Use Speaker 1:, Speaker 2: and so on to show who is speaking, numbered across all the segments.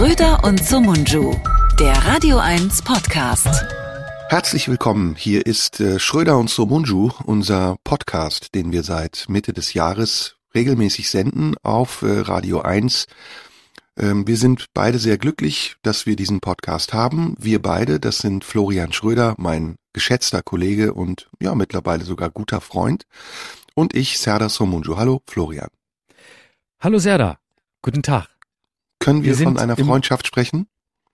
Speaker 1: Schröder und Sumunju, der Radio 1 Podcast.
Speaker 2: Herzlich willkommen. Hier ist äh, Schröder und Somunju, unser Podcast, den wir seit Mitte des Jahres regelmäßig senden auf äh, Radio 1. Ähm, wir sind beide sehr glücklich, dass wir diesen Podcast haben. Wir beide, das sind Florian Schröder, mein geschätzter Kollege und ja, mittlerweile sogar guter Freund. Und ich, Serda Somunju. Hallo, Florian.
Speaker 3: Hallo Serda. Guten Tag.
Speaker 2: Können wir, wir von einer Freundschaft sprechen?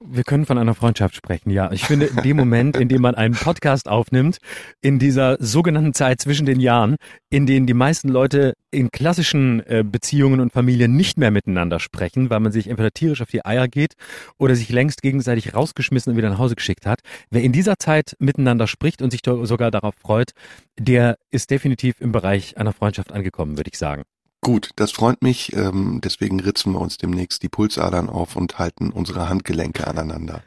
Speaker 3: Wir können von einer Freundschaft sprechen, ja. Ich finde, in dem Moment, in dem man einen Podcast aufnimmt, in dieser sogenannten Zeit zwischen den Jahren, in denen die meisten Leute in klassischen äh, Beziehungen und Familien nicht mehr miteinander sprechen, weil man sich entweder tierisch auf die Eier geht oder sich längst gegenseitig rausgeschmissen und wieder nach Hause geschickt hat. Wer in dieser Zeit miteinander spricht und sich sogar darauf freut, der ist definitiv im Bereich einer Freundschaft angekommen, würde ich sagen.
Speaker 2: Gut, das freut mich. Ähm, deswegen ritzen wir uns demnächst die Pulsadern auf und halten unsere Handgelenke aneinander.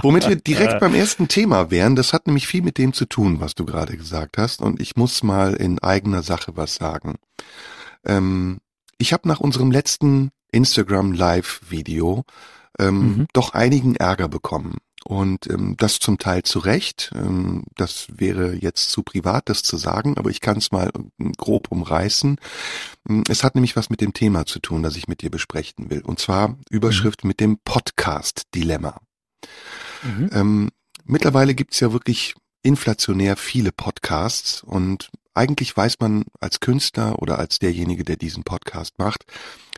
Speaker 2: Womit wir direkt beim ersten Thema wären, das hat nämlich viel mit dem zu tun, was du gerade gesagt hast. Und ich muss mal in eigener Sache was sagen. Ähm, ich habe nach unserem letzten Instagram Live-Video ähm, mhm. doch einigen Ärger bekommen. Und ähm, das zum Teil zu Recht. Ähm, das wäre jetzt zu privat, das zu sagen, aber ich kann es mal ähm, grob umreißen. Ähm, es hat nämlich was mit dem Thema zu tun, das ich mit dir besprechen will. Und zwar Überschrift mhm. mit dem Podcast-Dilemma. Mhm. Ähm, mittlerweile gibt's ja wirklich inflationär viele Podcasts und eigentlich weiß man als Künstler oder als derjenige, der diesen Podcast macht,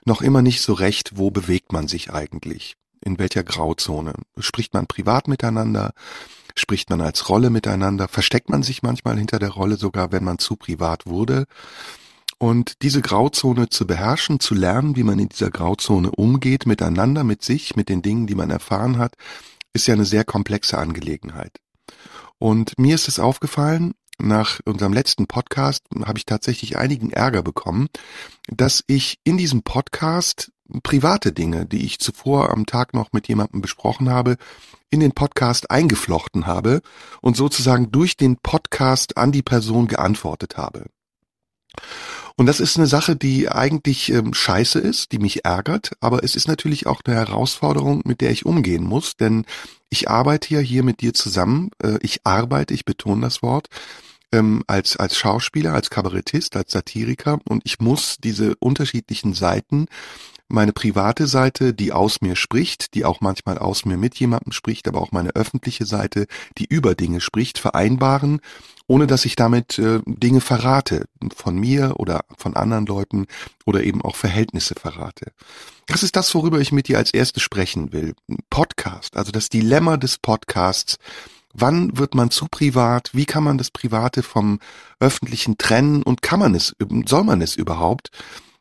Speaker 2: noch immer nicht so recht, wo bewegt man sich eigentlich in welcher Grauzone? Spricht man privat miteinander? Spricht man als Rolle miteinander? Versteckt man sich manchmal hinter der Rolle sogar, wenn man zu privat wurde? Und diese Grauzone zu beherrschen, zu lernen, wie man in dieser Grauzone umgeht, miteinander, mit sich, mit den Dingen, die man erfahren hat, ist ja eine sehr komplexe Angelegenheit. Und mir ist es aufgefallen, nach unserem letzten Podcast habe ich tatsächlich einigen Ärger bekommen, dass ich in diesem Podcast private Dinge, die ich zuvor am Tag noch mit jemandem besprochen habe, in den Podcast eingeflochten habe und sozusagen durch den Podcast an die Person geantwortet habe. Und das ist eine Sache, die eigentlich ähm, scheiße ist, die mich ärgert, aber es ist natürlich auch eine Herausforderung, mit der ich umgehen muss, denn ich arbeite ja hier mit dir zusammen, äh, ich arbeite, ich betone das Wort, ähm, als, als Schauspieler, als Kabarettist, als Satiriker und ich muss diese unterschiedlichen Seiten meine private Seite, die aus mir spricht, die auch manchmal aus mir mit jemandem spricht, aber auch meine öffentliche Seite, die über Dinge spricht, vereinbaren, ohne dass ich damit äh, Dinge verrate, von mir oder von anderen Leuten oder eben auch Verhältnisse verrate. Das ist das, worüber ich mit dir als erstes sprechen will. Podcast, also das Dilemma des Podcasts. Wann wird man zu privat? Wie kann man das Private vom Öffentlichen trennen? Und kann man es, soll man es überhaupt?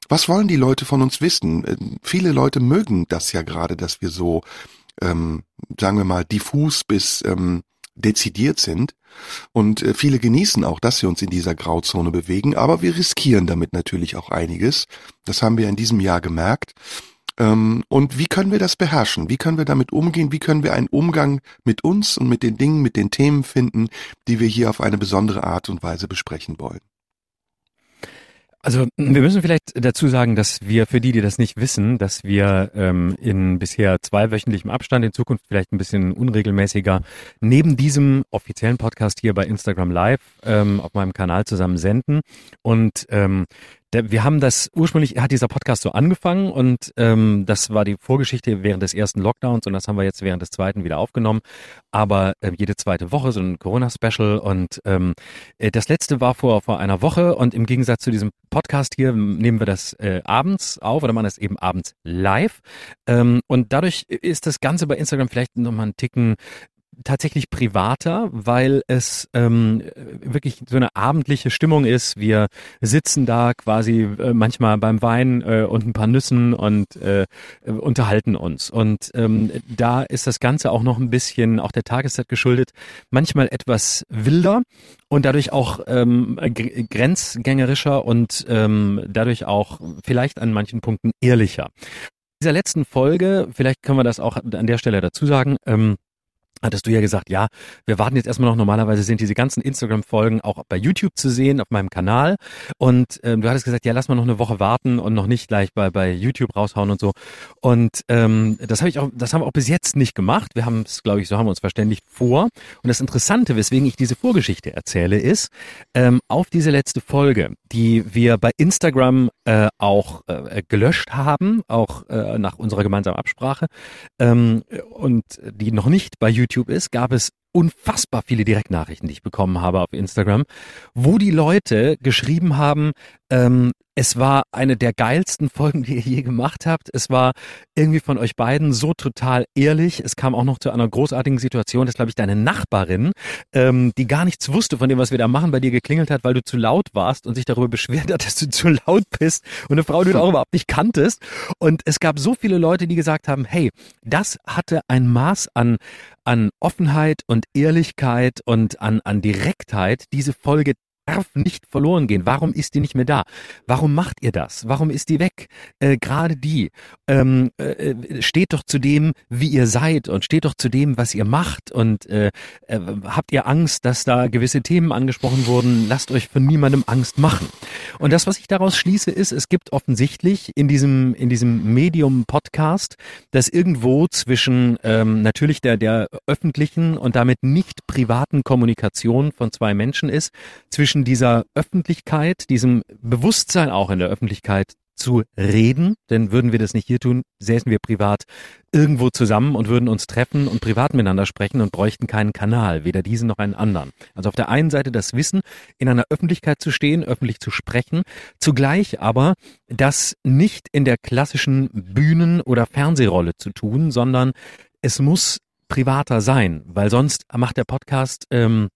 Speaker 2: Was wollen die Leute von uns wissen? Viele Leute mögen das ja gerade, dass wir so, ähm, sagen wir mal, diffus bis ähm, dezidiert sind. Und äh, viele genießen auch, dass wir uns in dieser Grauzone bewegen, aber wir riskieren damit natürlich auch einiges. Das haben wir in diesem Jahr gemerkt. Ähm, und wie können wir das beherrschen? Wie können wir damit umgehen? Wie können wir einen Umgang mit uns und mit den Dingen, mit den Themen finden, die wir hier auf eine besondere Art und Weise besprechen wollen?
Speaker 3: Also wir müssen vielleicht dazu sagen, dass wir für die, die das nicht wissen, dass wir ähm, in bisher zweiwöchentlichem Abstand, in Zukunft vielleicht ein bisschen unregelmäßiger, neben diesem offiziellen Podcast hier bei Instagram Live ähm, auf meinem Kanal zusammen senden. Und ähm, wir haben das ursprünglich hat dieser Podcast so angefangen und ähm, das war die Vorgeschichte während des ersten Lockdowns und das haben wir jetzt während des zweiten wieder aufgenommen. Aber äh, jede zweite Woche so ein Corona-Special und ähm, äh, das letzte war vor vor einer Woche und im Gegensatz zu diesem Podcast hier nehmen wir das äh, abends auf oder machen das eben abends live ähm, und dadurch ist das Ganze bei Instagram vielleicht nochmal einen Ticken tatsächlich privater, weil es ähm, wirklich so eine abendliche Stimmung ist. Wir sitzen da quasi äh, manchmal beim Wein äh, und ein paar Nüssen und äh, unterhalten uns. Und ähm, da ist das Ganze auch noch ein bisschen, auch der Tageszeit geschuldet, manchmal etwas wilder und dadurch auch ähm, grenzgängerischer und ähm, dadurch auch vielleicht an manchen Punkten ehrlicher. In dieser letzten Folge, vielleicht können wir das auch an der Stelle dazu sagen, ähm, hattest du ja gesagt, ja, wir warten jetzt erstmal noch. Normalerweise sind diese ganzen Instagram-Folgen auch bei YouTube zu sehen, auf meinem Kanal. Und ähm, du hattest gesagt, ja, lass mal noch eine Woche warten und noch nicht gleich bei, bei YouTube raushauen und so. Und ähm, das habe ich auch, das haben wir auch bis jetzt nicht gemacht. Wir haben es, glaube ich, so haben wir uns verständigt vor. Und das Interessante, weswegen ich diese Vorgeschichte erzähle, ist, ähm, auf diese letzte Folge, die wir bei Instagram äh, auch äh, gelöscht haben, auch äh, nach unserer gemeinsamen Absprache, ähm, und die noch nicht bei YouTube YouTube ist, gab es unfassbar viele Direktnachrichten, die ich bekommen habe auf Instagram, wo die Leute geschrieben haben, ähm, es war eine der geilsten Folgen, die ihr je gemacht habt. Es war irgendwie von euch beiden so total ehrlich. Es kam auch noch zu einer großartigen Situation, dass, glaube ich, deine Nachbarin, ähm, die gar nichts wusste von dem, was wir da machen, bei dir geklingelt hat, weil du zu laut warst und sich darüber beschwert hat, dass du zu laut bist. Und eine Frau, die du auch überhaupt nicht kanntest. Und es gab so viele Leute, die gesagt haben, hey, das hatte ein Maß an, an Offenheit und Ehrlichkeit und an, an Direktheit, diese Folge darf nicht verloren gehen. Warum ist die nicht mehr da? Warum macht ihr das? Warum ist die weg? Äh, Gerade die. Ähm, äh, steht doch zu dem, wie ihr seid und steht doch zu dem, was ihr macht. Und äh, äh, habt ihr Angst, dass da gewisse Themen angesprochen wurden? Lasst euch von niemandem Angst machen. Und das, was ich daraus schließe, ist, es gibt offensichtlich in diesem in diesem Medium Podcast, das irgendwo zwischen ähm, natürlich der der öffentlichen und damit nicht privaten Kommunikation von zwei Menschen ist, zwischen zwischen dieser Öffentlichkeit, diesem Bewusstsein auch in der Öffentlichkeit zu reden, denn würden wir das nicht hier tun, säßen wir privat irgendwo zusammen und würden uns treffen und privat miteinander sprechen und bräuchten keinen Kanal, weder diesen noch einen anderen. Also auf der einen Seite das Wissen, in einer Öffentlichkeit zu stehen, öffentlich zu sprechen, zugleich aber das nicht in der klassischen Bühnen- oder Fernsehrolle zu tun, sondern es muss privater sein, weil sonst macht der Podcast ähm,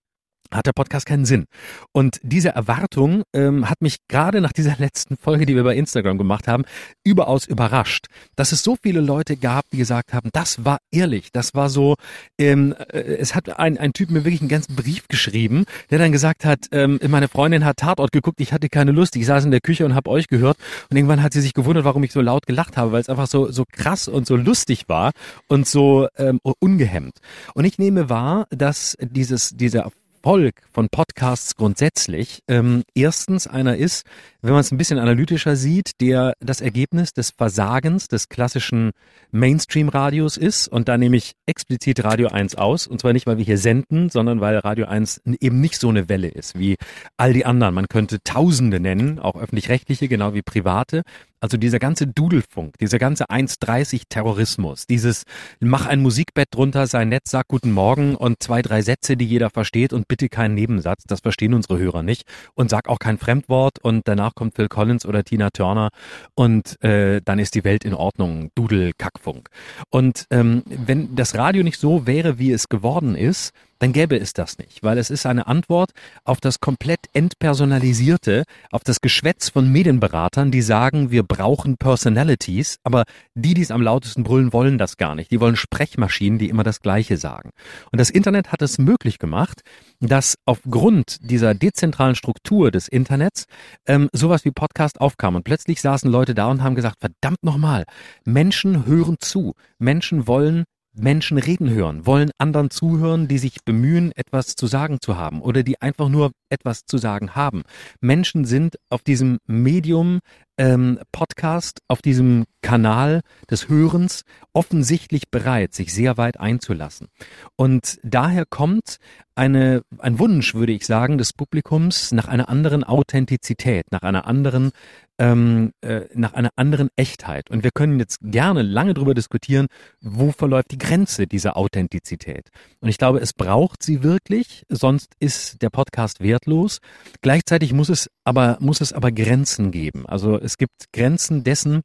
Speaker 3: hat der Podcast keinen Sinn. Und diese Erwartung ähm, hat mich gerade nach dieser letzten Folge, die wir bei Instagram gemacht haben, überaus überrascht, dass es so viele Leute gab, die gesagt haben, das war ehrlich, das war so, ähm, äh, es hat ein, ein Typ mir wirklich einen ganzen Brief geschrieben, der dann gesagt hat, ähm, meine Freundin hat Tatort geguckt, ich hatte keine Lust, ich saß in der Küche und habe euch gehört und irgendwann hat sie sich gewundert, warum ich so laut gelacht habe, weil es einfach so, so krass und so lustig war und so ähm, ungehemmt. Und ich nehme wahr, dass dieses, dieser Erfolg von Podcasts grundsätzlich ähm, erstens einer ist, wenn man es ein bisschen analytischer sieht, der das Ergebnis des Versagens des klassischen Mainstream-Radios ist. Und da nehme ich explizit Radio 1 aus. Und zwar nicht, weil wir hier senden, sondern weil Radio 1 eben nicht so eine Welle ist wie all die anderen. Man könnte Tausende nennen, auch öffentlich-rechtliche, genau wie private. Also dieser ganze Dudelfunk, dieser ganze 1,30 Terrorismus, dieses mach ein Musikbett drunter, sei nett, sag guten Morgen und zwei, drei Sätze, die jeder versteht und bitte keinen Nebensatz, das verstehen unsere Hörer nicht und sag auch kein Fremdwort und danach kommt Phil Collins oder Tina Turner und äh, dann ist die Welt in Ordnung, Dudel, Kackfunk. Und ähm, wenn das Radio nicht so wäre, wie es geworden ist, dann gäbe es das nicht, weil es ist eine Antwort auf das komplett entpersonalisierte, auf das Geschwätz von Medienberatern, die sagen, wir brauchen Personalities, aber die, die es am lautesten brüllen, wollen das gar nicht. Die wollen Sprechmaschinen, die immer das Gleiche sagen. Und das Internet hat es möglich gemacht, dass aufgrund dieser dezentralen Struktur des Internets ähm, sowas wie Podcast aufkam. Und plötzlich saßen Leute da und haben gesagt, verdammt nochmal, Menschen hören zu, Menschen wollen Menschen reden hören, wollen anderen zuhören, die sich bemühen, etwas zu sagen zu haben oder die einfach nur etwas zu sagen haben. Menschen sind auf diesem Medium ähm, Podcast, auf diesem Kanal des Hörens offensichtlich bereit, sich sehr weit einzulassen. Und daher kommt eine, ein Wunsch, würde ich sagen, des Publikums nach einer anderen Authentizität, nach einer anderen ähm, äh, nach einer anderen Echtheit. Und wir können jetzt gerne lange darüber diskutieren, wo verläuft die Grenze dieser Authentizität. Und ich glaube, es braucht sie wirklich, sonst ist der Podcast wertlos. Gleichzeitig muss es aber, muss es aber Grenzen geben. Also es gibt Grenzen dessen,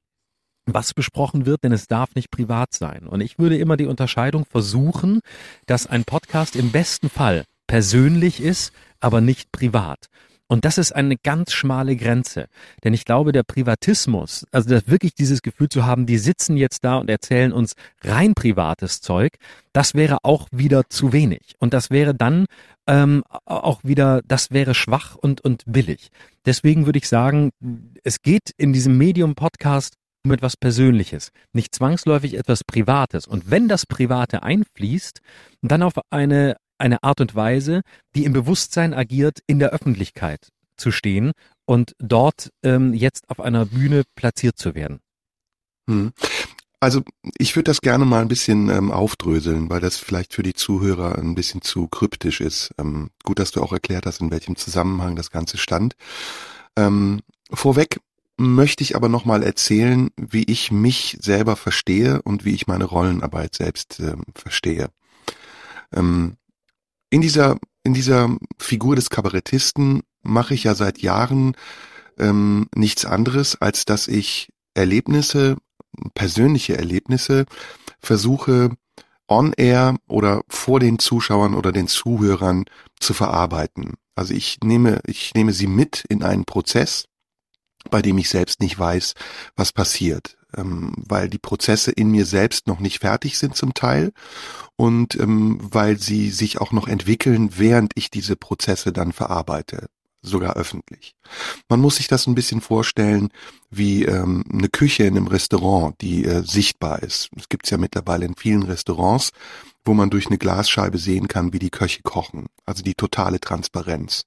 Speaker 3: was besprochen wird, denn es darf nicht privat sein. Und ich würde immer die Unterscheidung versuchen, dass ein Podcast im besten Fall persönlich ist, aber nicht privat. Und das ist eine ganz schmale Grenze. Denn ich glaube, der Privatismus, also das wirklich dieses Gefühl zu haben, die sitzen jetzt da und erzählen uns rein privates Zeug, das wäre auch wieder zu wenig. Und das wäre dann ähm, auch wieder, das wäre schwach und, und billig. Deswegen würde ich sagen, es geht in diesem Medium-Podcast um etwas Persönliches, nicht zwangsläufig etwas Privates. Und wenn das Private einfließt, dann auf eine, eine Art und Weise, die im Bewusstsein agiert, in der Öffentlichkeit zu stehen und dort ähm, jetzt auf einer Bühne platziert zu werden.
Speaker 2: Hm. Also ich würde das gerne mal ein bisschen ähm, aufdröseln, weil das vielleicht für die Zuhörer ein bisschen zu kryptisch ist. Ähm, gut, dass du auch erklärt hast, in welchem Zusammenhang das Ganze stand. Ähm, vorweg möchte ich aber nochmal erzählen, wie ich mich selber verstehe und wie ich meine Rollenarbeit selbst ähm, verstehe. Ähm, in dieser in dieser Figur des Kabarettisten mache ich ja seit Jahren ähm, nichts anderes, als dass ich Erlebnisse persönliche Erlebnisse versuche on air oder vor den Zuschauern oder den Zuhörern zu verarbeiten. Also ich nehme, ich nehme sie mit in einen Prozess, bei dem ich selbst nicht weiß, was passiert, ähm, weil die Prozesse in mir selbst noch nicht fertig sind zum Teil und ähm, weil sie sich auch noch entwickeln, während ich diese Prozesse dann verarbeite sogar öffentlich. Man muss sich das ein bisschen vorstellen wie ähm, eine Küche in einem Restaurant, die äh, sichtbar ist. Es gibt ja mittlerweile in vielen Restaurants, wo man durch eine Glasscheibe sehen kann, wie die Köche kochen. Also die totale Transparenz.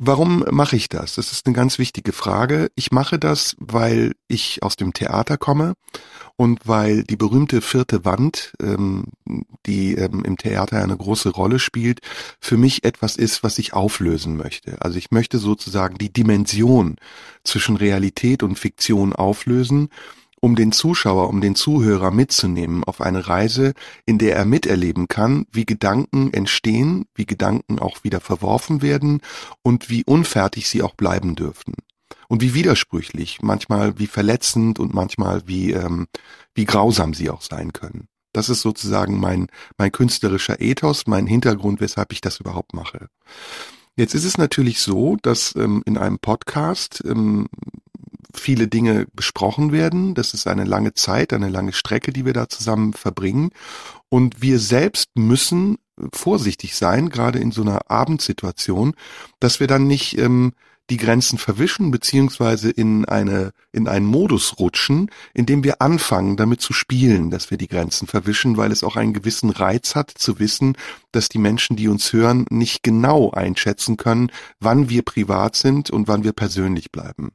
Speaker 2: Warum mache ich das? Das ist eine ganz wichtige Frage. Ich mache das, weil ich aus dem Theater komme und weil die berühmte vierte Wand, ähm, die ähm, im Theater eine große Rolle spielt, für mich etwas ist, was ich auflösen möchte. Also ich möchte sozusagen die Dimension zwischen Realität und Fiktion auflösen um den Zuschauer, um den Zuhörer mitzunehmen auf eine Reise, in der er miterleben kann, wie Gedanken entstehen, wie Gedanken auch wieder verworfen werden und wie unfertig sie auch bleiben dürften. Und wie widersprüchlich, manchmal wie verletzend und manchmal wie, ähm, wie grausam sie auch sein können. Das ist sozusagen mein, mein künstlerischer Ethos, mein Hintergrund, weshalb ich das überhaupt mache. Jetzt ist es natürlich so, dass ähm, in einem Podcast ähm, viele Dinge besprochen werden. Das ist eine lange Zeit, eine lange Strecke, die wir da zusammen verbringen. Und wir selbst müssen vorsichtig sein, gerade in so einer Abendsituation, dass wir dann nicht ähm, die Grenzen verwischen, beziehungsweise in eine, in einen Modus rutschen, in dem wir anfangen, damit zu spielen, dass wir die Grenzen verwischen, weil es auch einen gewissen Reiz hat, zu wissen, dass die Menschen, die uns hören, nicht genau einschätzen können, wann wir privat sind und wann wir persönlich bleiben.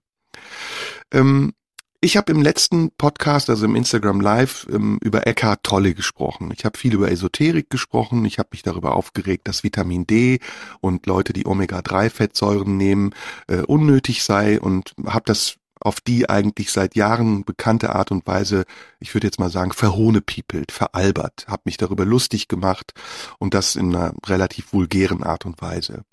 Speaker 2: Ähm, ich habe im letzten Podcast, also im Instagram Live, ähm, über Eckhart Tolle gesprochen. Ich habe viel über Esoterik gesprochen. Ich habe mich darüber aufgeregt, dass Vitamin D und Leute, die Omega-3-Fettsäuren nehmen, äh, unnötig sei und habe das auf die eigentlich seit Jahren bekannte Art und Weise, ich würde jetzt mal sagen, verhohnepiepelt, veralbert, habe mich darüber lustig gemacht und das in einer relativ vulgären Art und Weise.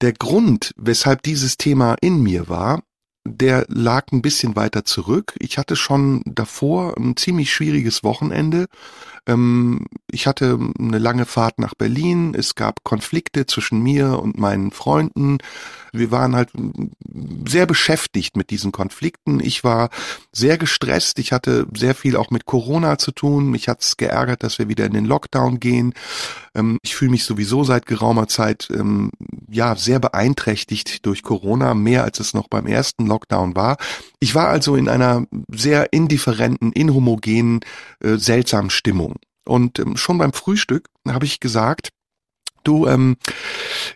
Speaker 2: Der Grund, weshalb dieses Thema in mir war, der lag ein bisschen weiter zurück. Ich hatte schon davor ein ziemlich schwieriges Wochenende. Ähm, ich hatte eine lange Fahrt nach Berlin. Es gab Konflikte zwischen mir und meinen Freunden. Wir waren halt sehr beschäftigt mit diesen Konflikten. Ich war sehr gestresst. Ich hatte sehr viel auch mit Corona zu tun. Mich hat es geärgert, dass wir wieder in den Lockdown gehen. Ähm, ich fühle mich sowieso seit geraumer Zeit ähm, ja sehr beeinträchtigt durch Corona, mehr als es noch beim ersten Lockdown war. Ich war also in einer sehr indifferenten, inhomogenen, äh, seltsamen Stimmung. Und ähm, schon beim Frühstück habe ich gesagt, du, ähm,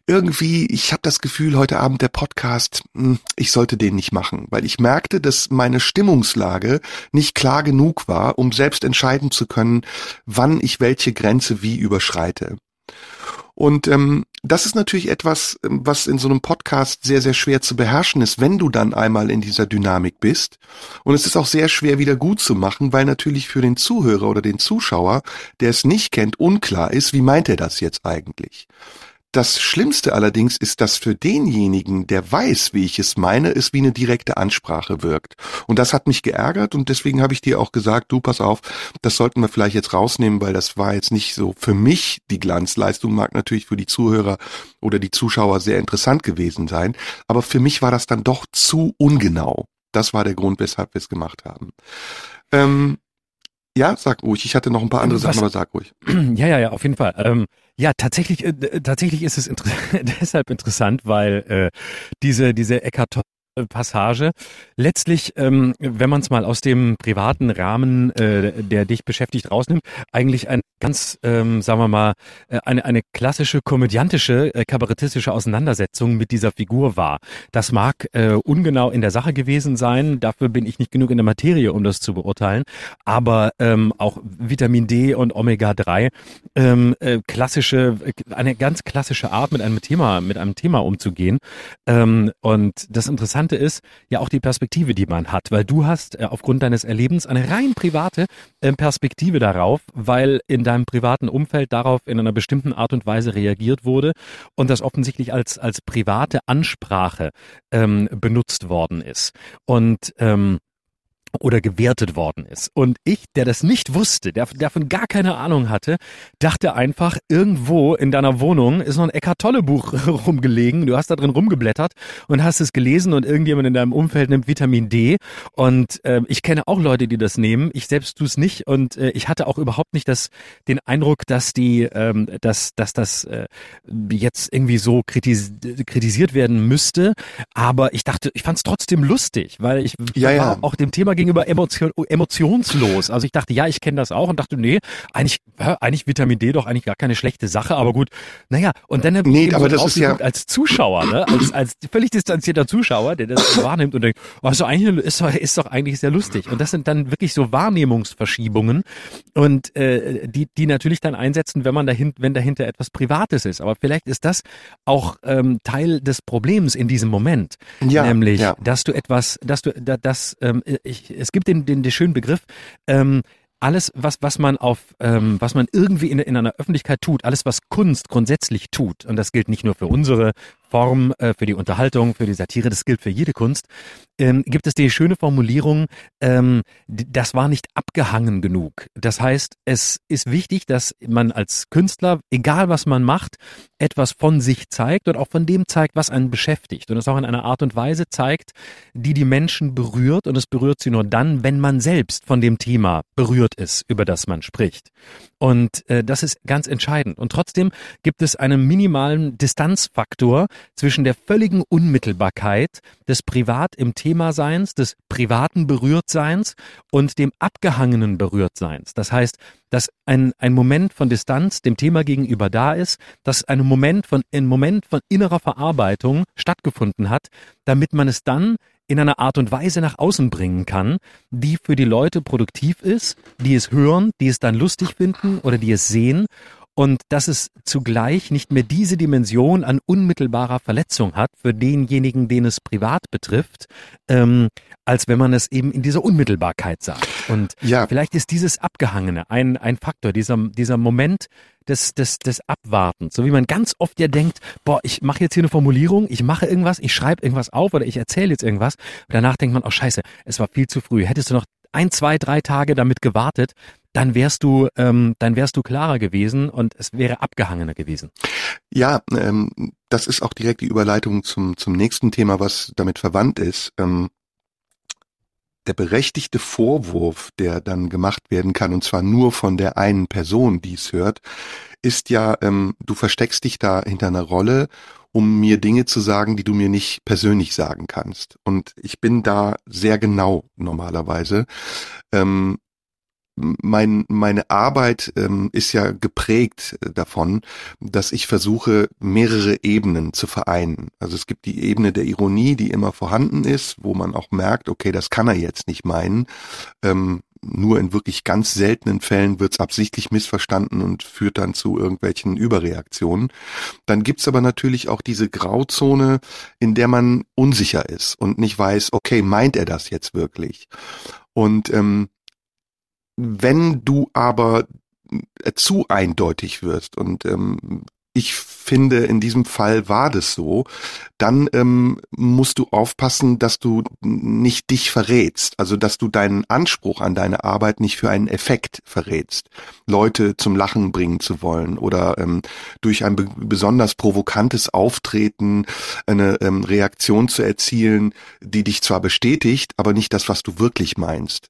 Speaker 2: irgendwie, ich habe das Gefühl, heute Abend der Podcast, hm, ich sollte den nicht machen, weil ich merkte, dass meine Stimmungslage nicht klar genug war, um selbst entscheiden zu können, wann ich welche Grenze wie überschreite. Und ähm, das ist natürlich etwas, ähm, was in so einem Podcast sehr, sehr schwer zu beherrschen ist, wenn du dann einmal in dieser Dynamik bist. Und es ist auch sehr schwer wieder gut zu machen, weil natürlich für den Zuhörer oder den Zuschauer, der es nicht kennt, unklar ist, wie meint er das jetzt eigentlich. Das Schlimmste allerdings ist, dass für denjenigen, der weiß, wie ich es meine, es wie eine direkte Ansprache wirkt. Und das hat mich geärgert und deswegen habe ich dir auch gesagt, du pass auf, das sollten wir vielleicht jetzt rausnehmen, weil das war jetzt nicht so für mich die Glanzleistung, mag natürlich für die Zuhörer oder die Zuschauer sehr interessant gewesen sein, aber für mich war das dann doch zu ungenau. Das war der Grund, weshalb wir es gemacht haben. Ähm, ja, sag ruhig. Ich hatte noch ein paar andere Was? Sachen, aber sag ruhig.
Speaker 3: Ja, ja, ja, auf jeden Fall. Ähm, ja, tatsächlich, äh, tatsächlich ist es inter deshalb interessant, weil äh, diese diese Eckart Passage. Letztlich, ähm, wenn man es mal aus dem privaten Rahmen, äh, der dich beschäftigt, rausnimmt, eigentlich ein ganz, ähm, sagen wir mal, äh, eine, eine klassische komödiantische, äh, kabarettistische Auseinandersetzung mit dieser Figur war. Das mag äh, ungenau in der Sache gewesen sein, dafür bin ich nicht genug in der Materie, um das zu beurteilen, aber ähm, auch Vitamin D und Omega-3, ähm, äh, klassische, eine ganz klassische Art, mit einem Thema, mit einem Thema umzugehen. Ähm, und das Interessante ist ja auch die Perspektive, die man hat, weil du hast äh, aufgrund deines Erlebens eine rein private äh, Perspektive darauf, weil in deinem privaten Umfeld darauf in einer bestimmten Art und Weise reagiert wurde und das offensichtlich als, als private Ansprache ähm, benutzt worden ist. Und ähm, oder gewertet worden ist. Und ich, der das nicht wusste, der davon gar keine Ahnung hatte, dachte einfach, irgendwo in deiner Wohnung ist noch ein Eckart Tolle Buch rumgelegen. Du hast da drin rumgeblättert und hast es gelesen und irgendjemand in deinem Umfeld nimmt Vitamin D. Und äh, ich kenne auch Leute, die das nehmen. Ich selbst tue es nicht und äh, ich hatte auch überhaupt nicht das, den Eindruck, dass die, ähm, dass, dass das äh, jetzt irgendwie so kritis kritisiert werden müsste. Aber ich dachte, ich fand es trotzdem lustig, weil ich ja, ja. auch dem Thema gegenüber emotion, emotionslos. Also ich dachte, ja, ich kenne das auch und dachte, nee, eigentlich, eigentlich Vitamin D doch eigentlich gar keine schlechte Sache, aber gut, naja, und dann
Speaker 2: nee, aber das ist ja
Speaker 3: als Zuschauer, ne, als, als völlig distanzierter Zuschauer, der das wahrnimmt und denkt, also eigentlich ist doch, ist doch eigentlich sehr lustig. Und das sind dann wirklich so Wahrnehmungsverschiebungen und äh, die, die natürlich dann einsetzen, wenn man dahinter, wenn dahinter etwas Privates ist. Aber vielleicht ist das auch ähm, Teil des Problems in diesem Moment, ja, nämlich, ja. dass du etwas, dass du, dass ähm, ich, es gibt den, den, den schönen Begriff, ähm, alles, was, was man auf, ähm, was man irgendwie in, in einer Öffentlichkeit tut, alles, was Kunst grundsätzlich tut, und das gilt nicht nur für unsere Form, äh, für die Unterhaltung, für die Satire, das gilt für jede Kunst, ähm, gibt es die schöne Formulierung, ähm, das war nicht abgehangen genug. Das heißt, es ist wichtig, dass man als Künstler, egal was man macht, etwas von sich zeigt und auch von dem zeigt, was einen beschäftigt. Und es auch in einer Art und Weise zeigt, die die Menschen berührt. Und es berührt sie nur dann, wenn man selbst von dem Thema berührt ist, über das man spricht. Und äh, das ist ganz entscheidend. Und trotzdem gibt es einen minimalen Distanzfaktor zwischen der völligen Unmittelbarkeit des Privat im Thema-Seins, des privaten Berührtseins und dem abgehangenen Berührtseins. Das heißt, dass ein, ein Moment von Distanz dem Thema gegenüber da ist, dass ein Moment von, ein Moment von innerer Verarbeitung stattgefunden hat, damit man es dann in einer Art und Weise nach außen bringen kann, die für die Leute produktiv ist, die es hören, die es dann lustig finden oder die es sehen und dass es zugleich nicht mehr diese Dimension an unmittelbarer Verletzung hat für denjenigen, den es privat betrifft, ähm, als wenn man es eben in dieser Unmittelbarkeit sagt. Und ja. vielleicht ist dieses Abgehangene ein, ein Faktor, dieser, dieser Moment des, des, des Abwartens. So wie man ganz oft ja denkt, boah, ich mache jetzt hier eine Formulierung, ich mache irgendwas, ich schreibe irgendwas auf oder ich erzähle jetzt irgendwas. Und danach denkt man, oh scheiße, es war viel zu früh. Hättest du noch ein, zwei, drei Tage damit gewartet, dann wärst du, ähm, dann wärst du klarer gewesen und es wäre abgehangener gewesen.
Speaker 2: Ja, ähm, das ist auch direkt die Überleitung zum, zum nächsten Thema, was damit verwandt ist. Ähm, der berechtigte Vorwurf, der dann gemacht werden kann, und zwar nur von der einen Person, die es hört, ist ja, ähm, du versteckst dich da hinter einer Rolle, um mir Dinge zu sagen, die du mir nicht persönlich sagen kannst. Und ich bin da sehr genau normalerweise. Ähm, mein, meine Arbeit ähm, ist ja geprägt äh, davon, dass ich versuche, mehrere Ebenen zu vereinen. Also es gibt die Ebene der Ironie, die immer vorhanden ist, wo man auch merkt, okay, das kann er jetzt nicht meinen. Ähm, nur in wirklich ganz seltenen Fällen wird es absichtlich missverstanden und führt dann zu irgendwelchen Überreaktionen. Dann gibt's aber natürlich auch diese Grauzone, in der man unsicher ist und nicht weiß, okay, meint er das jetzt wirklich? Und ähm, wenn du aber zu eindeutig wirst und ähm, ich finde, in diesem Fall war das so, dann ähm, musst du aufpassen, dass du nicht dich verrätst, also dass du deinen Anspruch an deine Arbeit nicht für einen Effekt verrätst, Leute zum Lachen bringen zu wollen oder ähm, durch ein besonders provokantes Auftreten eine ähm, Reaktion zu erzielen, die dich zwar bestätigt, aber nicht das, was du wirklich meinst.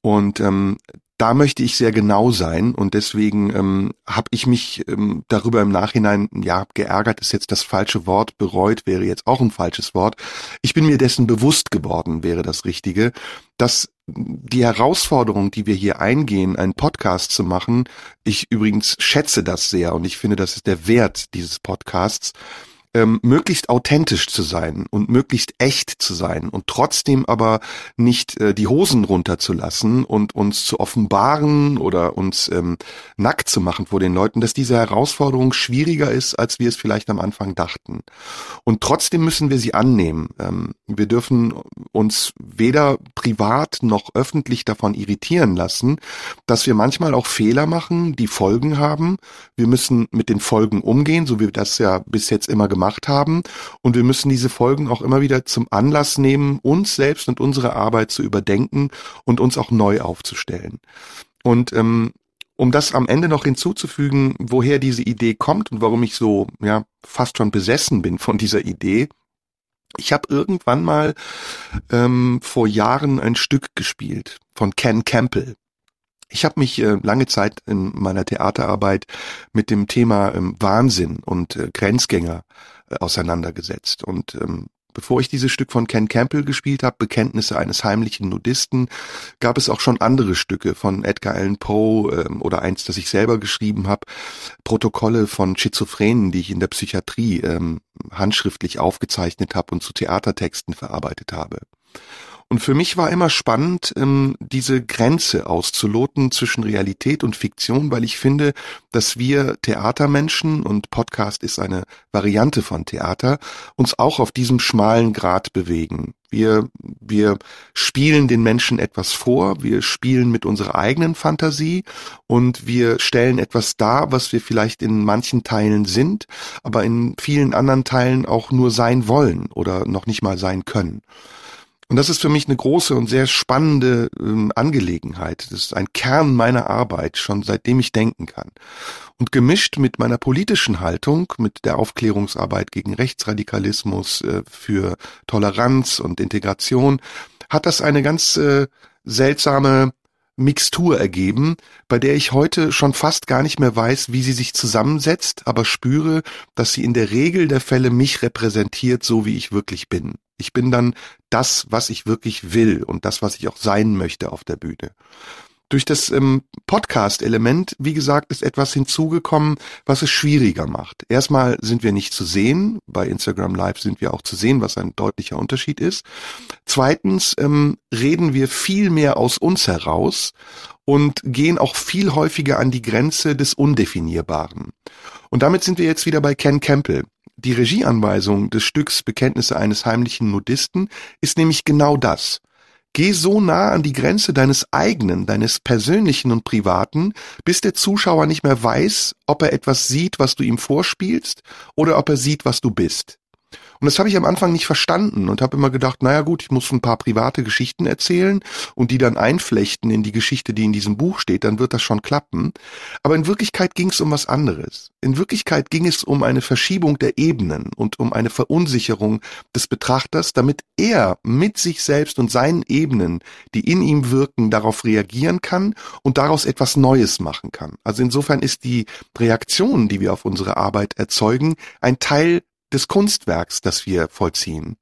Speaker 2: Und ähm, da möchte ich sehr genau sein und deswegen ähm, habe ich mich ähm, darüber im Nachhinein, ja, geärgert ist jetzt das falsche Wort, bereut wäre jetzt auch ein falsches Wort. Ich bin mir dessen bewusst geworden, wäre das Richtige, dass die Herausforderung, die wir hier eingehen, einen Podcast zu machen, ich übrigens schätze das sehr und ich finde, das ist der Wert dieses Podcasts, ähm, möglichst authentisch zu sein und möglichst echt zu sein und trotzdem aber nicht äh, die Hosen runterzulassen und uns zu offenbaren oder uns ähm, nackt zu machen vor den Leuten, dass diese Herausforderung schwieriger ist, als wir es vielleicht am Anfang dachten. Und trotzdem müssen wir sie annehmen. Ähm, wir dürfen uns weder privat noch öffentlich davon irritieren lassen, dass wir manchmal auch Fehler machen, die Folgen haben. Wir müssen mit den Folgen umgehen, so wie wir das ja bis jetzt immer gemacht gemacht haben. Und wir müssen diese Folgen auch immer wieder zum Anlass nehmen, uns selbst und unsere Arbeit zu überdenken und uns auch neu aufzustellen. Und ähm, um das am Ende noch hinzuzufügen, woher diese Idee kommt und warum ich so ja fast schon besessen bin von dieser Idee. Ich habe irgendwann mal ähm, vor Jahren ein Stück gespielt von Ken Campbell. Ich habe mich äh, lange Zeit in meiner Theaterarbeit mit dem Thema ähm, Wahnsinn und äh, Grenzgänger äh, auseinandergesetzt. Und ähm, bevor ich dieses Stück von Ken Campbell gespielt habe, Bekenntnisse eines heimlichen Nudisten, gab es auch schon andere Stücke von Edgar Allan Poe ähm, oder eins, das ich selber geschrieben habe, Protokolle von Schizophrenen, die ich in der Psychiatrie ähm, handschriftlich aufgezeichnet habe und zu Theatertexten verarbeitet habe. Und für mich war immer spannend, ähm, diese Grenze auszuloten zwischen Realität und Fiktion, weil ich finde, dass wir Theatermenschen und Podcast ist eine Variante von Theater, uns auch auf diesem schmalen Grad bewegen. Wir, wir spielen den Menschen etwas vor, wir spielen mit unserer eigenen Fantasie und wir stellen etwas dar, was wir vielleicht in manchen Teilen sind, aber in vielen anderen Teilen auch nur sein wollen oder noch nicht mal sein können. Und das ist für mich eine große und sehr spannende ähm, Angelegenheit. Das ist ein Kern meiner Arbeit, schon seitdem ich denken kann. Und gemischt mit meiner politischen Haltung, mit der Aufklärungsarbeit gegen Rechtsradikalismus, äh, für Toleranz und Integration, hat das eine ganz äh, seltsame Mixtur ergeben, bei der ich heute schon fast gar nicht mehr weiß, wie sie sich zusammensetzt, aber spüre, dass sie in der Regel der Fälle mich repräsentiert, so wie ich wirklich bin. Ich bin dann das, was ich wirklich will und das, was ich auch sein möchte auf der Bühne. Durch das ähm, Podcast-Element, wie gesagt, ist etwas hinzugekommen, was es schwieriger macht. Erstmal sind wir nicht zu sehen. Bei Instagram Live sind wir auch zu sehen, was ein deutlicher Unterschied ist. Zweitens ähm, reden wir viel mehr aus uns heraus und gehen auch viel häufiger an die Grenze des Undefinierbaren. Und damit sind wir jetzt wieder bei Ken Campbell. Die Regieanweisung des Stücks Bekenntnisse eines heimlichen Nudisten ist nämlich genau das. Geh so nah an die Grenze deines eigenen, deines persönlichen und privaten, bis der Zuschauer nicht mehr weiß, ob er etwas sieht, was du ihm vorspielst, oder ob er sieht, was du bist. Und das habe ich am Anfang nicht verstanden und habe immer gedacht, naja gut, ich muss ein paar private Geschichten erzählen und die dann einflechten in die Geschichte, die in diesem Buch steht, dann wird das schon klappen. Aber in Wirklichkeit ging es um was anderes. In Wirklichkeit ging es um eine Verschiebung der Ebenen und um eine Verunsicherung des Betrachters, damit er mit sich selbst und seinen Ebenen, die in ihm wirken, darauf reagieren kann und daraus etwas Neues machen kann. Also insofern ist die Reaktion, die wir auf unsere Arbeit erzeugen, ein Teil des Kunstwerks, das wir vollziehen.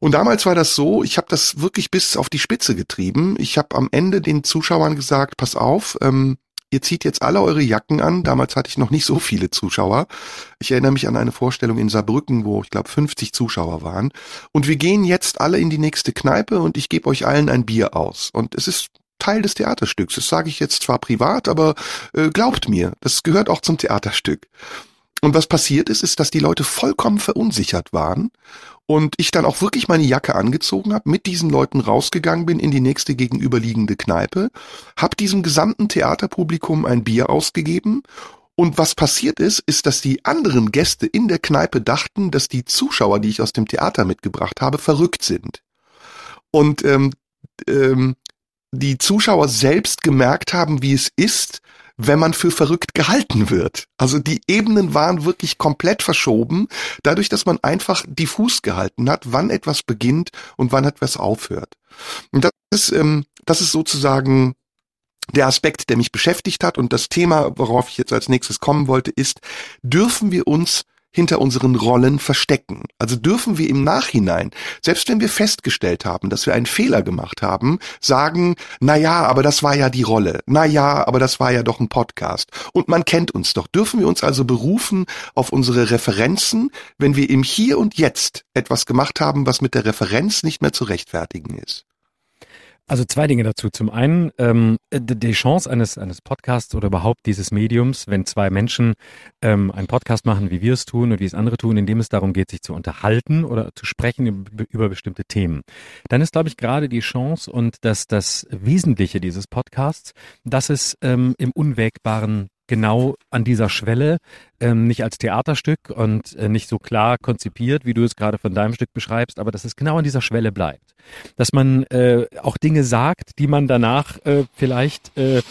Speaker 2: Und damals war das so, ich habe das wirklich bis auf die Spitze getrieben. Ich habe am Ende den Zuschauern gesagt, pass auf, ähm, ihr zieht jetzt alle eure Jacken an. Damals hatte ich noch nicht so viele Zuschauer. Ich erinnere mich an eine Vorstellung in Saarbrücken, wo ich glaube 50 Zuschauer waren. Und wir gehen jetzt alle in die nächste Kneipe und ich gebe euch allen ein Bier aus. Und es ist Teil des Theaterstücks. Das sage ich jetzt zwar privat, aber äh, glaubt mir, das gehört auch zum Theaterstück. Und was passiert ist, ist, dass die Leute vollkommen verunsichert waren und ich dann auch wirklich meine Jacke angezogen habe, mit diesen Leuten rausgegangen bin in die nächste gegenüberliegende Kneipe, habe diesem gesamten Theaterpublikum ein Bier ausgegeben und was passiert ist, ist, dass die anderen Gäste in der Kneipe dachten, dass die Zuschauer, die ich aus dem Theater mitgebracht habe, verrückt sind. Und ähm, ähm, die Zuschauer selbst gemerkt haben, wie es ist, wenn man für verrückt gehalten wird. Also die Ebenen waren wirklich komplett verschoben, dadurch, dass man einfach diffus gehalten hat, wann etwas beginnt und wann etwas aufhört. Und das ist, ähm, das ist sozusagen der Aspekt, der mich beschäftigt hat und das Thema, worauf ich jetzt als nächstes kommen wollte, ist, dürfen wir uns hinter unseren Rollen verstecken. Also dürfen wir im Nachhinein, selbst wenn wir festgestellt haben, dass wir einen Fehler gemacht haben, sagen, na ja, aber das war ja die Rolle. Na ja, aber das war ja doch ein Podcast. Und man kennt uns doch. Dürfen wir uns also berufen auf unsere Referenzen, wenn wir im Hier und Jetzt etwas gemacht haben, was mit der Referenz nicht mehr zu rechtfertigen ist?
Speaker 3: Also zwei Dinge dazu. Zum einen ähm, die Chance eines eines Podcasts oder überhaupt dieses Mediums, wenn zwei Menschen ähm, einen Podcast machen, wie wir es tun und wie es andere tun, indem es darum geht, sich zu unterhalten oder zu sprechen über, bestimmte Themen, dann ist, glaube ich, gerade die Chance und das das Wesentliche dieses Podcasts, dass es ähm, im Unwägbaren genau an dieser Schwelle, ähm, nicht als Theaterstück und äh, nicht so klar konzipiert, wie du es gerade von deinem Stück beschreibst, aber dass es genau an dieser Schwelle bleibt. Dass man äh, auch Dinge sagt, die man danach äh, vielleicht äh,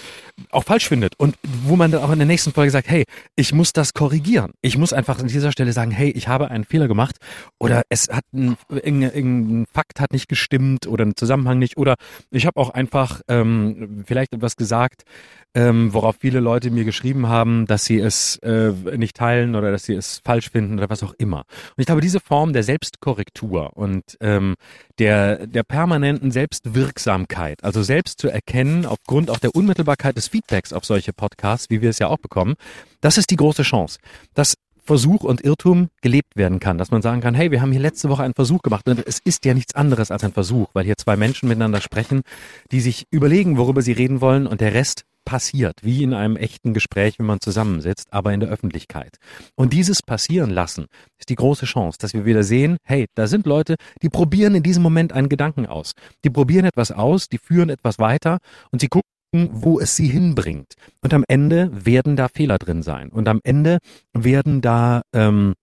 Speaker 3: auch falsch findet und wo man dann auch in der nächsten Folge sagt, hey, ich muss das korrigieren. Ich muss einfach an dieser Stelle sagen, hey, ich habe einen Fehler gemacht oder es hat ein, irgendein Fakt hat nicht gestimmt oder ein Zusammenhang nicht oder ich habe auch einfach ähm, vielleicht etwas gesagt, ähm, worauf viele Leute mir geschrieben haben, dass sie es äh, nicht teilen oder dass sie es falsch finden oder was auch immer. Und ich glaube, diese Form der Selbstkorrektur und ähm, der, der permanenten Selbstwirksamkeit, also selbst zu erkennen, aufgrund auch der Unmittelbarkeit des Feedbacks auf solche Podcasts, wie wir es ja auch bekommen, das ist die große Chance. Dass Versuch und Irrtum gelebt werden kann, dass man sagen kann, hey, wir haben hier letzte Woche einen Versuch gemacht und es ist ja nichts anderes als ein Versuch, weil hier zwei Menschen miteinander sprechen, die sich überlegen, worüber sie reden wollen und der Rest passiert, wie in einem echten Gespräch, wenn man zusammensitzt, aber in der Öffentlichkeit. Und dieses passieren lassen ist die große Chance, dass wir wieder sehen, hey, da sind Leute, die probieren in diesem Moment einen Gedanken aus. Die probieren etwas aus, die führen etwas weiter und sie gucken, wo es sie hinbringt. Und am Ende werden da Fehler drin sein. Und am Ende werden da ähm,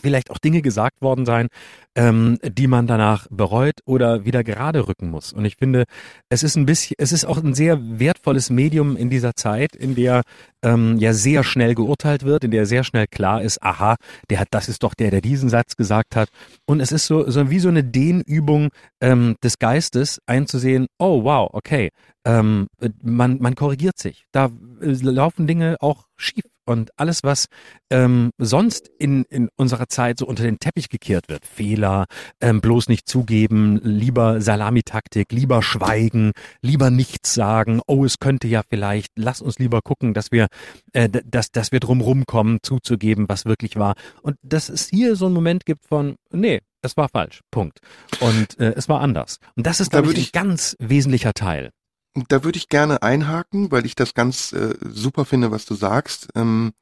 Speaker 3: vielleicht auch Dinge gesagt worden sein, ähm, die man danach bereut oder wieder gerade rücken muss. Und ich finde, es ist ein bisschen, es ist auch ein sehr wertvolles Medium in dieser Zeit, in der ähm, ja sehr schnell geurteilt wird, in der sehr schnell klar ist, aha, der hat, das ist doch der, der diesen Satz gesagt hat. Und es ist so, so wie so eine Dehnübung ähm, des Geistes, einzusehen, oh wow, okay, ähm, man, man korrigiert sich. Da äh, laufen Dinge auch schief und alles, was ähm, sonst in, in unserer Zeit so unter den Teppich gekehrt wird, Fehler, ähm, bloß nicht zugeben, lieber Salamitaktik, lieber schweigen, lieber nichts sagen, oh, es könnte ja vielleicht, lass uns lieber gucken, dass wir, äh, dass, dass wir drumrum kommen, zuzugeben, was wirklich war. Und dass es hier so einen Moment gibt von, nee, es war falsch, Punkt. Und äh, es war anders. Und das ist, glaube ich, ein ganz wesentlicher Teil.
Speaker 2: Da würde ich gerne einhaken, weil ich das ganz äh, super finde, was du sagst. Ähm,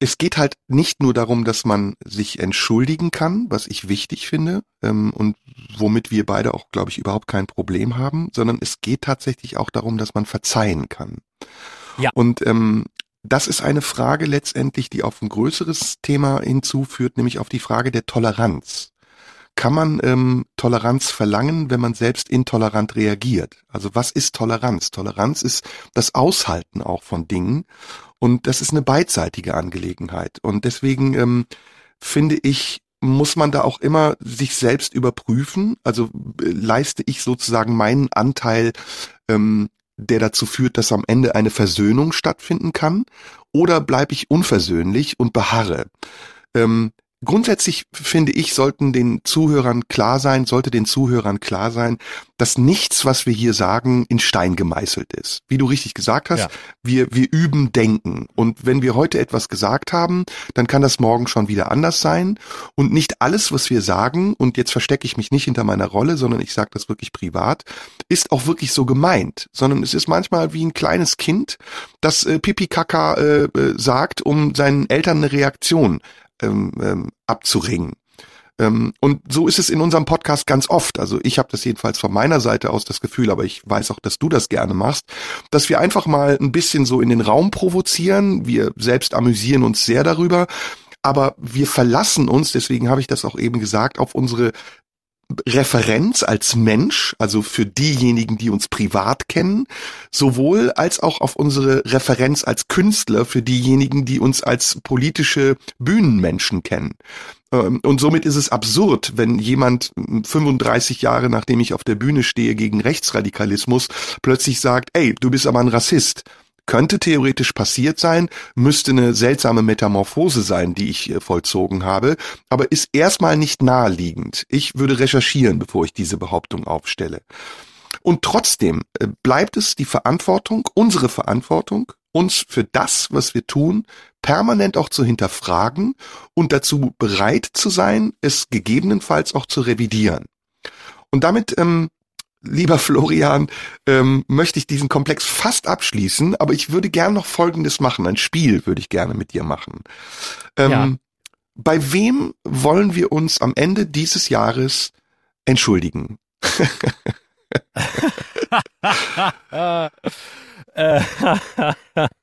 Speaker 2: es geht halt nicht nur darum, dass man sich entschuldigen kann, was ich wichtig finde ähm, und womit wir beide auch, glaube ich, überhaupt kein Problem haben, sondern es geht tatsächlich auch darum, dass man verzeihen kann. Ja. Und ähm, das ist eine Frage letztendlich, die auf ein größeres Thema hinzuführt, nämlich auf die Frage der Toleranz kann man ähm, Toleranz verlangen, wenn man selbst intolerant reagiert? Also was ist Toleranz? Toleranz ist das Aushalten auch von Dingen und das ist eine beidseitige Angelegenheit. Und deswegen ähm, finde ich, muss man da auch immer sich selbst überprüfen. Also äh, leiste ich sozusagen meinen Anteil, ähm, der dazu führt, dass am Ende eine Versöhnung stattfinden kann, oder bleibe ich unversöhnlich und beharre? Ähm, Grundsätzlich finde ich, sollten den Zuhörern klar sein, sollte den Zuhörern klar sein, dass nichts, was wir hier sagen, in Stein gemeißelt ist. Wie du richtig gesagt hast, ja. wir, wir üben Denken. Und wenn wir heute etwas gesagt haben, dann kann das morgen schon wieder anders sein. Und nicht alles, was wir sagen, und jetzt verstecke ich mich nicht hinter meiner Rolle, sondern ich sage das wirklich privat, ist auch wirklich so gemeint, sondern es ist manchmal wie ein kleines Kind, das äh, Pipi Kaka äh, äh sagt, um seinen Eltern eine Reaktion ähm, ähm, abzuringen. Ähm, und so ist es in unserem Podcast ganz oft. Also ich habe das jedenfalls von meiner Seite aus das Gefühl, aber ich weiß auch, dass du das gerne machst, dass wir einfach mal ein bisschen so in den Raum provozieren. Wir selbst amüsieren uns sehr darüber. Aber wir verlassen uns, deswegen habe ich das auch eben gesagt, auf unsere Referenz als Mensch, also für diejenigen, die uns privat kennen, sowohl als auch auf unsere Referenz als Künstler für diejenigen, die uns als politische Bühnenmenschen kennen. Ähm, und somit ist es absurd, wenn jemand 35 Jahre nachdem ich auf der Bühne stehe gegen Rechtsradikalismus plötzlich sagt, ey, du bist aber ein Rassist. Könnte theoretisch passiert sein, müsste eine seltsame Metamorphose sein, die ich äh, vollzogen habe, aber ist erstmal nicht naheliegend. Ich würde recherchieren, bevor ich diese Behauptung aufstelle. Und trotzdem äh, bleibt es die Verantwortung, unsere Verantwortung, uns für das, was wir tun, permanent auch zu hinterfragen und dazu bereit zu sein, es gegebenenfalls auch zu revidieren. Und damit, ähm, lieber Florian, ähm, möchte ich diesen Komplex fast abschließen, aber ich würde gern noch Folgendes machen. Ein Spiel würde ich gerne mit dir machen. Ähm, ja. Bei wem wollen wir uns am Ende dieses Jahres entschuldigen?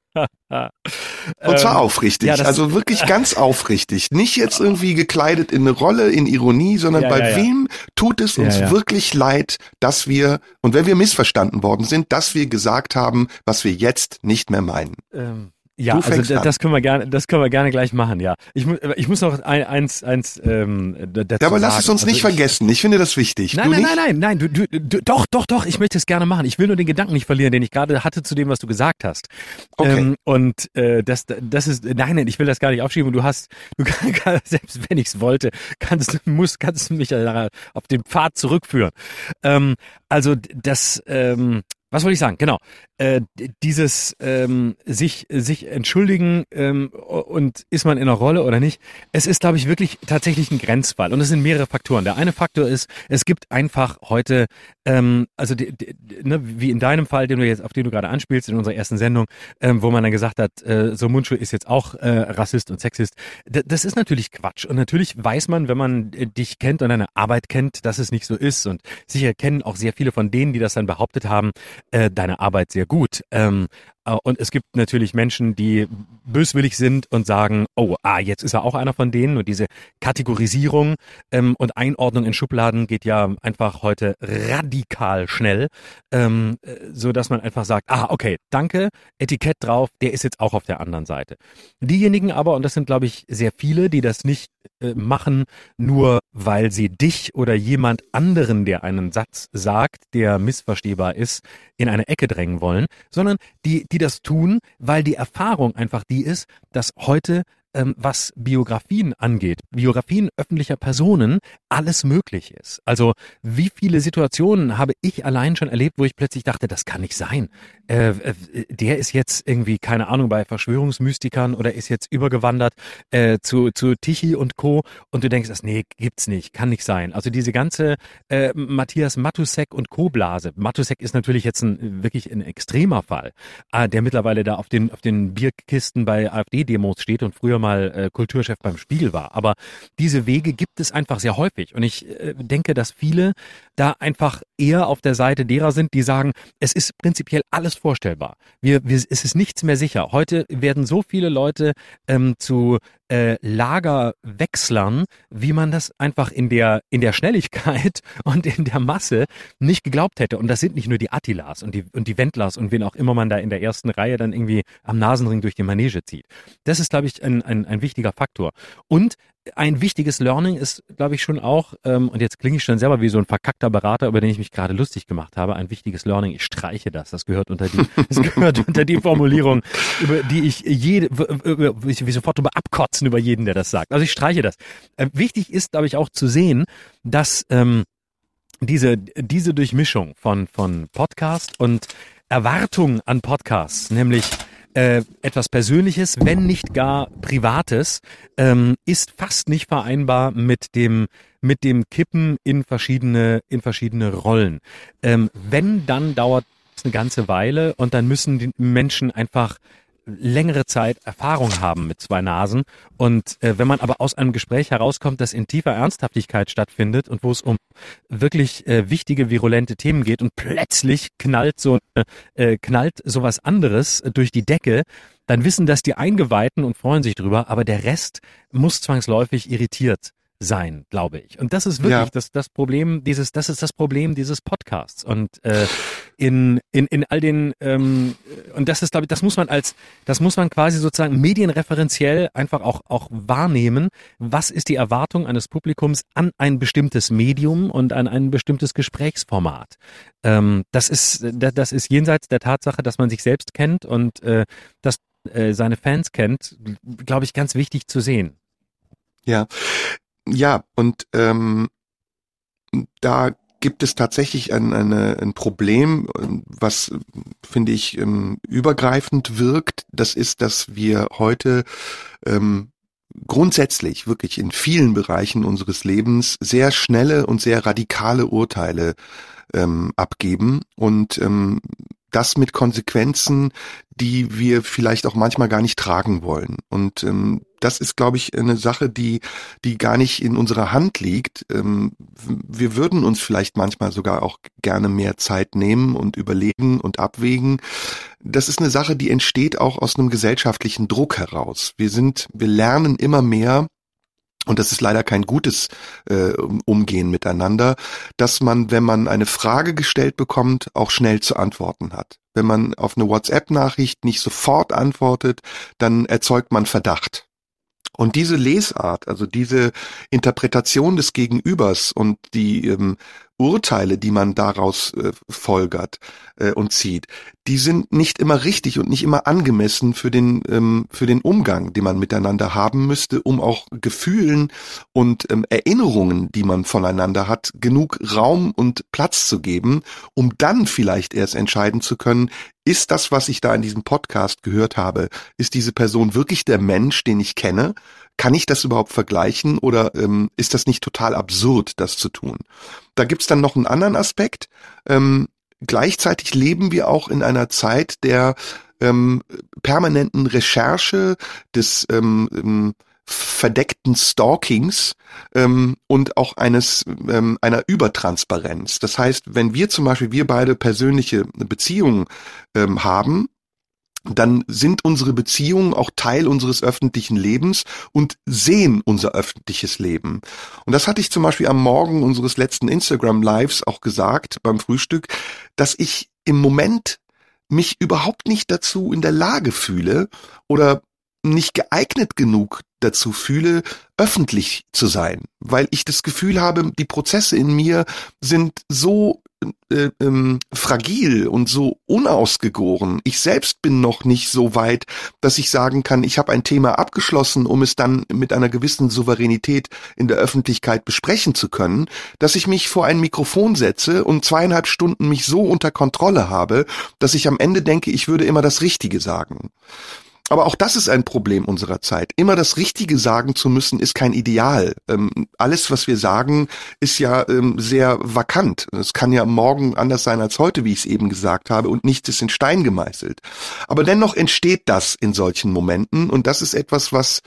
Speaker 2: Und zwar ähm, aufrichtig, ja, also wirklich ganz aufrichtig. Nicht jetzt irgendwie gekleidet in eine Rolle, in Ironie, sondern ja, bei ja, wem tut es uns wirklich leid, dass wir, und wenn wir missverstanden worden sind, dass wir gesagt haben, was wir jetzt nicht mehr meinen. Ähm.
Speaker 3: Ja, also das können wir gerne, das können wir gerne gleich machen. Ja, ich, ich muss noch ein, eins, eins ähm,
Speaker 2: dazu Ja, aber lass es uns also nicht ich, vergessen. Ich finde das wichtig.
Speaker 3: Nein, du nein, nicht? nein, nein, nein, du, du, du, doch, doch, doch. Ich möchte es gerne machen. Ich will nur den Gedanken nicht verlieren, den ich gerade hatte zu dem, was du gesagt hast. Okay. Ähm, und äh, das, das ist, nein, nein, ich will das gar nicht aufschieben. Du hast, du kannst, selbst wenn ich es wollte, kannst, musst, kannst du mich auf den Pfad zurückführen. Ähm, also das, ähm, was wollte ich sagen? Genau. Äh, dieses ähm, sich sich entschuldigen ähm, und ist man in einer Rolle oder nicht. Es ist, glaube ich, wirklich tatsächlich ein Grenzfall und es sind mehrere Faktoren. Der eine Faktor ist, es gibt einfach heute, ähm, also die, die, ne, wie in deinem Fall, den du jetzt auf den du gerade anspielst in unserer ersten Sendung, ähm, wo man dann gesagt hat, äh, so Mundschuh ist jetzt auch äh, Rassist und Sexist. D das ist natürlich Quatsch und natürlich weiß man, wenn man äh, dich kennt und deine Arbeit kennt, dass es nicht so ist und sicher kennen auch sehr viele von denen, die das dann behauptet haben, äh, deine Arbeit sehr gut. Ähm, äh, und es gibt natürlich Menschen, die böswillig sind und sagen, oh, ah, jetzt ist er auch einer von denen. Und diese Kategorisierung ähm, und Einordnung in Schubladen geht ja einfach heute radikal schnell, ähm, äh, so dass man einfach sagt, ah, okay, danke, Etikett drauf, der ist jetzt auch auf der anderen Seite. Diejenigen aber, und das sind, glaube ich, sehr viele, die das nicht äh, machen, nur weil sie dich oder jemand anderen, der einen Satz sagt, der missverstehbar ist, in eine Ecke drängen wollen, sondern die, die das tun, weil die Erfahrung einfach die ist, dass heute ähm, was Biografien angeht, Biografien öffentlicher Personen, alles möglich ist. Also wie viele Situationen habe ich allein schon erlebt, wo ich plötzlich dachte, das kann nicht sein. Äh, äh, der ist jetzt irgendwie, keine Ahnung, bei Verschwörungsmystikern oder ist jetzt übergewandert äh, zu, zu Tichy und Co. Und du denkst, das, nee, gibt's nicht, kann nicht sein. Also diese ganze äh, Matthias Matusek und Co-Blase. Matusek ist natürlich jetzt ein wirklich ein extremer Fall, äh, der mittlerweile da auf den, auf den Bierkisten bei AfD-Demos steht und früher mal äh, Kulturchef beim Spiegel war. Aber diese Wege gibt es einfach sehr häufig. Und ich äh, denke, dass viele da einfach eher auf der Seite derer sind, die sagen, es ist prinzipiell alles vorstellbar. Wir, wir, es ist nichts mehr sicher. Heute werden so viele Leute ähm, zu äh, Lagerwechslern, wie man das einfach in der, in der Schnelligkeit und in der Masse nicht geglaubt hätte. Und das sind nicht nur die Attilas und die, und die Wendlers und wen auch immer man da in der ersten Reihe dann irgendwie am Nasenring durch die Manege zieht. Das ist, glaube ich, ein, ein, ein wichtiger Faktor. Und ein wichtiges Learning ist, glaube ich, schon auch, ähm, und jetzt klinge ich schon selber wie so ein verkackter Berater, über den ich mich gerade lustig gemacht habe, ein wichtiges Learning, ich streiche das, das gehört unter die, das gehört unter die Formulierung, über die ich jede, wie sofort über abkotzen über jeden, der das sagt. Also ich streiche das. Äh, wichtig ist, glaube ich, auch zu sehen, dass ähm, diese, diese Durchmischung von, von Podcast und Erwartung an Podcasts, nämlich äh, etwas Persönliches, wenn nicht gar Privates, ähm, ist fast nicht vereinbar mit dem mit dem Kippen in verschiedene in verschiedene Rollen. Ähm, wenn, dann dauert es eine ganze Weile und dann müssen die Menschen einfach längere Zeit Erfahrung haben mit zwei Nasen. Und äh, wenn man aber aus einem Gespräch herauskommt, das in tiefer Ernsthaftigkeit stattfindet und wo es um wirklich äh, wichtige, virulente Themen geht und plötzlich knallt so äh, knallt sowas anderes durch die Decke, dann wissen das die Eingeweihten und freuen sich drüber, aber der Rest muss zwangsläufig irritiert sein, glaube ich. Und das ist wirklich ja. das, das Problem dieses, das ist das Problem dieses Podcasts. Und äh, in, in, in all den ähm, und das ist, glaube ich, das muss man als, das muss man quasi sozusagen medienreferenziell einfach auch, auch wahrnehmen. Was ist die Erwartung eines Publikums an ein bestimmtes Medium und an ein bestimmtes Gesprächsformat? Ähm, das ist, das ist jenseits der Tatsache, dass man sich selbst kennt und äh, dass äh, seine Fans kennt, glaube ich, ganz wichtig zu sehen.
Speaker 2: Ja, ja, und ähm, da gibt es tatsächlich ein, eine, ein Problem, was, finde ich, ähm, übergreifend wirkt. Das ist, dass wir heute ähm, grundsätzlich wirklich in vielen Bereichen unseres Lebens sehr schnelle und sehr radikale Urteile ähm, abgeben und ähm, das mit Konsequenzen, die wir vielleicht auch manchmal gar nicht tragen wollen. Und ähm, das ist, glaube ich, eine Sache, die, die gar nicht in unserer Hand liegt. Ähm, wir würden uns vielleicht manchmal sogar auch gerne mehr Zeit nehmen und überlegen und abwägen. Das ist eine Sache, die entsteht auch aus einem gesellschaftlichen Druck heraus. Wir sind, wir lernen immer mehr, und das ist leider kein gutes äh, Umgehen miteinander, dass man, wenn man eine Frage gestellt bekommt, auch schnell zu antworten hat. Wenn man auf eine WhatsApp-Nachricht nicht sofort antwortet, dann erzeugt man Verdacht. Und diese Lesart, also diese Interpretation des Gegenübers und die ähm, Urteile, die man daraus äh, folgert äh, und zieht, die sind nicht immer richtig und nicht immer angemessen für den ähm, für den Umgang, den man miteinander haben müsste, um auch Gefühlen und ähm, Erinnerungen, die man voneinander hat, genug Raum und Platz zu geben, um dann vielleicht erst entscheiden zu können, ist das, was ich da in diesem Podcast gehört habe, ist diese Person wirklich der Mensch, den ich kenne? Kann ich das überhaupt vergleichen oder ähm, ist das nicht total absurd, das zu tun? Da gibt's dann noch einen anderen Aspekt. Ähm, gleichzeitig leben wir auch in einer Zeit der ähm, permanenten Recherche, des ähm, ähm, verdeckten Stalkings ähm, und auch eines ähm, einer Übertransparenz. Das heißt, wenn wir zum Beispiel wir beide persönliche Beziehungen ähm, haben, dann sind unsere Beziehungen auch Teil unseres öffentlichen Lebens und sehen unser öffentliches Leben. Und das hatte ich zum Beispiel am Morgen unseres letzten Instagram Lives auch gesagt beim Frühstück, dass ich im Moment mich überhaupt nicht dazu in der Lage fühle oder nicht geeignet genug dazu fühle, öffentlich zu sein, weil ich das Gefühl habe, die Prozesse in mir sind so äh, ähm, fragil und so unausgegoren. Ich selbst bin noch nicht so weit, dass ich sagen kann, ich habe ein Thema abgeschlossen, um es dann mit einer gewissen Souveränität in der Öffentlichkeit besprechen zu können, dass ich mich vor ein Mikrofon setze und zweieinhalb Stunden mich so unter Kontrolle habe, dass ich am Ende denke, ich würde immer das Richtige sagen. Aber auch das ist ein Problem unserer Zeit. Immer das Richtige sagen zu müssen, ist kein Ideal. Ähm, alles, was wir sagen, ist ja ähm, sehr vakant. Es kann ja morgen anders sein als heute, wie ich es eben gesagt habe, und nichts ist in Stein gemeißelt. Aber dennoch entsteht das in solchen Momenten und das ist etwas, was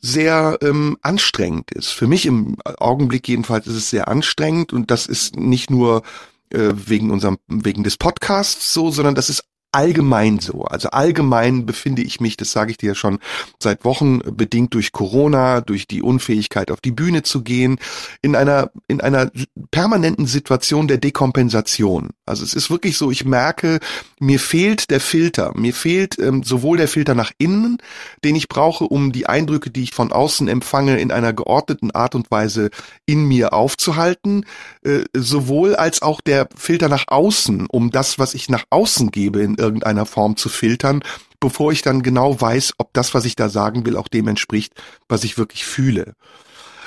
Speaker 2: sehr ähm, anstrengend ist. Für mich im Augenblick jedenfalls ist es sehr anstrengend und das ist nicht nur äh, wegen unserem wegen des Podcasts so, sondern das ist allgemein so. Also allgemein befinde ich mich, das sage ich dir ja schon seit Wochen, bedingt durch Corona, durch die Unfähigkeit auf die Bühne zu gehen, in einer, in einer permanenten Situation der Dekompensation. Also es ist wirklich so, ich merke, mir fehlt der Filter. Mir fehlt ähm, sowohl der Filter nach innen, den ich brauche, um die Eindrücke, die ich von außen empfange, in einer geordneten Art und Weise in mir aufzuhalten, äh, sowohl als auch der Filter nach außen, um das, was ich nach außen gebe, in irgendeiner Form zu filtern, bevor ich dann genau weiß, ob das, was ich da sagen will, auch dem entspricht, was ich wirklich fühle.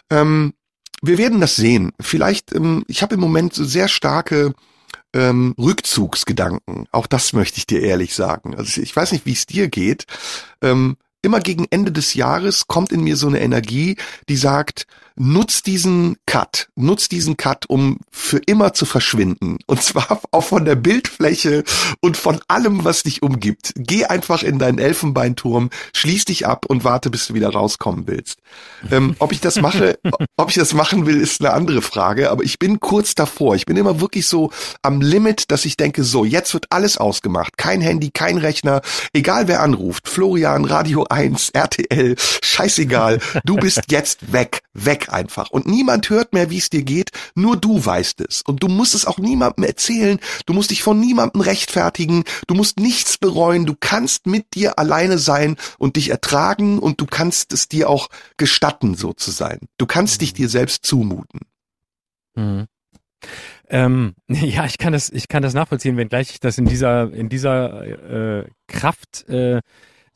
Speaker 2: Ähm, wir werden das sehen. Vielleicht, ähm, ich habe im Moment sehr starke ähm, Rückzugsgedanken. Auch das möchte ich dir ehrlich sagen. Also ich weiß nicht, wie es dir geht. Ähm, immer gegen Ende des Jahres kommt in mir so eine Energie, die sagt, nutz diesen Cut, nutz diesen Cut, um für immer zu verschwinden. Und zwar auch von der Bildfläche und von allem, was dich umgibt. Geh einfach in deinen Elfenbeinturm, schließ dich ab und warte, bis du wieder rauskommen willst. Ähm, ob ich das mache, ob ich das machen will, ist eine andere Frage, aber ich bin kurz davor. Ich bin immer wirklich so am Limit, dass ich denke, so, jetzt wird alles ausgemacht. Kein Handy, kein Rechner, egal wer anruft. Florian, Radio 1, RTL, scheißegal. Du bist jetzt weg, weg weg einfach. Und niemand hört mehr, wie es dir geht, nur du weißt es. Und du musst es auch niemandem erzählen, du musst dich von niemandem rechtfertigen, du musst nichts bereuen, du kannst mit dir alleine sein und dich ertragen und du kannst es dir auch gestatten, so zu sein. Du kannst dich dir selbst zumuten.
Speaker 3: Mhm. Ähm, ja, ich kann das, ich kann das nachvollziehen, wenngleich ich das in dieser, in dieser äh, Kraft äh,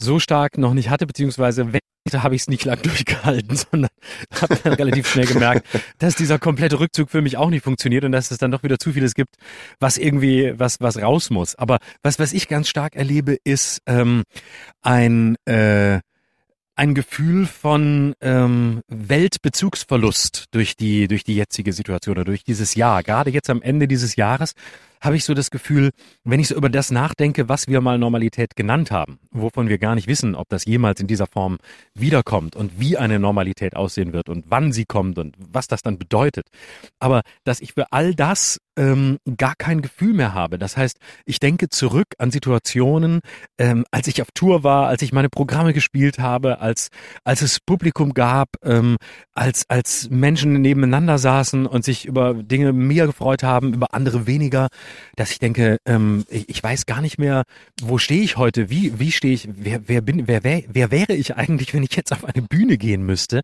Speaker 3: so stark noch nicht hatte, beziehungsweise wenn habe ich es nicht lang durchgehalten, sondern habe dann relativ schnell gemerkt, dass dieser komplette Rückzug für mich auch nicht funktioniert und dass es dann doch wieder zu vieles gibt, was irgendwie was was raus muss. Aber was was ich ganz stark erlebe, ist ähm, ein äh, ein Gefühl von ähm, Weltbezugsverlust durch die durch die jetzige Situation oder durch dieses Jahr. Gerade jetzt am Ende dieses Jahres habe ich so das Gefühl, wenn ich so über das nachdenke, was wir mal Normalität genannt haben, wovon wir gar nicht wissen, ob das jemals in dieser Form wiederkommt und wie eine Normalität aussehen wird und wann sie kommt und was das dann bedeutet. Aber dass ich für all das ähm, gar kein Gefühl mehr habe. Das heißt, ich denke zurück an Situationen, ähm, als ich auf Tour war, als ich meine Programme gespielt habe, als als es Publikum gab, ähm, als als Menschen nebeneinander saßen und sich über Dinge mehr gefreut haben, über andere weniger, dass ich denke, ähm, ich, ich weiß gar nicht mehr, wo stehe ich heute, wie wie stehe ich, wer wer bin, wer wer, wer wäre ich eigentlich, wenn ich jetzt auf eine Bühne gehen müsste,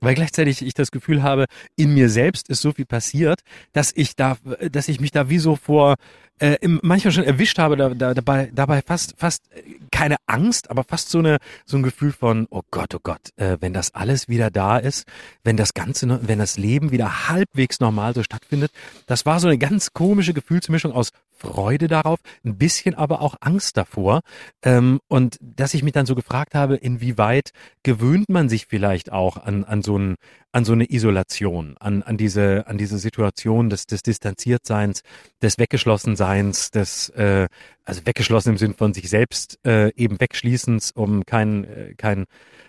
Speaker 3: weil gleichzeitig ich das Gefühl habe, in mir selbst ist so viel passiert, dass ich da dass ich mich da wie so vor äh, manchmal schon erwischt habe, da, da, dabei, dabei fast, fast keine Angst, aber fast so eine, so ein Gefühl von, oh Gott, oh Gott, äh, wenn das alles wieder da ist, wenn das Ganze, wenn das Leben wieder halbwegs normal so stattfindet, das war so eine ganz komische Gefühlsmischung aus Freude darauf, ein bisschen aber auch Angst davor. Ähm, und dass ich mich dann so gefragt habe, inwieweit gewöhnt man sich vielleicht auch an, an so ein, an so eine Isolation, an, an diese, an diese Situation des, des Distanziertseins, des Weggeschlossenseins, des, äh, also weggeschlossen im Sinn von sich selbst äh, eben wegschließens, um kein, äh, kein,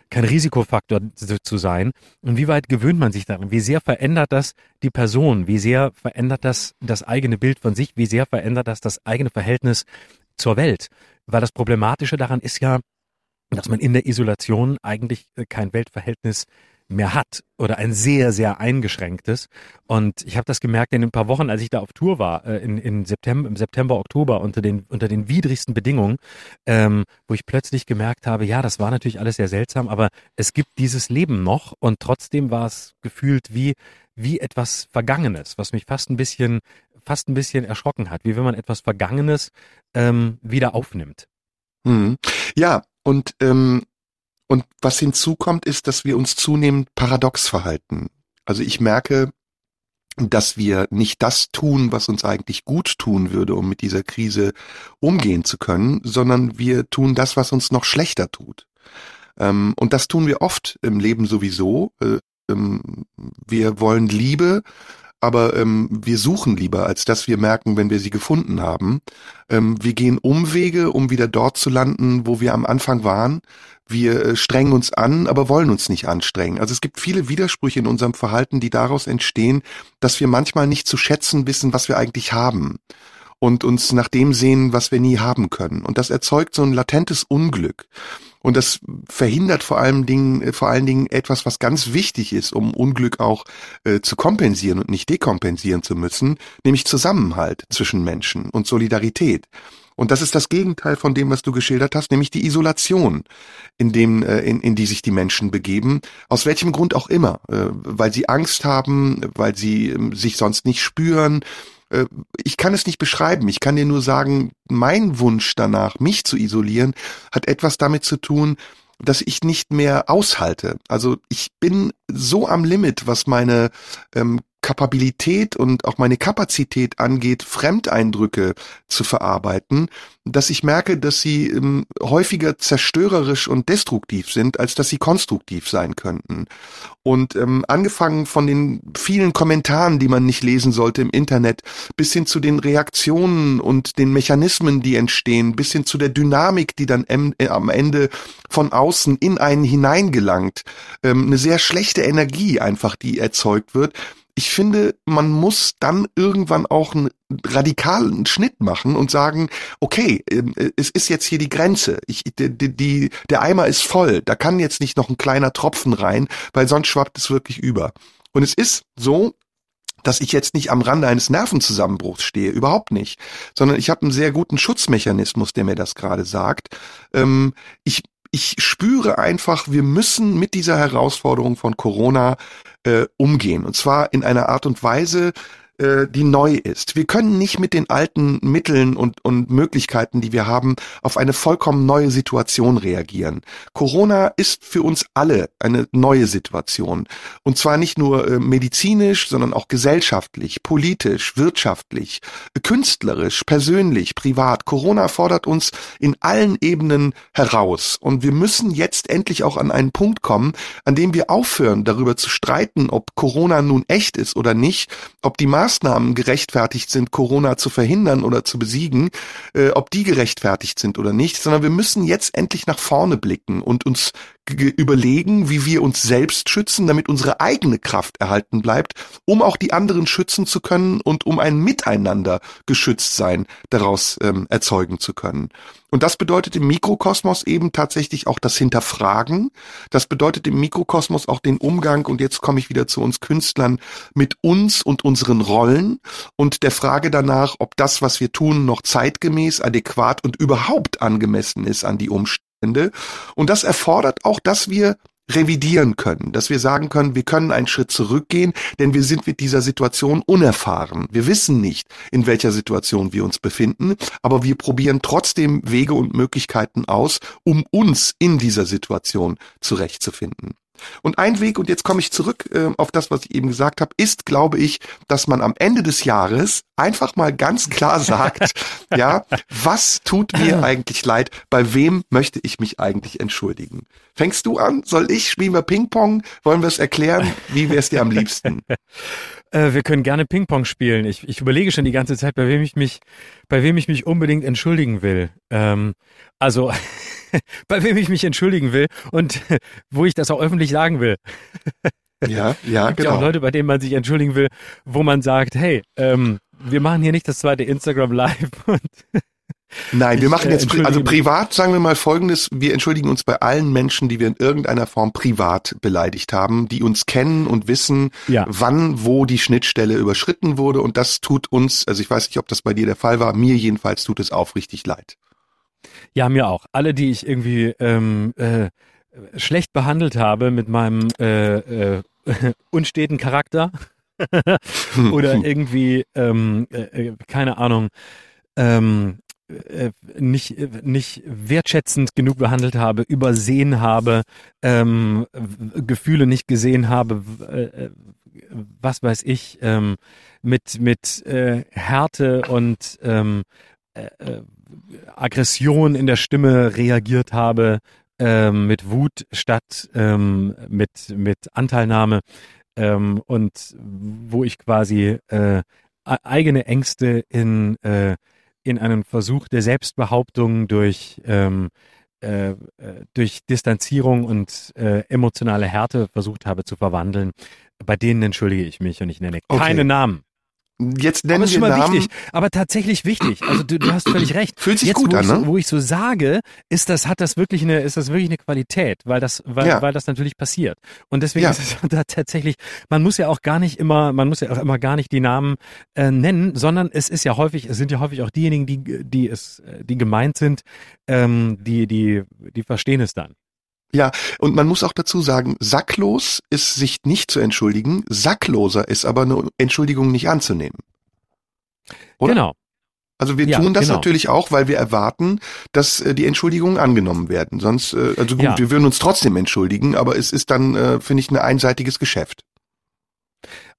Speaker 3: kein Risikofaktor zu sein. Und wie weit gewöhnt man sich daran? Wie sehr verändert das die Person? Wie sehr verändert das das eigene Bild von sich? Wie sehr verändert das das eigene Verhältnis zur Welt? Weil das Problematische daran ist ja, dass man in der Isolation eigentlich äh, kein Weltverhältnis mehr hat oder ein sehr, sehr eingeschränktes. Und ich habe das gemerkt in ein paar Wochen, als ich da auf Tour war, äh, in, in September, im September, Oktober unter den, unter den widrigsten Bedingungen, ähm, wo ich plötzlich gemerkt habe, ja, das war natürlich alles sehr seltsam, aber es gibt dieses Leben noch und trotzdem war es gefühlt wie, wie etwas Vergangenes, was mich fast ein bisschen, fast ein bisschen erschrocken hat, wie wenn man etwas Vergangenes ähm, wieder aufnimmt.
Speaker 2: Mhm. Ja, und ähm, und was hinzukommt, ist, dass wir uns zunehmend paradox verhalten. Also ich merke, dass wir nicht das tun, was uns eigentlich gut tun würde, um mit dieser Krise umgehen zu können, sondern wir tun das, was uns noch schlechter tut. Ähm, und das tun wir oft im Leben sowieso. Äh, ähm, wir wollen Liebe, aber ähm, wir suchen lieber, als dass wir merken, wenn wir sie gefunden haben. Ähm, wir gehen Umwege, um wieder dort zu landen, wo wir am Anfang waren. Wir äh, strengen uns an, aber wollen uns nicht anstrengen. Also es gibt viele Widersprüche in unserem Verhalten, die daraus entstehen, dass wir manchmal nicht zu schätzen wissen, was wir eigentlich haben und uns nach dem sehen, was wir nie haben können. Und das erzeugt so ein latentes Unglück. Und das verhindert vor allen Dingen, äh, vor allen Dingen etwas, was ganz wichtig ist, um Unglück auch äh, zu kompensieren und nicht dekompensieren zu müssen, nämlich Zusammenhalt zwischen Menschen und Solidarität. Und das ist das Gegenteil von dem, was du geschildert hast, nämlich die Isolation, in dem, äh, in, in die sich die Menschen begeben, aus welchem Grund auch immer, äh, weil sie Angst haben, weil sie äh, sich sonst nicht spüren, ich kann es nicht beschreiben. Ich kann dir nur sagen, mein Wunsch danach, mich zu isolieren, hat etwas damit zu tun, dass ich nicht mehr aushalte. Also ich bin so am Limit, was meine ähm, Kapabilität und auch meine Kapazität angeht, Fremdeindrücke zu verarbeiten, dass ich merke, dass sie ähm, häufiger zerstörerisch und destruktiv sind, als dass sie konstruktiv sein könnten. Und ähm, angefangen von den vielen Kommentaren, die man nicht lesen sollte im Internet, bis hin zu den Reaktionen und den Mechanismen, die entstehen, bis hin zu der Dynamik, die dann äh, am Ende von außen in einen hineingelangt. Ähm, eine sehr schlechte Energie einfach, die erzeugt wird ich finde, man muss dann irgendwann auch einen radikalen Schnitt machen und sagen, okay, ähm, es ist jetzt hier die Grenze. Ich, die, die, der Eimer ist voll. Da kann jetzt nicht noch ein kleiner Tropfen rein, weil sonst schwappt es wirklich über. Und es ist so, dass ich jetzt nicht am Rande eines Nervenzusammenbruchs stehe, überhaupt nicht, sondern ich habe einen sehr guten Schutzmechanismus, der mir das gerade sagt. Ähm, ich ich spüre einfach, wir müssen mit dieser Herausforderung von Corona äh, umgehen. Und zwar in einer Art und Weise, äh, die neu ist. Wir können nicht mit den alten Mitteln und, und Möglichkeiten, die wir haben, auf eine vollkommen neue Situation reagieren. Corona ist für uns alle eine neue Situation. Und zwar nicht nur äh, medizinisch, sondern auch gesellschaftlich, politisch, wirtschaftlich, künstlerisch, persönlich, privat. Corona fordert uns in allen Ebenen heraus. Und wir müssen jetzt endlich auch an einen Punkt kommen, an dem wir aufhören, darüber zu streiten, ob Corona nun echt ist oder nicht, ob die Maßnahmen Maßnahmen gerechtfertigt sind, Corona zu verhindern oder zu besiegen, äh, ob die gerechtfertigt sind oder nicht, sondern wir müssen jetzt endlich nach vorne blicken und uns überlegen, wie wir uns selbst schützen, damit unsere eigene Kraft erhalten bleibt, um auch die anderen schützen zu können und um ein Miteinander geschützt sein daraus ähm, erzeugen zu können. Und das bedeutet im Mikrokosmos eben tatsächlich auch das Hinterfragen. Das bedeutet im Mikrokosmos auch den Umgang, und jetzt komme ich wieder zu uns Künstlern, mit uns und unseren Rollen und der Frage danach, ob das, was wir tun, noch zeitgemäß, adäquat und überhaupt angemessen ist an die Umstände. Und das erfordert auch, dass wir revidieren können, dass wir sagen können, wir können einen Schritt zurückgehen, denn wir sind mit dieser Situation unerfahren. Wir wissen nicht, in welcher Situation wir uns befinden, aber wir probieren trotzdem Wege und Möglichkeiten aus, um uns in dieser Situation zurechtzufinden. Und ein Weg, und jetzt komme ich zurück äh, auf das, was ich eben gesagt habe, ist, glaube ich, dass man am Ende des Jahres einfach mal ganz klar sagt, ja, was tut mir eigentlich leid? Bei wem möchte ich mich eigentlich entschuldigen? Fängst du an? Soll ich? Spielen wir Ping-Pong? Wollen wir es erklären? Wie wäre es dir am liebsten?
Speaker 3: Äh, wir können gerne Ping-Pong spielen. Ich, ich überlege schon die ganze Zeit, bei wem ich mich, bei wem ich mich unbedingt entschuldigen will. Ähm, also bei wem ich mich entschuldigen will und wo ich das auch öffentlich sagen will.
Speaker 2: Ja, ja,
Speaker 3: Gibt
Speaker 2: genau.
Speaker 3: ja auch Leute, bei denen man sich entschuldigen will, wo man sagt, hey, ähm, wir machen hier nicht das zweite Instagram Live und
Speaker 2: Nein, wir machen
Speaker 3: äh,
Speaker 2: jetzt, also privat sagen wir mal Folgendes, wir entschuldigen uns bei allen Menschen, die wir in irgendeiner Form privat beleidigt haben, die uns kennen und wissen,
Speaker 3: Ja.
Speaker 2: wann, wo die Schnittstelle überschritten wurde und das tut uns, also ich weiß nicht, ob das bei dir der Fall war, mir jedenfalls tut es aufrichtig leid.
Speaker 3: Ja, mir auch. Alle, die ich irgendwie ähm, äh, schlecht behandelt habe mit meinem äh, äh, unsteten Charakter oder irgendwie, ähm, äh, äh, keine Ahnung, ähm, äh, nicht, nicht wertschätzend genug behandelt habe, übersehen habe, ähm, Gefühle nicht gesehen habe, was weiß ich, ähm, mit, mit Härte und ähm, äh, äh, Aggression in der Stimme reagiert habe, ähm, mit Wut statt ähm, mit, mit Anteilnahme ähm, und wo ich quasi äh, e- eigene Ängste in, äh, in einen Versuch der Selbstbehauptung durch, ähm, äh, äh, durch Distanzierung und äh, emotionale Härte versucht habe zu verwandeln. Bei denen entschuldige ich mich und ich nenne
Speaker 2: Okay.
Speaker 3: keine Namen.
Speaker 2: Jetzt
Speaker 3: Aber
Speaker 2: nennen
Speaker 3: schon
Speaker 2: wir
Speaker 3: mal
Speaker 2: Namen.
Speaker 3: wichtig, aber tatsächlich wichtig. Also du, du hast völlig recht.
Speaker 2: Fühlt sich
Speaker 3: Jetzt,
Speaker 2: gut
Speaker 3: wo
Speaker 2: an,
Speaker 3: ich,
Speaker 2: ne?
Speaker 3: Wo ich so sage, ist das, hat das wirklich eine, ist das wirklich eine Qualität, weil das, weil,
Speaker 2: Ja.
Speaker 3: weil das natürlich passiert. Und deswegen
Speaker 2: Ja.
Speaker 3: ist es da tatsächlich, man muss ja auch gar nicht immer, man muss ja auch immer gar nicht die Namen äh, nennen, sondern es ist ja häufig, es sind ja häufig auch diejenigen, die, die es, äh, die gemeint sind, ähm, die, die, die verstehen es dann.
Speaker 2: Und man muss auch dazu sagen, sacklos ist sich nicht zu entschuldigen, sackloser ist aber eine Entschuldigung nicht anzunehmen. Oder?
Speaker 3: Genau.
Speaker 2: Also wir
Speaker 3: Ja,
Speaker 2: tun das
Speaker 3: genau.
Speaker 2: natürlich auch, weil wir erwarten, dass äh, die Entschuldigungen angenommen werden. Sonst, äh, also gut,
Speaker 3: Ja.
Speaker 2: wir würden uns trotzdem entschuldigen, aber es ist dann, äh, finde ich, ein einseitiges Geschäft.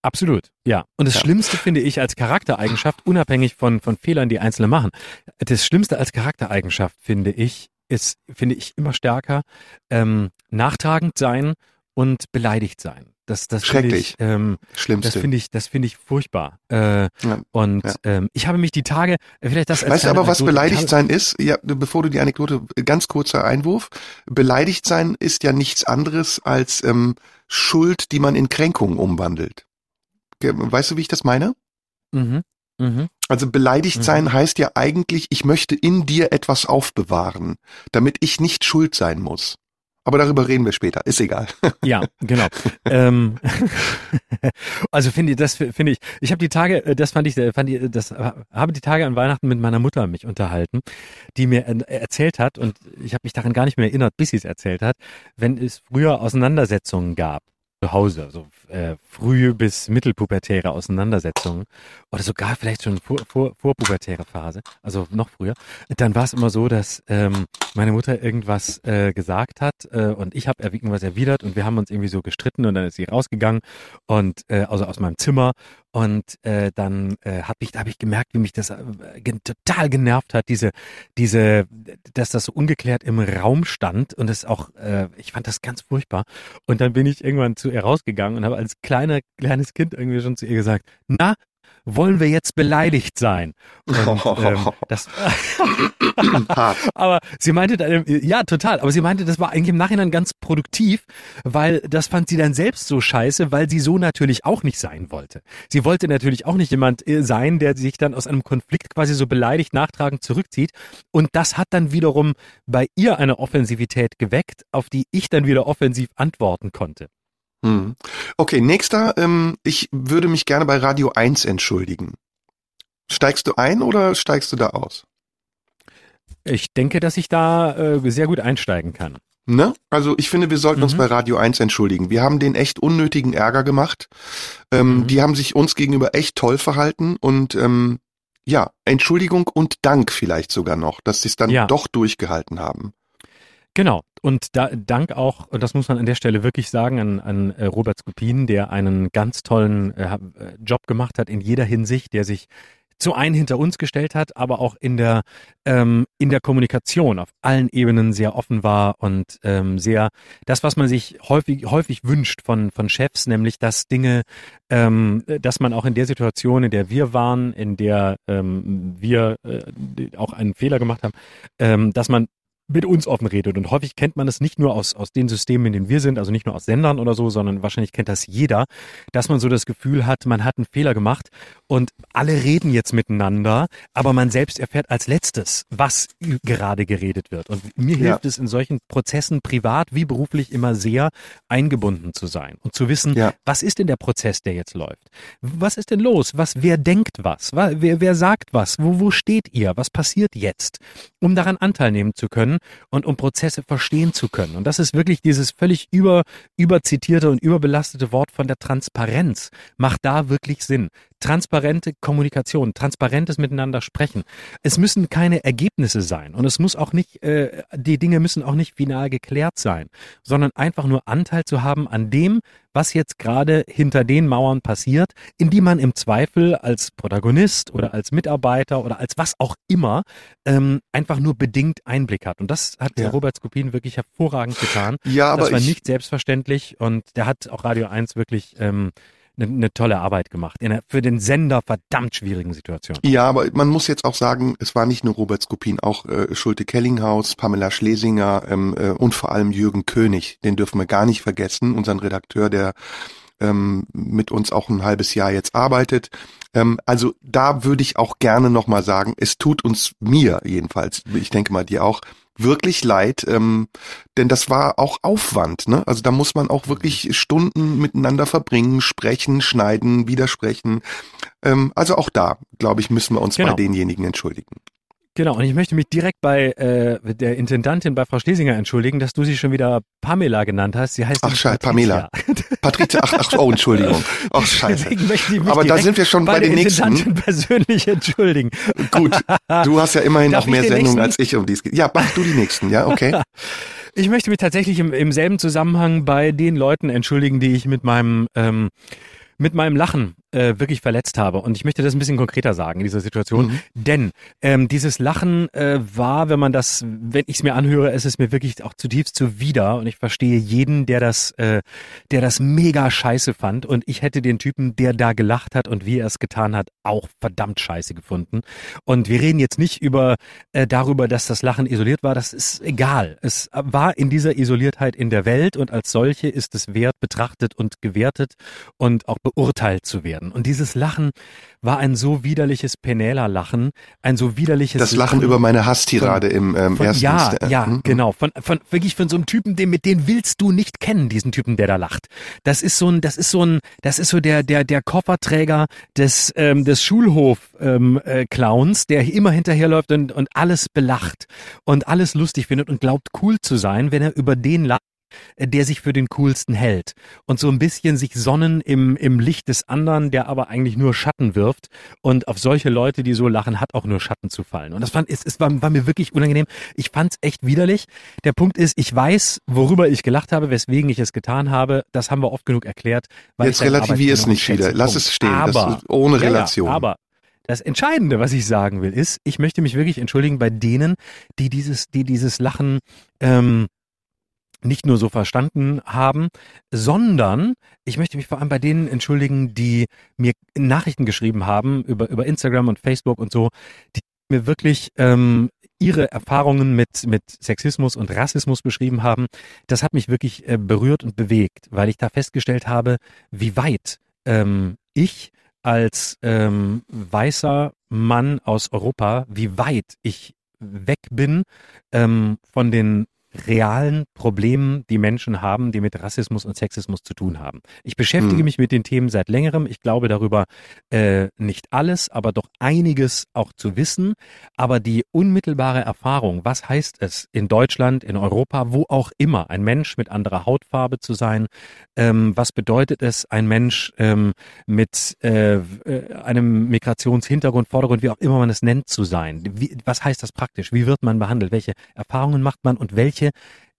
Speaker 3: Absolut, ja. Und das
Speaker 2: Ja.
Speaker 3: Schlimmste finde ich als Charaktereigenschaft, unabhängig von, von Fehlern, die Einzelne machen, das Schlimmste als Charaktereigenschaft finde ich, ist, finde ich immer stärker, ähm, nachtragend sein und beleidigt sein. Das, das finde
Speaker 2: Schrecklich.
Speaker 3: ich, ähm, das
Speaker 2: Schlimmste.
Speaker 3: finde ich, das finde ich furchtbar. Äh,
Speaker 2: Ja.
Speaker 3: Und
Speaker 2: Ja.
Speaker 3: ähm, ich habe mich die Tage, vielleicht das
Speaker 2: Weißt du aber, was
Speaker 3: Anekdote-
Speaker 2: beleidigt
Speaker 3: ich
Speaker 2: sein ist? Ja, bevor du die Anekdote, ganz kurzer Einwurf. Beleidigt sein ist ja nichts anderes als ähm, Schuld, die man in Kränkung umwandelt. Weißt du, wie ich das meine?
Speaker 3: Mhm. Mhm.
Speaker 2: Also beleidigt
Speaker 3: Mhm.
Speaker 2: sein heißt ja eigentlich, ich möchte in dir etwas aufbewahren, damit ich nicht schuld sein muss. Aber darüber reden wir später. Ist egal.
Speaker 3: Ja, genau. ähm, also finde ich, das finde ich. Ich habe die Tage, äh, das fand ich, äh, fand ich, das habe die Tage an Weihnachten mit meiner Mutter mich unterhalten, die mir erzählt hat und ich habe mich daran gar nicht mehr erinnert, bis sie es erzählt hat, wenn es früher Auseinandersetzungen gab zu Hause, so äh, frühe bis mittelpubertäre Auseinandersetzungen oder sogar vielleicht schon vor, vor, vorpubertäre Phase, also noch früher, dann war es immer so, dass ähm, meine Mutter irgendwas äh, gesagt hat äh, und ich habe irgendwas erwidert und wir haben uns irgendwie so gestritten und dann ist sie rausgegangen und äh, also aus meinem Zimmer und äh, dann äh, habe ich, da habe ich gemerkt, wie mich das äh, total genervt hat, diese, diese, dass das so ungeklärt im Raum stand und das auch, äh, ich fand das ganz furchtbar. Und dann bin ich irgendwann zu ihr rausgegangen und habe als kleiner kleines Kind irgendwie schon zu ihr gesagt, na, wollen wir jetzt beleidigt sein? Und, ähm, das, aber sie meinte, dann, ja, total, aber sie meinte, das war eigentlich im Nachhinein ganz produktiv, weil das fand sie dann selbst so scheiße, weil sie so natürlich auch nicht sein wollte. Sie wollte natürlich auch nicht jemand äh, sein, der sich dann aus einem Konflikt quasi so beleidigt nachtragend zurückzieht. Und das hat dann wiederum bei ihr eine Offensivität geweckt, auf die ich dann wieder offensiv antworten konnte.
Speaker 2: Hm. Okay, nächster. Ähm, ich würde mich gerne bei Radio 1 entschuldigen. Steigst du ein oder steigst du da aus?
Speaker 3: Ich denke, dass ich da äh, sehr gut einsteigen kann.
Speaker 2: Ne? Also ich finde, wir sollten mhm. uns bei Radio 1 entschuldigen. Wir haben den echt unnötigen Ärger gemacht. Ähm, mhm. Die haben sich uns gegenüber echt toll verhalten und ähm, ja, Entschuldigung und Dank vielleicht sogar noch, dass sie es dann ja. doch durchgehalten haben.
Speaker 3: Genau. Und da, Dank auch, und das muss man an der Stelle wirklich sagen, an, an äh, Robert Skopin, der einen ganz tollen äh, äh, Job gemacht hat in jeder Hinsicht, der sich zu einen hinter uns gestellt hat, aber auch in der ähm, in der Kommunikation auf allen Ebenen sehr offen war und ähm, sehr das, was man sich häufig häufig wünscht von von Chefs, nämlich dass Dinge, ähm, dass man auch in der Situation, in der wir waren, in der ähm, wir äh, auch einen Fehler gemacht haben, ähm, dass man mit uns offen redet. Und häufig kennt man es nicht nur aus, aus den Systemen, in denen wir sind, also nicht nur aus Sendern oder so, sondern wahrscheinlich kennt das jeder, dass man so das Gefühl hat, man hat einen Fehler gemacht und alle reden jetzt miteinander, aber man selbst erfährt als letztes, was gerade geredet wird. Und mir ja. hilft es in solchen Prozessen privat wie beruflich immer sehr eingebunden zu sein und zu wissen, ja. was ist denn der Prozess, der jetzt läuft? Was ist denn los? Was, wer denkt was? Wer, wer sagt was? Wo, wo steht ihr? Was passiert jetzt? Um daran Anteil nehmen zu können und um Prozesse verstehen zu können. Und das ist wirklich dieses völlig über, überzitierte und überbelastete Wort von der Transparenz. Macht da wirklich Sinn. Transparente Kommunikation, transparentes Miteinander sprechen. Es müssen keine Ergebnisse sein und es muss auch nicht, äh, die Dinge müssen auch nicht final geklärt sein, sondern einfach nur Anteil zu haben an dem, was jetzt gerade hinter den Mauern passiert, in die man im Zweifel als Protagonist oder als Mitarbeiter oder als was auch immer ähm, einfach nur bedingt Einblick hat. Und das hat ja. Robert Skopin wirklich hervorragend getan.
Speaker 2: Ja, aber
Speaker 3: das war
Speaker 2: ich,
Speaker 3: nicht selbstverständlich und der hat auch Radio 1 wirklich ähm, eine, eine tolle Arbeit gemacht in einer für den Sender verdammt schwierigen Situation.
Speaker 2: Ja, aber man muss jetzt auch sagen, es war nicht nur Robert Skopin, auch äh, Schulte Kellinghaus, Pamela Schlesinger ähm, äh, und vor allem Jürgen König. Den dürfen wir gar nicht vergessen, unseren Redakteur, der ähm, mit uns auch ein halbes Jahr jetzt arbeitet. Ähm, also da würde ich auch gerne nochmal sagen, es tut uns mir jedenfalls, ich denke mal dir auch, wirklich leid, ähm, denn das war auch Aufwand. Ne? Also da muss man auch wirklich Stunden miteinander verbringen, sprechen, schneiden, widersprechen. Ähm, also auch da, glaube ich, müssen wir uns genau. bei denjenigen entschuldigen.
Speaker 3: Genau, und ich möchte mich direkt bei äh, der Intendantin bei Frau Schlesinger entschuldigen, dass du sie schon wieder Pamela genannt hast. Sie heißt
Speaker 2: Ach scheiße, Pamela. Patricia, ach, ach, oh, Entschuldigung. Ach scheiße. Aber da sind wir schon bei, bei den nächsten.
Speaker 3: persönlich entschuldigen.
Speaker 2: Gut, du hast ja immerhin Darf noch mehr Sendungen als ich, um die es geht. Ja, mach du die nächsten, ja, okay.
Speaker 3: Ich möchte mich tatsächlich im, im selben Zusammenhang bei den Leuten entschuldigen, die ich mit meinem ähm, mit meinem Lachen äh, wirklich verletzt habe. Und ich möchte das ein bisschen konkreter sagen in dieser Situation. Mhm. Denn ähm, dieses Lachen äh, war, wenn man das, wenn ich es mir anhöre, ist es mir wirklich auch zutiefst zuwider. Und ich verstehe jeden, der das, äh, der das mega scheiße fand. Und ich hätte den Typen, der da gelacht hat und wie er es getan hat, auch verdammt scheiße gefunden. Und wir reden jetzt nicht über äh, darüber, dass das Lachen isoliert war. Das ist egal. Es war in dieser Isoliertheit in der Welt und als solche ist es wert, betrachtet und gewertet und auch beurteilt zu werden werden. Und dieses Lachen war ein so widerliches Penela-Lachen, ein so widerliches
Speaker 2: Das Lachen, über meine Hasstirade im ähm,
Speaker 3: von,
Speaker 2: ersten
Speaker 3: Ja,
Speaker 2: Sta-
Speaker 3: ja,
Speaker 2: Hm?
Speaker 3: genau. Von, von wirklich von so einem Typen, den mit den willst du nicht kennen, diesen Typen, der da lacht. Das ist so ein, das ist so ein, das ist so der der der Kofferträger des ähm, des Schulhof ähm, äh, Clowns, der immer hinterherläuft und und alles belacht und alles lustig findet und glaubt cool zu sein, wenn er über den lacht der sich für den coolsten hält und so ein bisschen sich sonnen im, im Licht des anderen, der aber eigentlich nur Schatten wirft und auf solche Leute, die so lachen, hat auch nur Schatten zu fallen. Und das fand, es, es war, war mir wirklich unangenehm. Ich fand's echt widerlich. Der Punkt ist, ich weiß, worüber ich gelacht habe, weswegen ich es getan habe. Das haben wir oft genug erklärt.
Speaker 2: Jetzt relativier es nicht wieder. Lass es stehen.
Speaker 3: Aber,
Speaker 2: ohne
Speaker 3: ja, ja,
Speaker 2: Relation.
Speaker 3: aber das Entscheidende, was ich sagen will, ist, ich möchte mich wirklich entschuldigen bei denen, die dieses, die dieses Lachen ähm, nicht nur so verstanden haben, sondern ich möchte mich vor allem bei denen entschuldigen, die mir Nachrichten geschrieben haben über, über Instagram und Facebook und so, die mir wirklich ähm, ihre Erfahrungen mit, mit Sexismus und Rassismus beschrieben haben. Das hat mich wirklich äh, berührt und bewegt, weil ich da festgestellt habe, wie weit ähm, ich als ähm, weißer Mann aus Europa, wie weit ich weg bin ähm, von den realen Problemen, die Menschen haben, die mit Rassismus und Sexismus zu tun haben. Ich beschäftige
Speaker 2: Hm.
Speaker 3: mich mit den Themen seit längerem. Ich glaube darüber äh, nicht alles, aber doch einiges auch zu wissen. Aber die unmittelbare Erfahrung, was heißt es in Deutschland, in Europa, wo auch immer, ein Mensch mit anderer Hautfarbe zu sein, ähm, was bedeutet es, ein Mensch ähm, mit äh, äh, einem Migrationshintergrund, Vordergrund, wie auch immer man es nennt, zu sein. Wie, was heißt das praktisch? Wie wird man behandelt? Welche Erfahrungen macht man und welche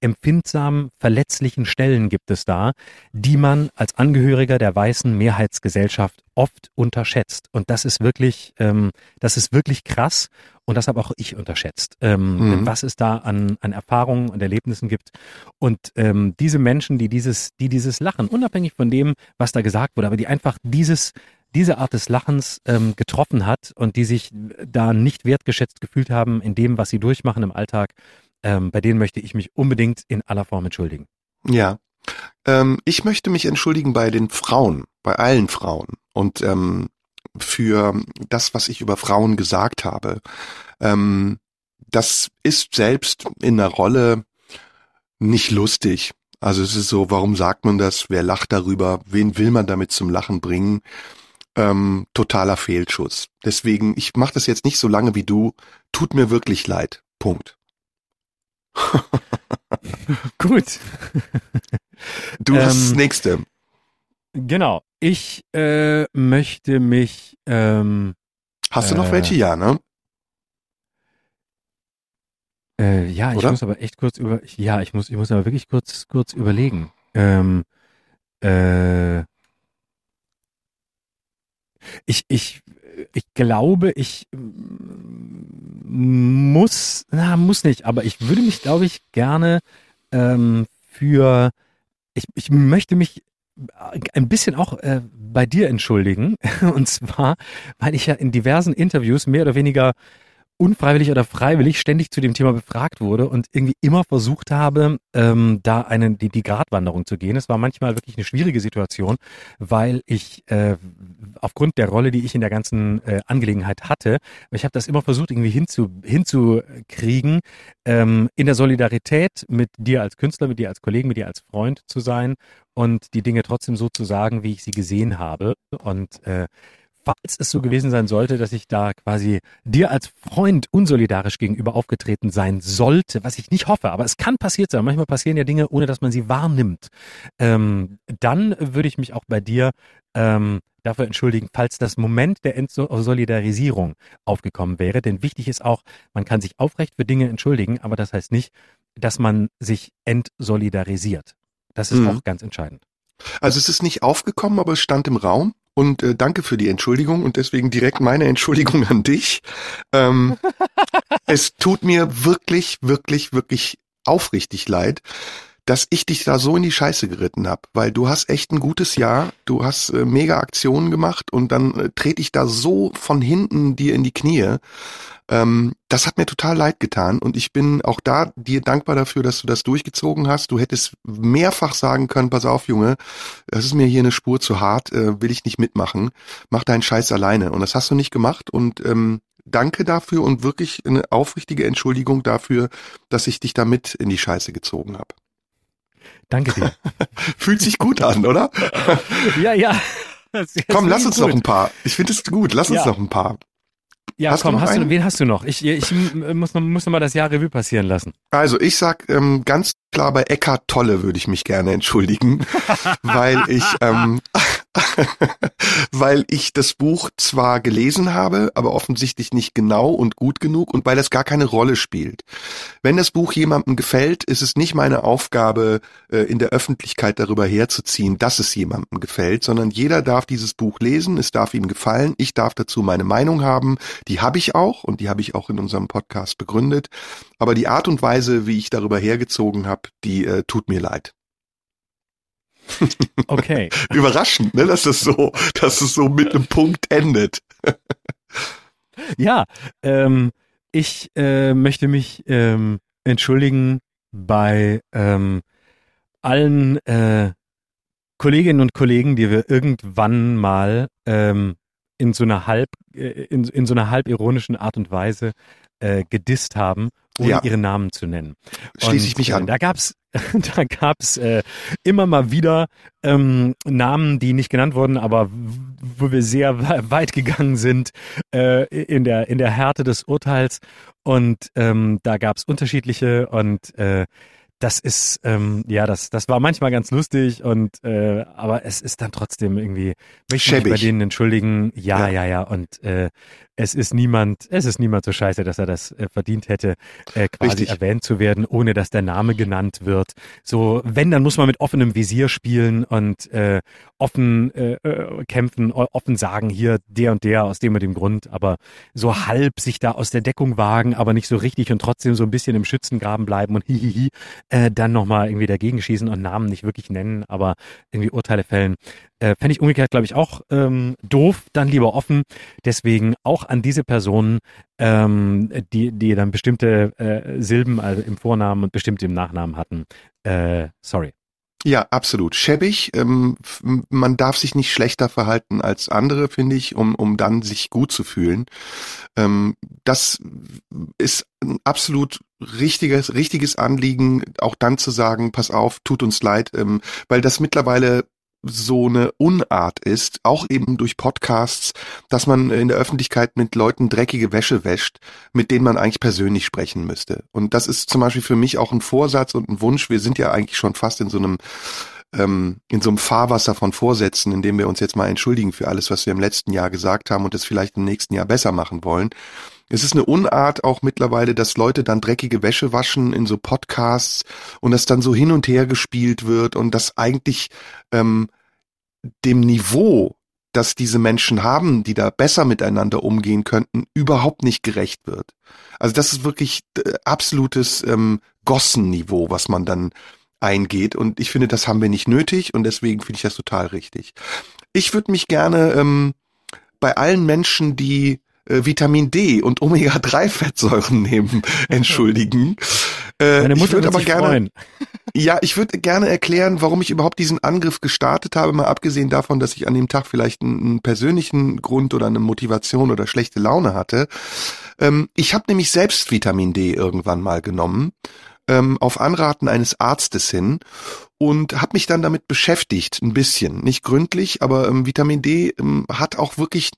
Speaker 3: empfindsamen, verletzlichen Stellen gibt es da, die man als Angehöriger der weißen Mehrheitsgesellschaft oft unterschätzt. Und das ist wirklich, ähm, das ist wirklich krass und das habe auch ich unterschätzt, ähm,
Speaker 2: Mhm.
Speaker 3: was es da an, an Erfahrungen und Erlebnissen gibt. Und ähm, diese Menschen, die dieses, die dieses Lachen, unabhängig von dem, was da gesagt wurde, aber die einfach dieses diese Art des Lachens ähm, getroffen hat und die sich da nicht wertgeschätzt gefühlt haben in dem, was sie durchmachen im Alltag, ähm, bei denen möchte ich mich unbedingt in aller Form entschuldigen.
Speaker 2: Ja. Ähm, ich möchte mich entschuldigen bei den Frauen, bei allen Frauen und ähm, für das, was ich über Frauen gesagt habe. Ähm, das ist selbst in der Rolle nicht lustig. Also es ist so, warum sagt man das? Wer lacht darüber? Wen will man damit zum Lachen bringen? Ähm, totaler Fehlschuss. Deswegen, ich mache das jetzt nicht so lange wie du. Tut mir wirklich leid. Punkt.
Speaker 3: Gut.
Speaker 2: Du das
Speaker 3: Ähm,
Speaker 2: nächste.
Speaker 3: Genau. Ich äh, möchte mich ähm,
Speaker 2: Hast du noch
Speaker 3: äh,
Speaker 2: welche? Ja, ne?
Speaker 3: Äh, ja, ich
Speaker 2: Oder?
Speaker 3: muss aber echt kurz über, ja, ich muss, ich muss aber wirklich kurz, kurz überlegen. Ähm, äh, ich, ich, ich glaube, ich muss, na, muss nicht, aber ich würde mich, glaube ich, gerne ähm, für, ich, ich möchte mich ein bisschen auch äh, bei dir entschuldigen. Und zwar, weil ich ja in diversen Interviews mehr oder weniger unfreiwillig oder freiwillig ständig zu dem Thema befragt wurde und irgendwie immer versucht habe, ähm, da eine, die, die Gratwanderung zu gehen. Es war manchmal wirklich eine schwierige Situation, weil ich äh, aufgrund der Rolle, die ich in der ganzen äh, Angelegenheit hatte, ich habe das immer versucht, irgendwie hinzu, hinzukriegen, ähm, in der Solidarität mit dir als Künstler, mit dir als Kollegen, mit dir als Freund zu sein und die Dinge trotzdem so zu sagen, wie ich sie gesehen habe. Und äh, falls es so gewesen sein sollte, dass ich da quasi dir als Freund unsolidarisch gegenüber aufgetreten sein sollte, was ich nicht hoffe, aber es kann passiert sein. Manchmal passieren ja Dinge, ohne dass man sie wahrnimmt. Ähm, dann würde ich mich auch bei dir ähm, dafür entschuldigen, falls das Moment der Entsolidarisierung aufgekommen wäre. Denn wichtig ist auch, man kann sich aufrecht für Dinge entschuldigen, aber das heißt nicht, dass man sich entsolidarisiert. Das ist
Speaker 2: Mhm.
Speaker 3: auch ganz entscheidend.
Speaker 2: Also es ist nicht aufgekommen, aber es stand im Raum. Und äh, danke für die Entschuldigung und deswegen direkt meine Entschuldigung an dich. Ähm, es tut mir wirklich, wirklich, wirklich aufrichtig leid, dass ich dich da so in die Scheiße geritten habe, weil du hast echt ein gutes Jahr, du hast äh, mega Aktionen gemacht und dann äh, trete ich da so von hinten dir in die Knie. Ähm, das hat mir total leid getan und ich bin auch da dir dankbar dafür, dass du das durchgezogen hast. Du hättest mehrfach sagen können, pass auf, Junge, das ist mir hier eine Spur zu hart, äh, will ich nicht mitmachen, mach deinen Scheiß alleine. Und das hast du nicht gemacht und ähm, danke dafür und wirklich eine aufrichtige Entschuldigung dafür, dass ich dich damit in die Scheiße gezogen habe.
Speaker 3: Danke dir.
Speaker 2: Fühlt sich gut an, oder?
Speaker 3: ja, ja.
Speaker 2: Komm, lass uns gut. noch ein paar. Ich finde es gut. Lass uns
Speaker 3: ja.
Speaker 2: noch ein paar.
Speaker 3: Ja, hast komm, du hast du, wen hast du noch? Ich, ich muss noch, muss noch mal das Jahr Revue passieren lassen.
Speaker 2: Also ich sag ähm, ganz klar bei Eckart Tolle würde ich mich gerne entschuldigen, weil ich ähm, weil ich das Buch zwar gelesen habe, aber offensichtlich nicht genau und gut genug und weil es gar keine Rolle spielt. Wenn das Buch jemandem gefällt, ist es nicht meine Aufgabe, äh, in der Öffentlichkeit darüber herzuziehen, dass es jemandem gefällt, sondern jeder darf dieses Buch lesen, es darf ihm gefallen, ich darf dazu meine Meinung haben, die habe ich auch und die habe ich auch in unserem Podcast begründet, aber die Art und Weise, wie ich darüber hergezogen habe, die äh, tut mir leid.
Speaker 3: Okay.
Speaker 2: Überraschend, ne, dass es so, dass es so mit einem Punkt endet.
Speaker 3: ja, ähm, ich äh, möchte mich ähm, entschuldigen bei ähm, allen äh, Kolleginnen und Kollegen, die wir irgendwann mal ähm, in so einer halb äh, in, in so einer halb ironischen Art und Weise äh, gedisst haben ohne ja. ihre Namen zu nennen.
Speaker 2: Schließe ich mich
Speaker 3: äh,
Speaker 2: an.
Speaker 3: Da gab's, da gab's äh, immer mal wieder ähm, Namen, die nicht genannt wurden, aber wo wir sehr weit gegangen sind äh, in der in der Härte des Urteils. Und ähm, da gab's unterschiedliche und äh, das ist ähm, ja das das war manchmal ganz lustig und äh, aber es ist dann trotzdem irgendwie möchte mich bei denen entschuldigen? Ja ja. ja, ja. Und äh, es ist niemand, es ist niemand so scheiße, dass er das äh, verdient hätte, äh, quasi Richtig. erwähnt zu werden, ohne dass der Name genannt wird. So, wenn, dann muss man mit offenem Visier spielen und äh, offen äh, äh, kämpfen, offen sagen, hier der und der aus dem und dem Grund, aber so halb sich da aus der Deckung wagen, aber nicht so richtig und trotzdem so ein bisschen im Schützengraben bleiben und hihihi, äh, dann nochmal irgendwie dagegen schießen und Namen nicht wirklich nennen, aber irgendwie Urteile fällen. Äh, Fände ich umgekehrt, glaube ich, auch ähm, doof, dann lieber offen. Deswegen auch an diese Personen, ähm, die, die dann bestimmte äh, Silben also im Vornamen und bestimmte im Nachnamen hatten. Äh, sorry.
Speaker 2: Ja, absolut. Schäbig. Ähm, man darf sich nicht schlechter verhalten als andere, finde ich, um, um dann sich gut zu fühlen. Ähm, das ist ein absolut richtiges, richtiges Anliegen, auch dann zu sagen, pass auf, tut uns leid, ähm, weil das mittlerweile so eine Unart ist, auch eben durch Podcasts, dass man in der Öffentlichkeit mit Leuten dreckige Wäsche wäscht, mit denen man eigentlich persönlich sprechen müsste. Und das ist zum Beispiel für mich auch ein Vorsatz und ein Wunsch. Wir sind ja eigentlich schon fast in so einem ähm, in so einem Fahrwasser von Vorsätzen, in dem wir uns jetzt mal entschuldigen für alles, was wir im letzten Jahr gesagt haben und es vielleicht im nächsten Jahr besser machen wollen. Es ist eine Unart auch mittlerweile, dass Leute dann dreckige Wäsche waschen in so Podcasts und das dann so hin und her gespielt wird und das eigentlich ähm, dem Niveau, das diese Menschen haben, die da besser miteinander umgehen könnten, überhaupt nicht gerecht wird. Also das ist wirklich äh, absolutes ähm, Gossenniveau, was man dann eingeht. Und ich finde, das haben wir nicht nötig und deswegen finde ich das total richtig. Ich würde mich gerne ähm, bei allen Menschen, die äh, Vitamin D und Omega-3-Fettsäuren nehmen, entschuldigen.
Speaker 3: Äh, Meine Mutter ich würde aber gerne, freuen.
Speaker 2: ja, ich würde gerne erklären, warum ich überhaupt diesen Angriff gestartet habe, mal abgesehen davon, dass ich an dem Tag vielleicht einen, einen persönlichen Grund oder eine Motivation oder schlechte Laune hatte. Ähm, ich habe nämlich selbst Vitamin D irgendwann mal genommen ähm, auf Anraten eines Arztes hin und habe mich dann damit beschäftigt, ein bisschen, nicht gründlich, aber ähm, Vitamin D ähm, hat auch wirklich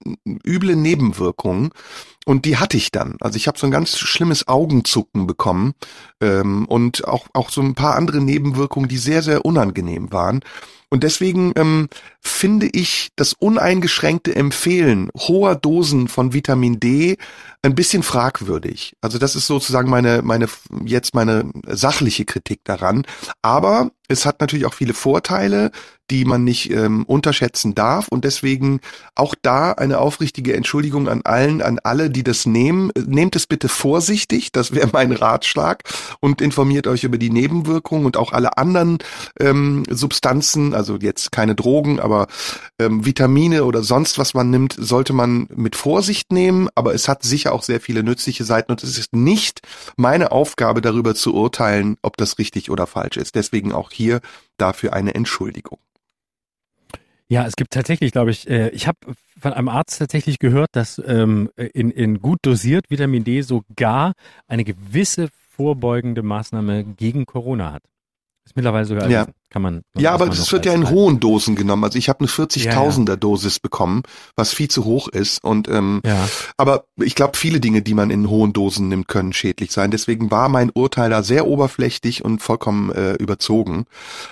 Speaker 2: üble Nebenwirkungen und die hatte ich dann. Also ich habe so ein ganz schlimmes Augenzucken bekommen ähm, und auch auch so ein paar andere Nebenwirkungen, die sehr sehr unangenehm waren. Und deswegen ähm, finde ich das uneingeschränkte Empfehlen hoher Dosen von Vitamin D ein bisschen fragwürdig. Also das ist sozusagen meine, meine, jetzt meine sachliche Kritik daran. Aber Es hat natürlich auch viele Vorteile, die man nicht ähm, unterschätzen darf. Und deswegen auch da eine aufrichtige Entschuldigung an allen, an alle, die das nehmen. Nehmt es bitte vorsichtig, das wäre mein Ratschlag. Und informiert euch über die Nebenwirkungen und auch alle anderen ähm, Substanzen, also jetzt keine Drogen, aber ähm, Vitamine oder sonst was man nimmt, sollte man mit Vorsicht nehmen. Aber es hat sicher auch sehr viele nützliche Seiten und es ist nicht meine Aufgabe, darüber zu urteilen, ob das richtig oder falsch ist. Deswegen auch hier dafür eine Entschuldigung.
Speaker 3: Ja, es gibt tatsächlich, glaube ich, äh, ich habe von einem Arzt tatsächlich gehört, dass ähm, in, in gut dosiert Vitamin D sogar eine gewisse vorbeugende Maßnahme gegen Corona hat. Ist mittlerweile sogar
Speaker 2: ja.
Speaker 3: kann man.
Speaker 2: Ja, aber es wird ja in hohen Dosen genommen. Also ich habe eine 40.000er ja, ja. Dosis bekommen, was viel zu hoch ist. Und ähm, ja. aber ich glaube, viele Dinge, die man in hohen Dosen nimmt, können schädlich sein. Deswegen war mein Urteil da sehr oberflächlich und vollkommen äh, überzogen.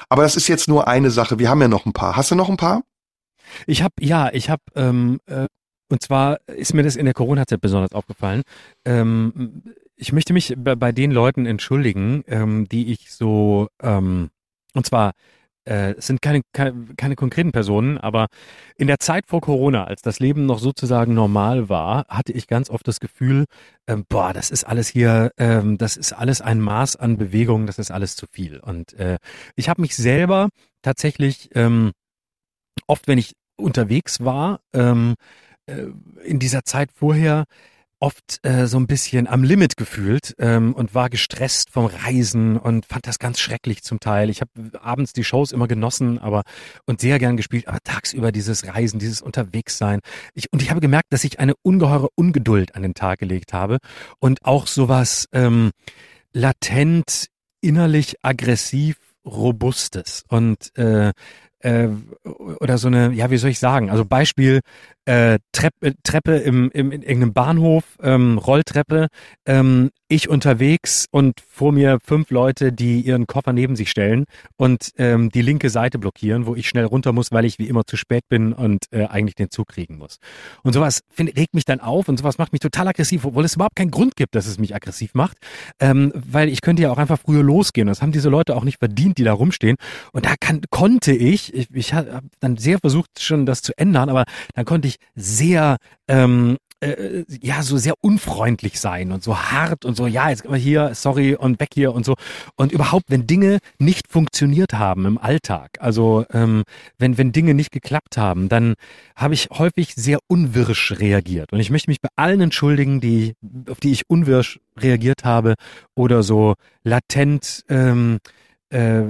Speaker 2: Aber das ist jetzt nur eine Sache. Wir haben ja noch ein paar. Hast du noch ein paar?
Speaker 3: Ich habe, ja, ich habe, ähm, äh, und zwar ist mir das in der Corona-Zeit besonders aufgefallen. Ähm, ich möchte mich bei, den Leuten entschuldigen, ähm, die ich so, ähm, und zwar äh, es sind keine, keine, keine konkreten Personen, aber in der Zeit vor Corona, als das Leben noch sozusagen normal war, hatte ich ganz oft das Gefühl, ähm, boah, das ist alles hier, ähm, das ist alles ein Maß an Bewegung, das ist alles zu viel. Und äh, ich habe mich selber tatsächlich ähm, oft, wenn ich unterwegs war, ähm, äh, in dieser Zeit vorher oft äh, so ein bisschen am Limit gefühlt ähm, und war gestresst vom Reisen und fand das ganz schrecklich zum Teil. Ich habe abends die Shows immer genossen, aber und sehr gern gespielt, aber tagsüber dieses Reisen, dieses Unterwegssein. Ich, und ich habe gemerkt, dass ich eine ungeheure Ungeduld an den Tag gelegt habe und auch sowas ähm, latent innerlich aggressiv Robustes. Und äh, äh, oder so eine, ja, wie soll ich sagen? Also Beispiel äh, Treppe, Treppe im, im, in irgendeinem Bahnhof, ähm, Rolltreppe, ähm, ich unterwegs und vor mir fünf Leute, die ihren Koffer neben sich stellen und ähm, die linke Seite blockieren, wo ich schnell runter muss, weil ich wie immer zu spät bin und äh, eigentlich den Zug kriegen muss. Und sowas find, regt mich dann auf und sowas macht mich total aggressiv, obwohl es überhaupt keinen Grund gibt, dass es mich aggressiv macht, ähm, weil ich könnte ja auch einfach früher losgehen. Das haben diese Leute auch nicht verdient, die da rumstehen. Und da kann, konnte ich, ich, ich habe dann sehr versucht schon das zu ändern, aber dann konnte ich sehr ähm, äh, ja so sehr unfreundlich sein und so hart und so ja jetzt hier sorry und weg hier und so. Und überhaupt wenn Dinge nicht funktioniert haben im Alltag also ähm, wenn wenn Dinge nicht geklappt haben dann habe ich häufig sehr unwirsch reagiert. Und ich möchte mich bei allen entschuldigen die auf die ich unwirsch reagiert habe oder so latent ähm, äh,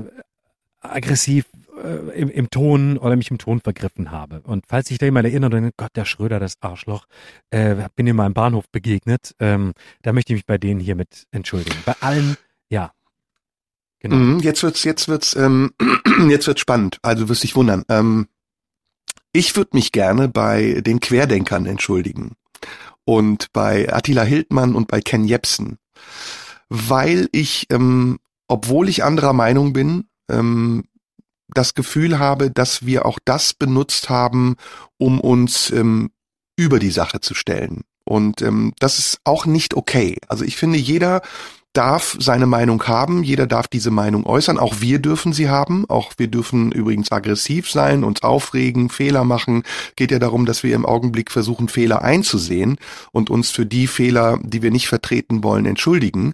Speaker 3: aggressiv äh, im, im Ton oder mich im Ton vergriffen habe. Und falls ich da jemand erinnert, dann Gott, der Schröder, das Arschloch, äh, bin in meinem Bahnhof begegnet, ähm, da möchte ich mich bei denen hiermit entschuldigen. Bei allen, ja.
Speaker 2: Genau. Mhm, jetzt wird's, jetzt wird's, ähm, jetzt wird's spannend. Also wirst dich wundern. Ähm, ich würde mich gerne bei den Querdenkern entschuldigen und bei Attila Hildmann und bei Ken Jebsen, weil ich, ähm, obwohl ich anderer Meinung bin, ähm, das Gefühl habe, dass wir auch das benutzt haben, um uns ähm, über die Sache zu stellen. Und ähm, das ist auch nicht okay. Also ich finde, jeder darf seine Meinung haben, jeder darf diese Meinung äußern, auch wir dürfen sie haben, auch wir dürfen übrigens aggressiv sein, uns aufregen, Fehler machen. Geht ja darum, dass wir im Augenblick versuchen, Fehler einzusehen und uns für die Fehler, die wir nicht vertreten wollen, entschuldigen.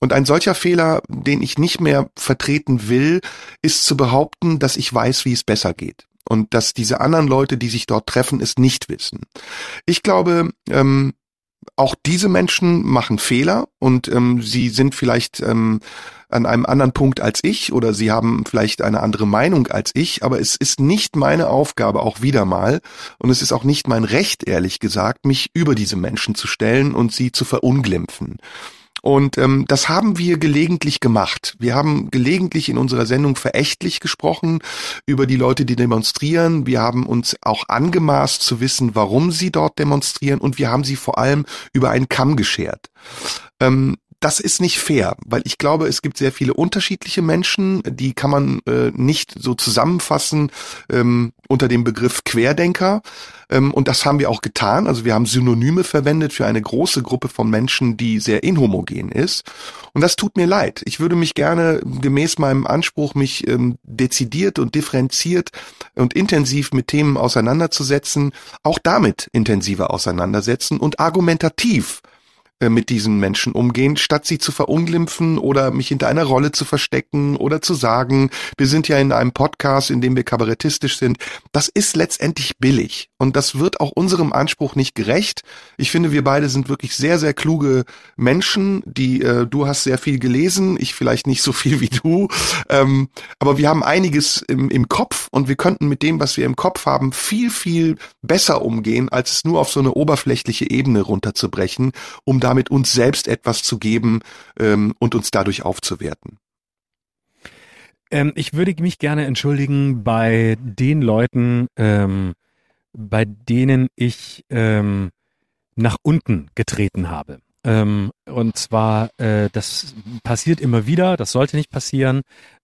Speaker 2: Und ein solcher Fehler, den ich nicht mehr vertreten will, ist zu behaupten, dass ich weiß, wie es besser geht. Und dass diese anderen Leute, die sich dort treffen, es nicht wissen. Ich glaube, ähm, auch diese Menschen machen Fehler und ähm, sie sind vielleicht ähm, an einem anderen Punkt als ich oder sie haben vielleicht eine andere Meinung als ich, aber es ist nicht meine Aufgabe, auch wieder mal, und es ist auch nicht mein Recht, ehrlich gesagt, mich über diese Menschen zu stellen und sie zu verunglimpfen. Und ähm, das haben wir gelegentlich gemacht. Wir haben gelegentlich in unserer Sendung verächtlich gesprochen über die Leute, die demonstrieren. Wir haben uns auch angemaßt zu wissen, warum sie dort demonstrieren und wir haben sie vor allem über einen Kamm geschert. Ähm, das ist nicht fair, weil ich glaube, es gibt sehr viele unterschiedliche Menschen, die kann man äh, nicht so zusammenfassen ähm, unter dem Begriff Querdenker. Ähm, und das haben wir auch getan. Also wir haben Synonyme verwendet für eine große Gruppe von Menschen, die sehr inhomogen ist. Und das tut mir leid. Ich würde mich gerne gemäß meinem Anspruch, mich ähm, dezidiert und differenziert und intensiv mit Themen auseinanderzusetzen, auch damit intensiver auseinandersetzen und argumentativ mit diesen Menschen umgehen, statt sie zu verunglimpfen oder mich hinter einer Rolle zu verstecken oder zu sagen, wir sind ja in einem Podcast, in dem wir kabarettistisch sind. Das ist letztendlich billig und das wird auch unserem Anspruch nicht gerecht. Ich finde, wir beide sind wirklich sehr, sehr kluge Menschen, die, äh, du hast sehr viel gelesen, ich vielleicht nicht so viel wie du, ähm, aber wir haben einiges im, im Kopf und wir könnten mit dem, was wir im Kopf haben, viel, viel besser umgehen, als es nur auf so eine oberflächliche Ebene runterzubrechen, um da damit uns selbst etwas zu geben ähm, und uns dadurch aufzuwerten.
Speaker 3: Ähm, ich würde mich gerne entschuldigen bei den Leuten, ähm, bei denen ich ähm, nach unten getreten habe. Ähm, und zwar, äh, das passiert immer wieder, das sollte nicht passieren.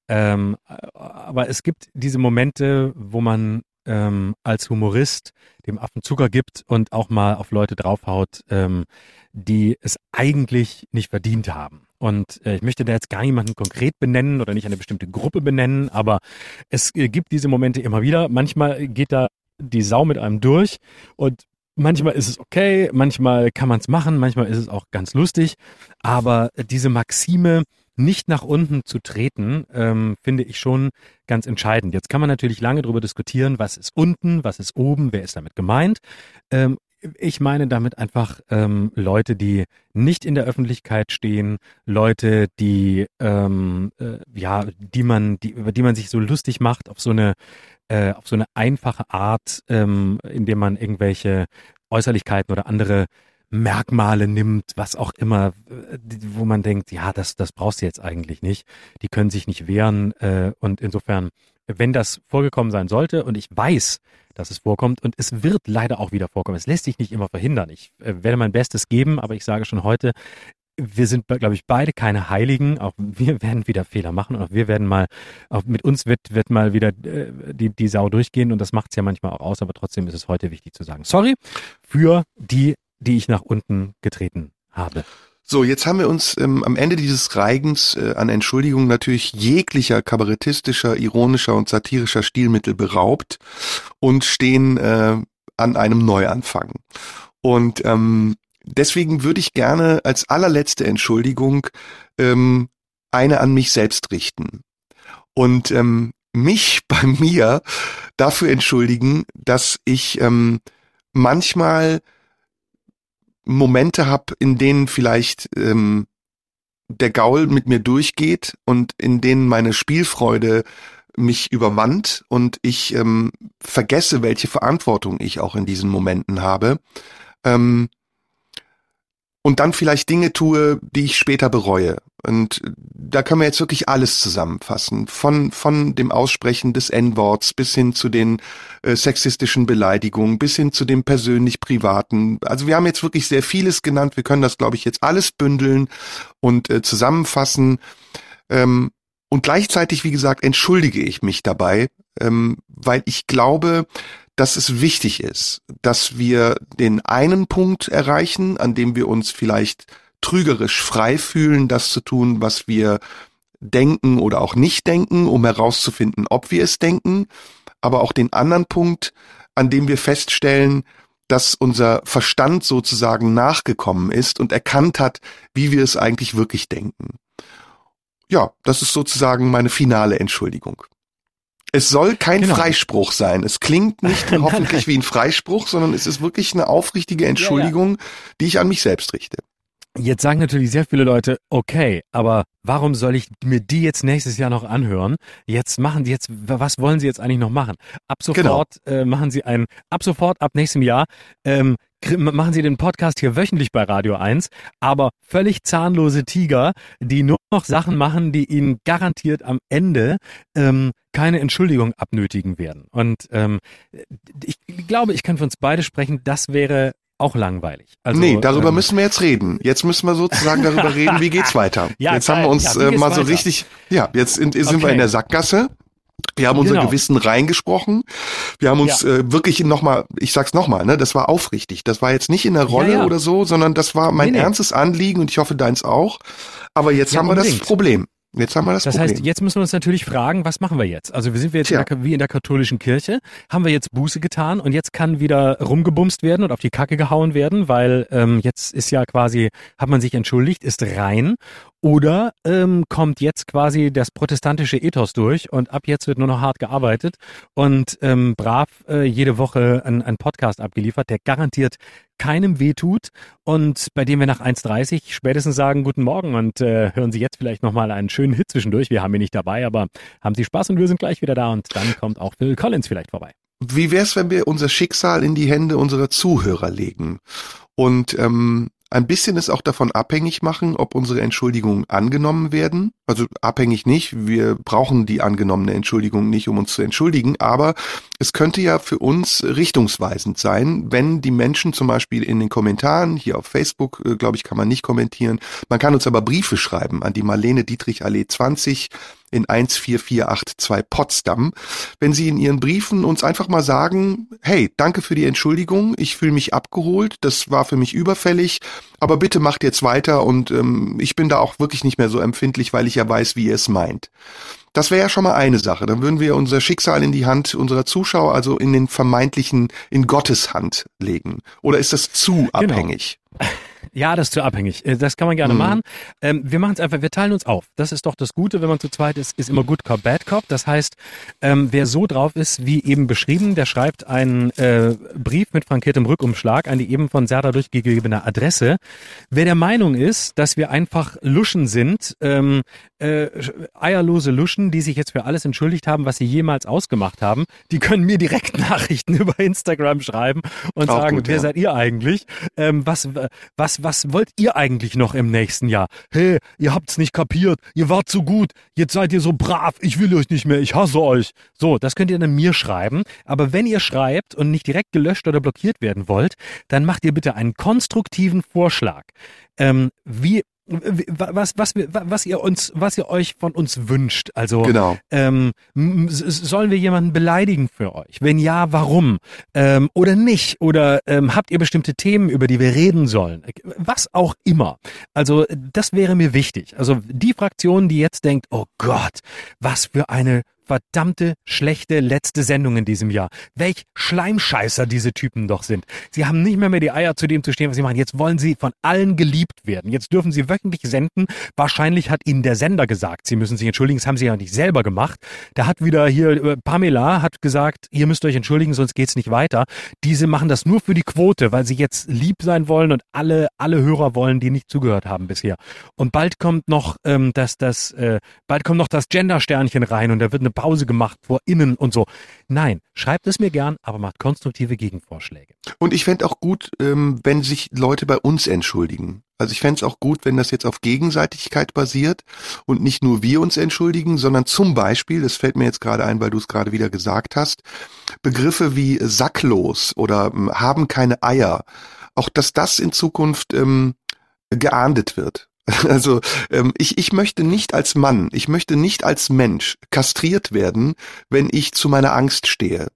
Speaker 3: Ähm, aber es gibt diese Momente, wo man ähm, als Humorist dem Affen Zucker gibt und auch mal auf Leute draufhaut, ähm, die es eigentlich nicht verdient haben. Und äh, ich möchte da jetzt gar niemanden konkret benennen oder nicht eine bestimmte Gruppe benennen, aber es äh, gibt diese Momente immer wieder. Manchmal geht da die Sau mit einem durch und manchmal ist es okay, manchmal kann man es machen, manchmal ist es auch ganz lustig, aber diese Maxime, nicht nach unten zu treten, ähm, finde ich schon ganz entscheidend. Jetzt kann man natürlich lange darüber diskutieren, was ist unten, was ist oben, wer ist damit gemeint. Ähm, ich meine damit einfach ähm, Leute, die nicht in der Öffentlichkeit stehen, Leute, die ähm, äh, ja, die man, die über die man sich so lustig macht auf so eine äh, auf so eine einfache Art, ähm, indem man irgendwelche Äußerlichkeiten oder andere Merkmale nimmt, was auch immer, äh, wo man denkt, ja, das, das brauchst du jetzt eigentlich nicht. Die können sich nicht wehren. Äh, und insofern, wenn das vorgekommen sein sollte, und ich weiß, dass es vorkommt, und es wird leider auch wieder vorkommen, es lässt sich nicht immer verhindern. Ich äh, werde mein Bestes geben, aber ich sage schon heute, wir sind, glaube ich, beide keine Heiligen. Auch wir werden wieder Fehler machen und auch wir werden mal, auch mit uns wird, wird mal wieder äh, die, die Sau durchgehen und das macht es ja manchmal auch aus, aber trotzdem ist es heute wichtig zu sagen. Sorry für die die ich nach unten getreten habe.
Speaker 2: So, jetzt haben wir uns ähm, am Ende dieses Reigens äh, an Entschuldigung natürlich jeglicher kabarettistischer, ironischer und satirischer Stilmittel beraubt und stehen äh, an einem Neuanfang. Und ähm, deswegen würde ich gerne als allerletzte Entschuldigung ähm, eine an mich selbst richten. Und ähm, mich bei mir dafür entschuldigen, dass ich ähm, manchmal Momente habe, in denen vielleicht ähm, der Gaul mit mir durchgeht und in denen meine Spielfreude mich übermannt und ich ähm, vergesse, welche Verantwortung ich auch in diesen Momenten habe. Ähm, und dann vielleicht Dinge tue, die ich später bereue. Und da können wir jetzt wirklich alles zusammenfassen. Von, von dem Aussprechen des N-Worts bis hin zu den äh, sexistischen Beleidigungen, bis hin zu dem persönlich privaten. Also wir haben jetzt wirklich sehr vieles genannt. Wir können das, glaube ich, jetzt alles bündeln und äh, zusammenfassen. Ähm, und gleichzeitig, wie gesagt, entschuldige ich mich dabei, ähm, weil ich glaube, dass es wichtig ist, dass wir den einen Punkt erreichen, an dem wir uns vielleicht trügerisch frei fühlen, das zu tun, was wir denken oder auch nicht denken, um herauszufinden, ob wir es denken, aber auch den anderen Punkt, an dem wir feststellen, dass unser Verstand sozusagen nachgekommen ist und erkannt hat, wie wir es eigentlich wirklich denken. Ja, das ist sozusagen meine finale Entschuldigung. Es soll kein genau. Freispruch sein. Es klingt nicht hoffentlich wie ein Freispruch, sondern es ist wirklich eine aufrichtige Entschuldigung, ja, ja. die ich an mich selbst richte.
Speaker 3: Jetzt sagen natürlich sehr viele Leute, okay, aber warum soll ich mir die jetzt nächstes Jahr noch anhören? Jetzt machen die jetzt, was wollen sie jetzt eigentlich noch machen? Ab sofort genau. äh, machen sie ein, ab sofort, ab nächstem Jahr, ähm, machen sie den Podcast hier wöchentlich bei Radio 1, aber völlig zahnlose Tiger, die nur noch Sachen machen, die ihnen garantiert am Ende ähm, keine Entschuldigung abnötigen werden. Und ähm, ich glaube, ich kann für uns beide sprechen, das wäre auch langweilig.
Speaker 2: Also, nee, darüber ähm, müssen wir jetzt reden. Jetzt müssen wir sozusagen darüber reden, wie geht's weiter. ja, jetzt haben wir uns ja, äh, mal so richtig, ja, jetzt sind, sind okay. wir in der Sackgasse. Wir haben unser genau. Gewissen reingesprochen. Wir haben uns ja. äh, wirklich nochmal, ich sag's nochmal, ne, das war aufrichtig. Das war jetzt nicht in der Rolle ja, ja. oder so, sondern das war mein nee, nee. ernstes Anliegen und ich hoffe deins auch. Aber jetzt haben wir unbedingt. das Problem. Jetzt haben wir das,
Speaker 3: das
Speaker 2: Problem.
Speaker 3: heißt, jetzt müssen wir uns natürlich fragen, was machen wir jetzt? Also wir sind wir jetzt in der, wie in der katholischen Kirche, haben wir jetzt Buße getan und jetzt kann wieder rumgebumst werden und auf die Kacke gehauen werden, weil ähm, jetzt ist ja quasi, hat man sich entschuldigt, ist rein oder ähm, kommt jetzt quasi das protestantische Ethos durch und ab jetzt wird nur noch hart gearbeitet und ähm, brav äh, jede Woche ein, ein Podcast abgeliefert, der garantiert keinem wehtut und bei dem wir nach 1.30 spätestens sagen Guten Morgen und äh, hören Sie jetzt vielleicht nochmal einen schönen Hit zwischendurch. Wir haben ihn nicht dabei, aber haben Sie Spaß und wir sind gleich wieder da und dann kommt auch Phil Collins vielleicht vorbei.
Speaker 2: Wie wär's, wenn wir unser Schicksal in die Hände unserer Zuhörer legen und ähm, ein bisschen es auch davon abhängig machen, ob unsere Entschuldigungen angenommen werden. Also abhängig nicht, wir brauchen die angenommene Entschuldigung nicht, um uns zu entschuldigen, aber es könnte ja für uns richtungsweisend sein, wenn die Menschen zum Beispiel in den Kommentaren, hier auf Facebook, äh, glaube ich, kann man nicht kommentieren, man kann uns aber Briefe schreiben an die Marlene Dietrich Allee 20 in 14482 Potsdam, wenn Sie in Ihren Briefen uns einfach mal sagen, hey, danke für die Entschuldigung, ich fühle mich abgeholt, das war für mich überfällig, aber bitte macht jetzt weiter und ähm, ich bin da auch wirklich nicht mehr so empfindlich, weil ich ja weiß, wie ihr es meint. Das wäre ja schon mal eine Sache. Dann würden wir unser Schicksal in die Hand unserer Zuschauer, also in den vermeintlichen, in Gottes Hand legen. Oder ist das zu genau. abhängig?
Speaker 3: Ja, das ist zu abhängig. Äh, das kann man gerne mhm. machen. Ähm, wir machen es einfach, wir teilen uns auf. Das ist doch das Gute, wenn man zu zweit ist, ist immer Good Cop, Bad Cop. Das heißt, ähm, wer so drauf ist, wie eben beschrieben, der schreibt einen äh, Brief mit frankiertem Rückumschlag an die eben von Serda durchgegebene Adresse. Wer der Meinung ist, dass wir einfach Luschen sind, ähm, äh, eierlose Luschen, die sich jetzt für alles entschuldigt haben, was sie jemals ausgemacht haben, die können mir direkt Nachrichten über Instagram schreiben und Auch sagen, gut, wer ja. seid ihr eigentlich? Ähm, was, was, was wollt ihr eigentlich noch im nächsten Jahr? Hey, ihr habt's nicht kapiert, ihr wart so gut, jetzt seid ihr so brav, ich will euch nicht mehr, ich hasse euch. So, das könnt ihr dann mir schreiben. Aber wenn ihr schreibt und nicht direkt gelöscht oder blockiert werden wollt, dann macht ihr bitte einen konstruktiven Vorschlag. Ähm, wie was, was, was ihr uns, was ihr euch von uns wünscht. Also genau. ähm, sollen wir jemanden beleidigen für euch? Wenn ja, warum? Ähm, oder nicht? Oder ähm, habt ihr bestimmte Themen, über die wir reden sollen? Was auch immer. Also das wäre mir wichtig. Also die Fraktion, die jetzt denkt, oh Gott, was für eine verdammte schlechte letzte Sendung in diesem Jahr. Welch Schleimscheißer diese Typen doch sind. Sie haben nicht mehr mehr die Eier zu dem zu stehen, was sie machen. Jetzt wollen sie von allen geliebt werden. Jetzt dürfen sie wöchentlich senden. Wahrscheinlich hat ihnen der Sender gesagt, sie müssen sich entschuldigen. Das haben sie ja nicht selber gemacht. Da hat wieder hier äh, Pamela hat gesagt, ihr müsst euch entschuldigen, sonst geht's nicht weiter. Diese machen das nur für die Quote, weil sie jetzt lieb sein wollen und alle alle Hörer wollen, die nicht zugehört haben bisher. Und bald kommt noch ähm, das das äh, bald kommt noch das Gender-Sternchen rein und da wird eine Pause gemacht vor innen und so. Nein, schreibt es mir gern, aber macht konstruktive Gegenvorschläge.
Speaker 2: Und ich fände auch gut, ähm, wenn sich Leute bei uns entschuldigen. Also ich fände es auch gut, wenn das jetzt auf Gegenseitigkeit basiert und nicht nur wir uns entschuldigen, sondern zum Beispiel, das fällt mir jetzt gerade ein, weil du es gerade wieder gesagt hast, Begriffe wie sacklos oder ähm, haben keine Eier, auch dass das in Zukunft ähm, geahndet wird. Also ähm, ich, ich möchte nicht als Mann, ich möchte nicht als Mensch kastriert werden, wenn ich zu meiner Angst stehe.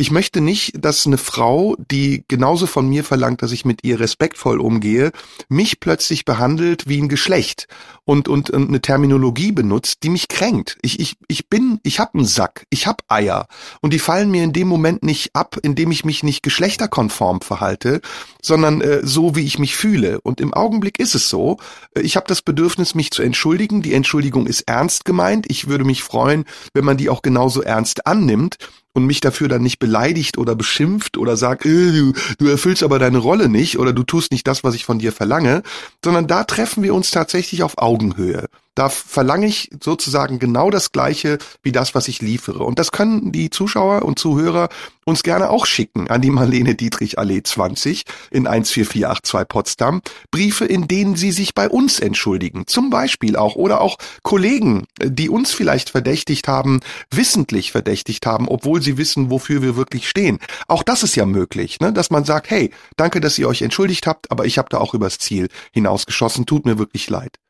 Speaker 2: Ich möchte nicht, dass eine Frau, die genauso von mir verlangt, dass ich mit ihr respektvoll umgehe, mich plötzlich behandelt wie ein Geschlecht und, und, und eine Terminologie benutzt, die mich kränkt. Ich, ich, ich bin, ich hab einen Sack, ich hab Eier und die fallen mir in dem Moment nicht ab, indem ich mich nicht geschlechterkonform verhalte, sondern äh, so, wie ich mich fühle. Und im Augenblick ist es so. Äh, ich habe das Bedürfnis, mich zu entschuldigen. Die Entschuldigung ist ernst gemeint. Ich würde mich freuen, wenn man die auch genauso ernst annimmt und mich dafür dann nicht beleidigt oder beschimpft oder sagt, äh, du, du erfüllst aber deine Rolle nicht oder du tust nicht das, was ich von dir verlange, sondern da treffen wir uns tatsächlich auf Augenhöhe. Da verlange ich sozusagen genau das Gleiche wie das, was ich liefere. Und das können die Zuschauer und Zuhörer uns gerne auch schicken an die Marlene Dietrich Allee 20 in 14482 Potsdam. Briefe, in denen sie sich bei uns entschuldigen. Zum Beispiel auch oder auch Kollegen, die uns vielleicht verdächtigt haben, wissentlich verdächtigt haben, obwohl sie wissen, wofür wir wirklich stehen. Auch das ist ja möglich, ne? dass man sagt, hey, danke, dass ihr euch entschuldigt habt, aber ich habe da auch übers Ziel hinausgeschossen, tut mir wirklich leid.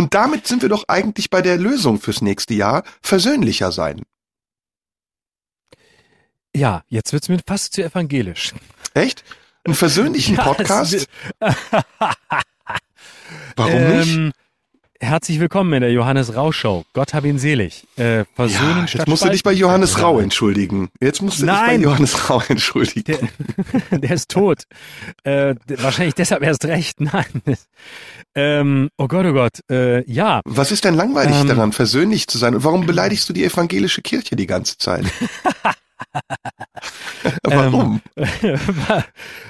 Speaker 2: Und damit sind wir doch eigentlich bei der Lösung fürs nächste Jahr, versöhnlicher sein.
Speaker 3: Ja, jetzt wird's mir fast zu evangelisch.
Speaker 2: Echt? Einen versöhnlichen Podcast? Warum ähm, nicht?
Speaker 3: Herzlich willkommen in der Johannes Rau Show. Gott hab ihn selig.
Speaker 2: Äh, Versöhnen ja, jetzt musst du dich bei Johannes Rau entschuldigen. Jetzt musst du Nein. dich bei Johannes Rau entschuldigen.
Speaker 3: Der, der ist tot. Äh, wahrscheinlich deshalb erst recht. Nein. Ähm, oh Gott, oh Gott. Äh, ja.
Speaker 2: Was ist denn langweilig ähm, daran, versöhnlich zu sein? Und warum beleidigst du die evangelische Kirche die ganze Zeit? Warum? Ähm,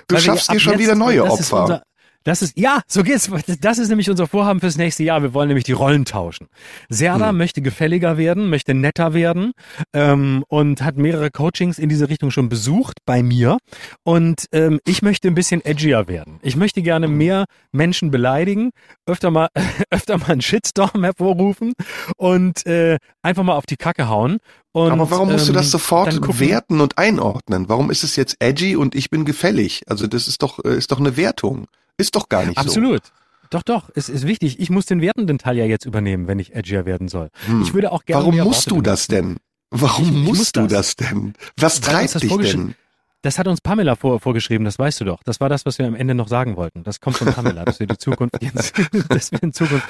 Speaker 2: du schaffst dir schon wieder neue Opfer.
Speaker 3: Das ist, ja, so geht's. Das ist nämlich unser Vorhaben fürs nächste Jahr. Wir wollen nämlich die Rollen tauschen. Serda hm. möchte gefälliger werden, möchte netter werden ähm, und hat mehrere Coachings in diese Richtung schon besucht bei mir. Und ähm, ich möchte ein bisschen edgier werden. Ich möchte gerne hm. mehr Menschen beleidigen, öfter mal, öfter mal einen Shitstorm hervorrufen und äh, einfach mal auf die Kacke hauen. Und,
Speaker 2: Aber warum musst ähm, du das ähm, sofort werten und einordnen? Warum ist es jetzt edgy und ich bin gefällig? Also das ist doch, äh, ist doch eine Wertung. Ist doch gar nicht
Speaker 3: Absolut. so. Absolut. Doch, doch, es ist wichtig. Ich muss den wertenden Teil ja jetzt übernehmen, wenn ich edgier werden soll. Hm. Ich würde auch gerne.
Speaker 2: Warum musst du das denn? Warum ich, musst ich du das. das denn? Was treibt dich denn?
Speaker 3: Das hat uns Pamela vor, vorgeschrieben, das weißt du doch. Das war das, was wir am Ende noch sagen wollten. Das kommt von Pamela, dass wir die Zukunft jetzt, dass wir in Zukunft.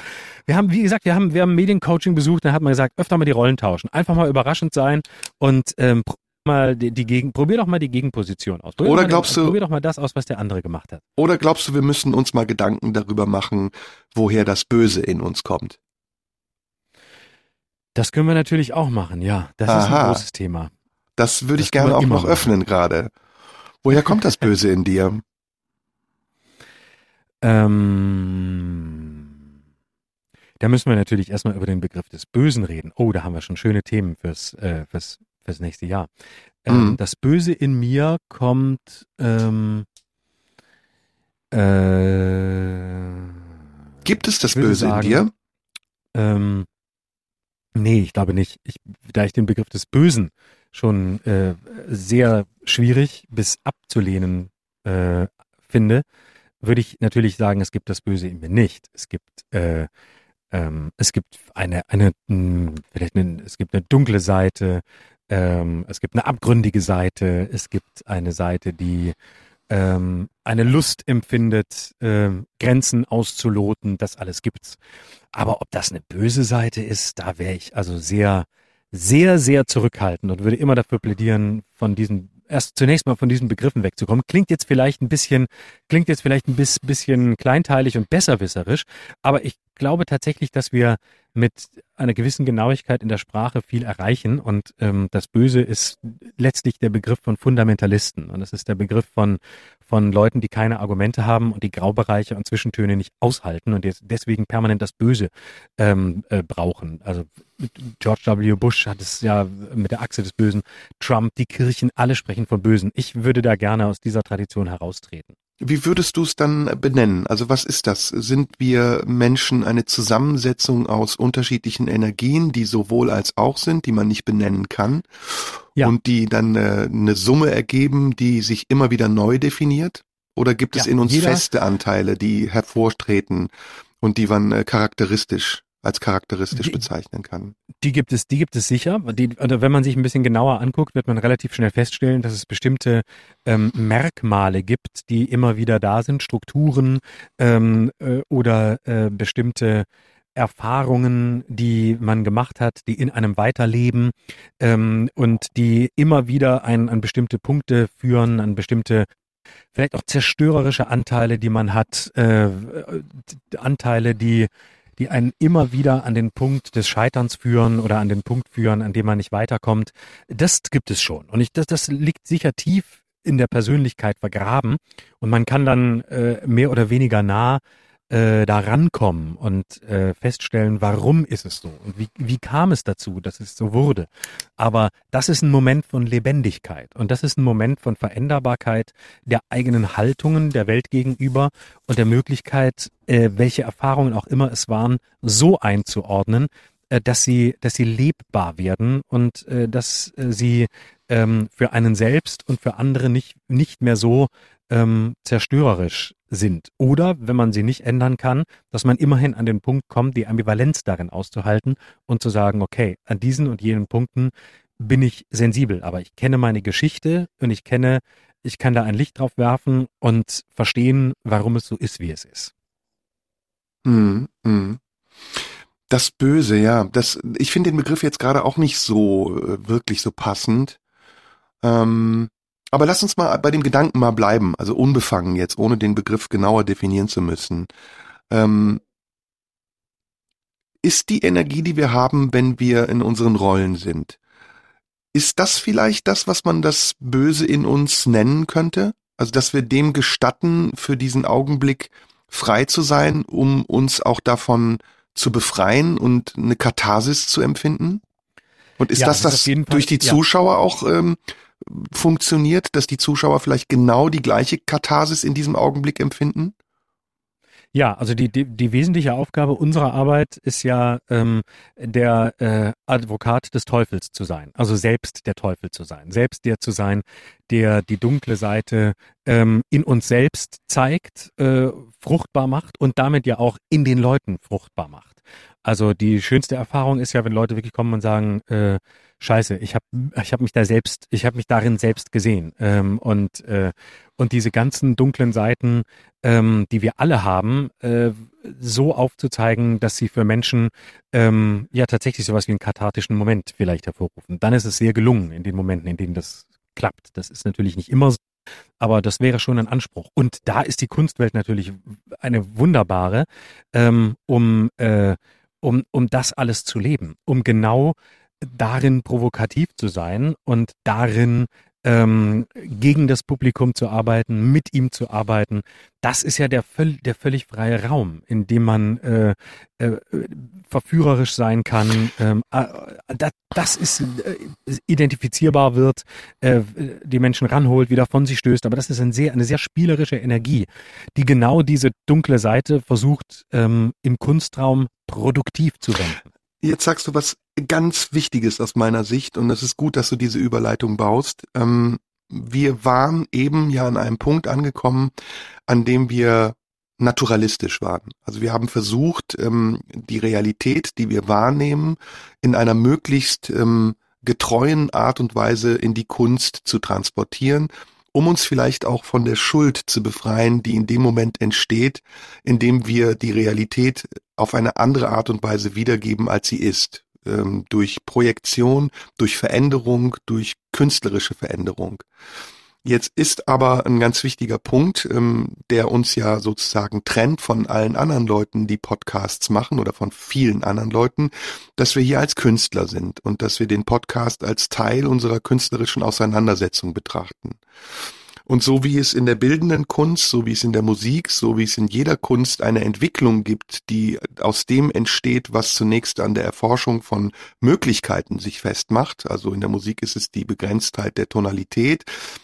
Speaker 3: Wir haben, wie gesagt, wir haben, wir haben Mediencoaching besucht, da hat man gesagt, öfter mal die Rollen tauschen. Einfach mal überraschend sein und ähm, mal die, die Gegen, probier doch mal die Gegenposition aus.
Speaker 2: Probier oder glaubst
Speaker 3: den,
Speaker 2: du,
Speaker 3: probier doch mal das aus, was der andere gemacht hat.
Speaker 2: Oder glaubst du, wir müssen uns mal Gedanken darüber machen, woher das Böse in uns kommt?
Speaker 3: Das können wir natürlich auch machen, ja. Das Aha. ist ein großes Thema.
Speaker 2: Das würde ich gerne auch noch machen. öffnen gerade. Woher kommt das Böse in dir?
Speaker 3: Ähm, da müssen wir natürlich erstmal über den Begriff des Bösen reden. Oh, da haben wir schon schöne Themen fürs, äh, fürs fürs nächste Jahr. Ähm, mhm. Das Böse in mir kommt. Ähm, äh,
Speaker 2: Gibt es das Böse sagen, in dir?
Speaker 3: Ähm, nee, ich glaube nicht. Ich, da ich den Begriff des Bösen schon äh, sehr schwierig bis abzulehnen äh, finde, würde ich natürlich sagen, es gibt das Böse in mir nicht. Es gibt äh, ähm, es gibt eine eine hm, vielleicht eine, es gibt eine dunkle Seite, ähm, es gibt eine abgründige Seite, es gibt eine Seite, die ähm, eine Lust empfindet, ähm, Grenzen auszuloten, das alles gibt's. Aber ob das eine böse Seite ist, da wäre ich also sehr, sehr, sehr zurückhaltend und würde immer dafür plädieren, von diesen erst zunächst mal von diesen Begriffen wegzukommen. Klingt jetzt vielleicht ein bisschen, klingt jetzt vielleicht ein bisschen kleinteilig und besserwisserisch, aber ich glaube tatsächlich, dass wir mit einer gewissen Genauigkeit in der Sprache viel erreichen. Und ähm, das Böse ist letztlich der Begriff von Fundamentalisten. Und es ist der Begriff von, von Leuten, die keine Argumente haben und die Graubereiche und Zwischentöne nicht aushalten und deswegen permanent das Böse ähm, äh, brauchen. Also George W. Bush hat es ja mit der Achse des Bösen. Trump, die Kirchen, alle sprechen von Bösen. Ich würde da gerne aus dieser Tradition heraustreten.
Speaker 2: Wie würdest du es dann benennen? Also was ist das? Sind wir Menschen eine Zusammensetzung aus unterschiedlichen Energien, die sowohl als auch sind, die man nicht benennen kann ja. und die dann äh, eine Summe ergeben, die sich immer wieder neu definiert? Oder gibt es ja, in uns feste Anteile, die hervortreten und die man äh, charakteristisch als charakteristisch die, bezeichnen kann.
Speaker 3: Die gibt es, die gibt es sicher. Die, also wenn man sich ein bisschen genauer anguckt, wird man relativ schnell feststellen, dass es bestimmte ähm, Merkmale gibt, die immer wieder da sind, Strukturen ähm, äh, oder äh, bestimmte Erfahrungen, die man gemacht hat, die in einem weiterleben ähm, und die immer wieder ein, an bestimmte Punkte führen, an bestimmte vielleicht auch zerstörerische Anteile, die man hat, äh, Anteile, die die einen immer wieder an den Punkt des Scheiterns führen oder an den Punkt führen, an dem man nicht weiterkommt. Das gibt es schon. Und ich, das, das liegt sicher tief in der Persönlichkeit vergraben. Und man kann dann äh, mehr oder weniger nah äh, da rankommen und äh, feststellen, warum ist es so und wie, wie kam es dazu, dass es so wurde. Aber das ist ein Moment von Lebendigkeit und das ist ein Moment von Veränderbarkeit der eigenen Haltungen der Welt gegenüber und der Möglichkeit, äh, welche Erfahrungen auch immer es waren, so einzuordnen, äh, dass sie, dass sie lebbar werden und äh, dass äh, sie ähm, für einen selbst und für andere nicht, nicht mehr so ähm, zerstörerisch sind. Oder, wenn man sie nicht ändern kann, dass man immerhin an den Punkt kommt, die Ambivalenz darin auszuhalten und zu sagen, okay, an diesen und jenen Punkten bin ich sensibel, aber ich kenne meine Geschichte und ich kenne, ich kann da ein Licht drauf werfen und verstehen, warum es so ist, wie es ist.
Speaker 2: Mm, mm. Das Böse, ja, das, ich finde den Begriff jetzt gerade auch nicht so äh, wirklich so passend. Ähm, aber lass uns mal bei dem Gedanken mal bleiben, also unbefangen jetzt, ohne den Begriff genauer definieren zu müssen. Ähm, ist die Energie, die wir haben, wenn wir in unseren Rollen sind, ist das vielleicht das, was man das Böse in uns nennen könnte? Also, dass wir dem gestatten, für diesen Augenblick frei zu sein, um uns auch davon zu befreien und eine Katharsis zu empfinden? Und ist ja, das das, das durch die Zuschauer ja. auch ähm, funktioniert, dass die Zuschauer vielleicht genau die gleiche Katharsis in diesem Augenblick empfinden?
Speaker 3: Ja, also die, die, die wesentliche Aufgabe unserer Arbeit ist ja ähm, der äh, Advokat des Teufels zu sein, also selbst der Teufel zu sein, selbst der zu sein, der die dunkle Seite ähm, in uns selbst zeigt, äh, fruchtbar macht und damit ja auch in den Leuten fruchtbar macht. Also die schönste Erfahrung ist ja, wenn Leute wirklich kommen und sagen, äh, Scheiße, ich habe ich hab mich da selbst, ich habe mich darin selbst gesehen. Ähm, und, äh, und diese ganzen dunklen Seiten, ähm, die wir alle haben, äh, so aufzuzeigen, dass sie für Menschen ähm, ja tatsächlich sowas wie einen kathartischen Moment vielleicht hervorrufen. Dann ist es sehr gelungen in den Momenten, in denen das klappt. Das ist natürlich nicht immer so. Aber das wäre schon ein Anspruch. Und da ist die Kunstwelt natürlich eine wunderbare, ähm, um, äh, um, um das alles zu leben, um genau darin provokativ zu sein und darin ähm, gegen das Publikum zu arbeiten, mit ihm zu arbeiten, das ist ja der, der völlig freie Raum, in dem man äh, äh, verführerisch sein kann. Äh, das, das ist äh, identifizierbar wird, äh, die Menschen ranholt, wieder von sich stößt. Aber das ist ein sehr, eine sehr spielerische Energie, die genau diese dunkle Seite versucht, ähm, im Kunstraum produktiv zu wenden.
Speaker 2: Jetzt sagst du was ganz Wichtiges aus meiner Sicht und es ist gut, dass du diese Überleitung baust. Ähm, wir waren eben ja an einem Punkt angekommen, an dem wir naturalistisch waren. Also wir haben versucht, ähm, die Realität, die wir wahrnehmen, in einer möglichst ähm, getreuen Art und Weise in die Kunst zu transportieren, um uns vielleicht auch von der Schuld zu befreien, die in dem Moment entsteht, indem wir die Realität auf eine andere Art und Weise wiedergeben, als sie ist. Ähm, durch Projektion, durch Veränderung, durch künstlerische Veränderung. Jetzt ist aber ein ganz wichtiger Punkt, ähm, der uns ja sozusagen trennt von allen anderen Leuten, die Podcasts machen oder von vielen anderen Leuten, dass wir hier als Künstler sind und dass wir den Podcast als Teil unserer künstlerischen Auseinandersetzung betrachten. Und so wie es in der bildenden Kunst, so wie es in der Musik, so wie es in jeder Kunst eine Entwicklung gibt, die aus dem entsteht, was zunächst an der Erforschung von Möglichkeiten sich festmacht. Also in der Musik ist es die Begrenztheit der Tonalität.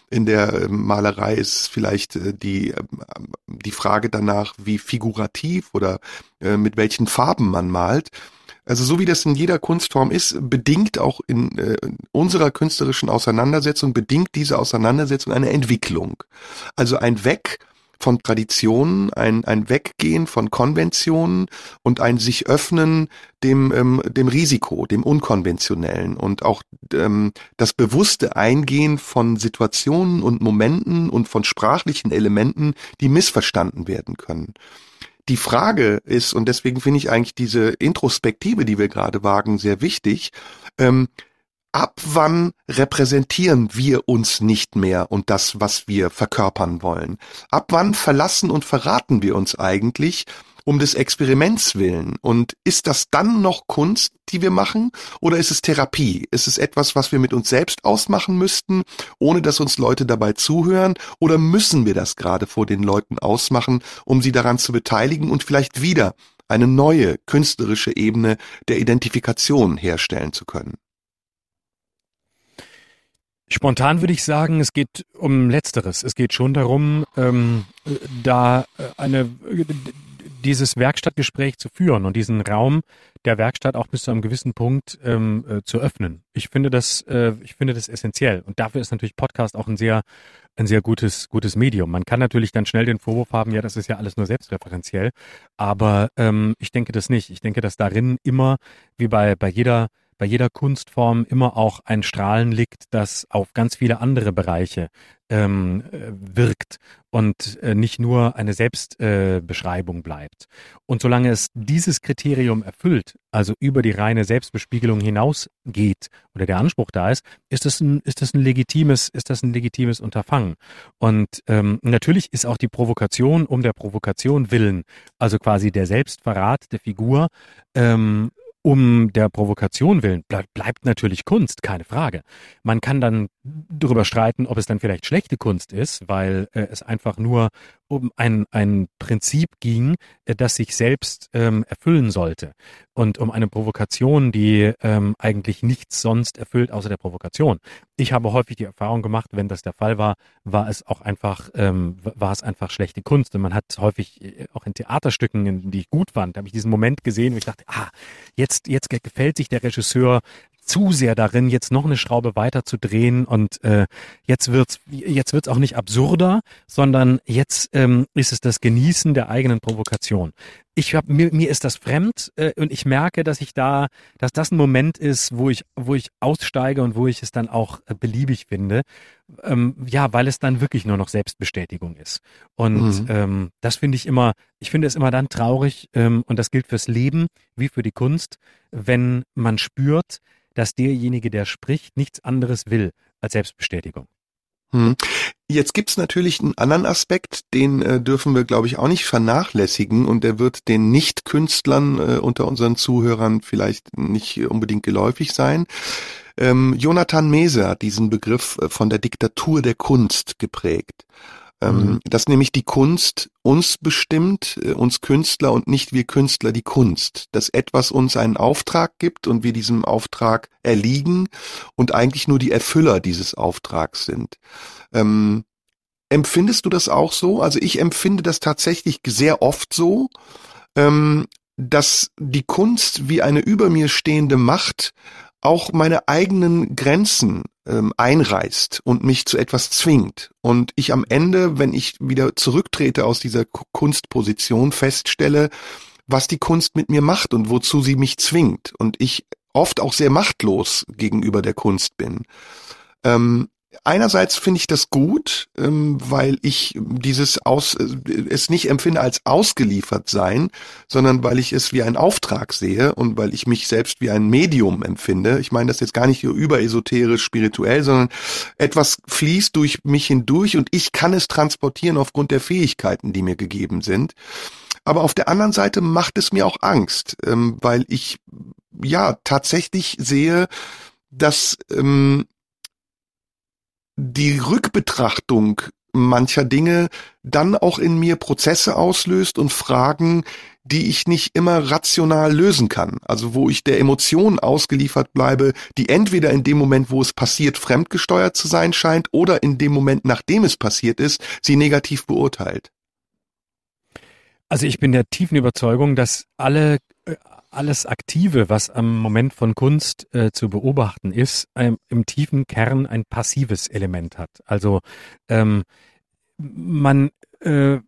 Speaker 2: In der ähm, Malerei ist vielleicht äh, die, ähm, die Frage danach, wie figurativ oder äh, mit welchen Farben man malt. Also so wie das in jeder Kunstform ist, bedingt auch in äh, unserer künstlerischen Auseinandersetzung, bedingt diese Auseinandersetzung eine Entwicklung. Also ein Weg von Traditionen, ein, ein Weggehen von Konventionen und ein sich öffnen dem, ähm, dem Risiko, dem Unkonventionellen und auch ähm, das bewusste Eingehen von Situationen und Momenten und von sprachlichen Elementen, die missverstanden werden können. Die Frage ist, und deswegen finde ich eigentlich diese Introspektive, die wir gerade wagen, sehr wichtig, ähm, ab wann repräsentieren wir uns nicht mehr und das, was wir verkörpern wollen? Ab wann verlassen und verraten wir uns eigentlich um des Experiments willen. Und ist das dann noch Kunst, die wir machen, oder ist es Therapie? Ist es etwas, was wir mit uns selbst ausmachen müssten, ohne dass uns Leute dabei zuhören? Oder müssen wir das gerade vor den Leuten ausmachen, um sie daran zu beteiligen und vielleicht wieder eine neue künstlerische Ebene der Identifikation herstellen zu können?
Speaker 3: Spontan würde ich sagen, es geht um Letzteres. Es geht schon darum, ähm, da eine dieses Werkstattgespräch zu führen und diesen Raum der Werkstatt auch bis zu einem gewissen Punkt ähm, äh, zu öffnen. Ich finde das, äh, ich finde das essentiell. Und dafür ist natürlich Podcast auch ein sehr, ein sehr gutes, gutes Medium. Man kann natürlich dann schnell den Vorwurf haben, ja, das ist ja alles nur selbstreferenziell. Aber ähm, ich denke das nicht. Ich denke, dass darin immer, wie bei, bei jeder bei jeder Kunstform immer auch ein Strahlen liegt, das auf ganz viele andere Bereiche ähm, äh, wirkt und äh, nicht nur eine Selbstbeschreibung äh, bleibt. Und solange es dieses Kriterium erfüllt, also über die reine Selbstbespiegelung hinausgeht oder der Anspruch da ist, ist das ein, ist das ein legitimes, ist das ein legitimes Unterfangen. Und ähm, natürlich ist auch die Provokation um der Provokation willen, also quasi der Selbstverrat der Figur, ähm, um der Provokation willen bleib, bleibt natürlich Kunst, keine Frage. Man kann dann darüber streiten, ob es dann vielleicht schlechte Kunst ist, weil äh, es einfach nur um ein, ein Prinzip ging, äh, das sich selbst ähm, erfüllen sollte. Und um eine Provokation, die ähm, eigentlich nichts sonst erfüllt außer der Provokation. Ich habe häufig die Erfahrung gemacht, wenn das der Fall war, war es auch einfach, ähm, war es einfach schlechte Kunst. Und man hat häufig äh, auch in Theaterstücken, die ich gut fand, habe ich diesen Moment gesehen, wo ich dachte, ah, jetzt, jetzt gefällt sich der Regisseur zu sehr darin, jetzt noch eine Schraube weiter zu drehen und äh, jetzt wird's jetzt wird's auch nicht absurder, sondern jetzt ähm, ist es das Genießen der eigenen Provokation. Ich hab, mir, mir ist das fremd äh, und ich merke, dass ich da, dass das ein Moment ist, wo ich wo ich aussteige und wo ich es dann auch äh, beliebig finde, ähm, ja, weil es dann wirklich nur noch Selbstbestätigung ist. Und mhm. ähm, das finde ich immer, ich finde es immer dann traurig ähm, und das gilt fürs Leben wie für die Kunst, wenn man spürt, dass derjenige, der spricht, nichts anderes will als Selbstbestätigung.
Speaker 2: Hm. Jetzt gibt's natürlich einen anderen Aspekt, den äh, dürfen wir, glaube ich, auch nicht vernachlässigen und der wird den Nicht-Künstlern äh, unter unseren Zuhörern vielleicht nicht unbedingt geläufig sein. Ähm, Jonathan Mese hat diesen Begriff äh, von der Diktatur der Kunst geprägt. Ähm, mhm. Dass nämlich die Kunst uns bestimmt, äh, uns Künstler und nicht wir Künstler die Kunst. Dass etwas uns einen Auftrag gibt und wir diesem Auftrag erliegen und eigentlich nur die Erfüller dieses Auftrags sind. Ähm, empfindest du das auch so? Also ich empfinde das tatsächlich sehr oft so, ähm, dass die Kunst wie eine über mir stehende Macht auch meine eigenen Grenzen ähm, einreißt und mich zu etwas zwingt. Und ich am Ende, wenn ich wieder zurücktrete aus dieser Kunstposition, feststelle, was die Kunst mit mir macht und wozu sie mich zwingt. Und ich oft auch sehr machtlos gegenüber der Kunst bin. Ähm, einerseits finde ich das gut, ähm, weil ich dieses aus äh, es nicht empfinde als ausgeliefert sein, sondern weil ich es wie einen Auftrag sehe und weil ich mich selbst wie ein Medium empfinde. Ich meine das jetzt gar nicht überesoterisch spirituell, sondern etwas fließt durch mich hindurch und ich kann es transportieren aufgrund der Fähigkeiten, die mir gegeben sind. Aber auf der anderen Seite macht es mir auch Angst, ähm, weil ich ja tatsächlich sehe, dass ähm, die Rückbetrachtung mancher Dinge dann auch in mir Prozesse auslöst und Fragen, die ich nicht immer rational lösen kann. Also wo ich der Emotion ausgeliefert bleibe, die entweder in dem Moment, wo es passiert, fremdgesteuert zu sein scheint oder in dem Moment, nachdem es passiert ist, sie negativ beurteilt.
Speaker 3: Also ich bin der tiefen Überzeugung, dass alle äh, alles Aktive, was am Moment von Kunst äh, zu beobachten ist, ähm, im tiefen Kern ein passives Element hat. Also ähm, man äh,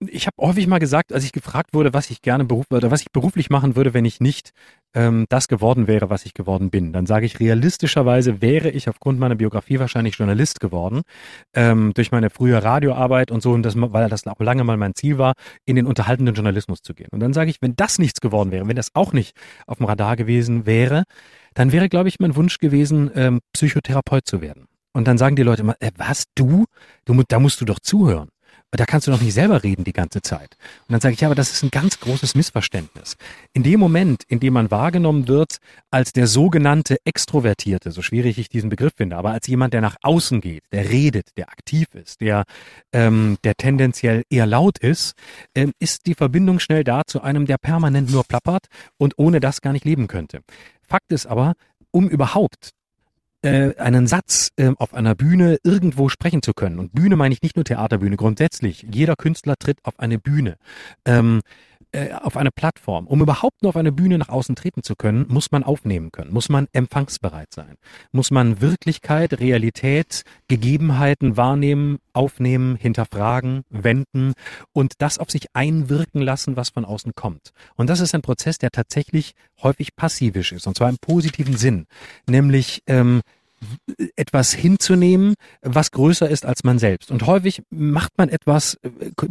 Speaker 3: ich habe häufig mal gesagt, als ich gefragt wurde, was ich gerne beruf oder was ich beruflich machen würde, wenn ich nicht ähm, das geworden wäre, was ich geworden bin, dann sage ich realistischerweise wäre ich aufgrund meiner Biografie wahrscheinlich Journalist geworden ähm, durch meine frühe Radioarbeit und so und das, weil das auch lange mal mein Ziel war, in den unterhaltenden Journalismus zu gehen. Und dann sage ich, wenn das nichts geworden wäre, wenn das auch nicht auf dem Radar gewesen wäre, dann wäre, glaube ich, mein Wunsch gewesen, ähm, Psychotherapeut zu werden. Und dann sagen die Leute immer, äh, was du? Du da musst du doch zuhören da kannst du doch nicht selber reden die ganze Zeit. Und dann sage ich, ja, aber das ist ein ganz großes Missverständnis. In dem Moment, in dem man wahrgenommen wird als der sogenannte Extrovertierte, so schwierig ich diesen Begriff finde, aber als jemand, der nach außen geht, der redet, der aktiv ist, der, ähm, der tendenziell eher laut ist, ähm, ist die Verbindung schnell da zu einem, der permanent nur plappert und ohne das gar nicht leben könnte. Fakt ist aber, um überhaupt äh, einen Satz äh, auf einer Bühne irgendwo sprechen zu können. Und Bühne meine ich nicht nur Theaterbühne, grundsätzlich. Jeder Künstler tritt auf eine Bühne. Ähm, äh, auf eine Plattform. Um überhaupt nur auf eine Bühne nach außen treten zu können, muss man aufnehmen können, muss man empfangsbereit sein, muss man Wirklichkeit, Realität, Gegebenheiten wahrnehmen, aufnehmen, hinterfragen, wenden und das auf sich einwirken lassen, was von außen kommt. Und das ist ein Prozess, der tatsächlich häufig passivisch ist, und zwar im positiven Sinn, nämlich ähm, etwas hinzunehmen, was größer ist als man selbst. Und häufig macht man etwas,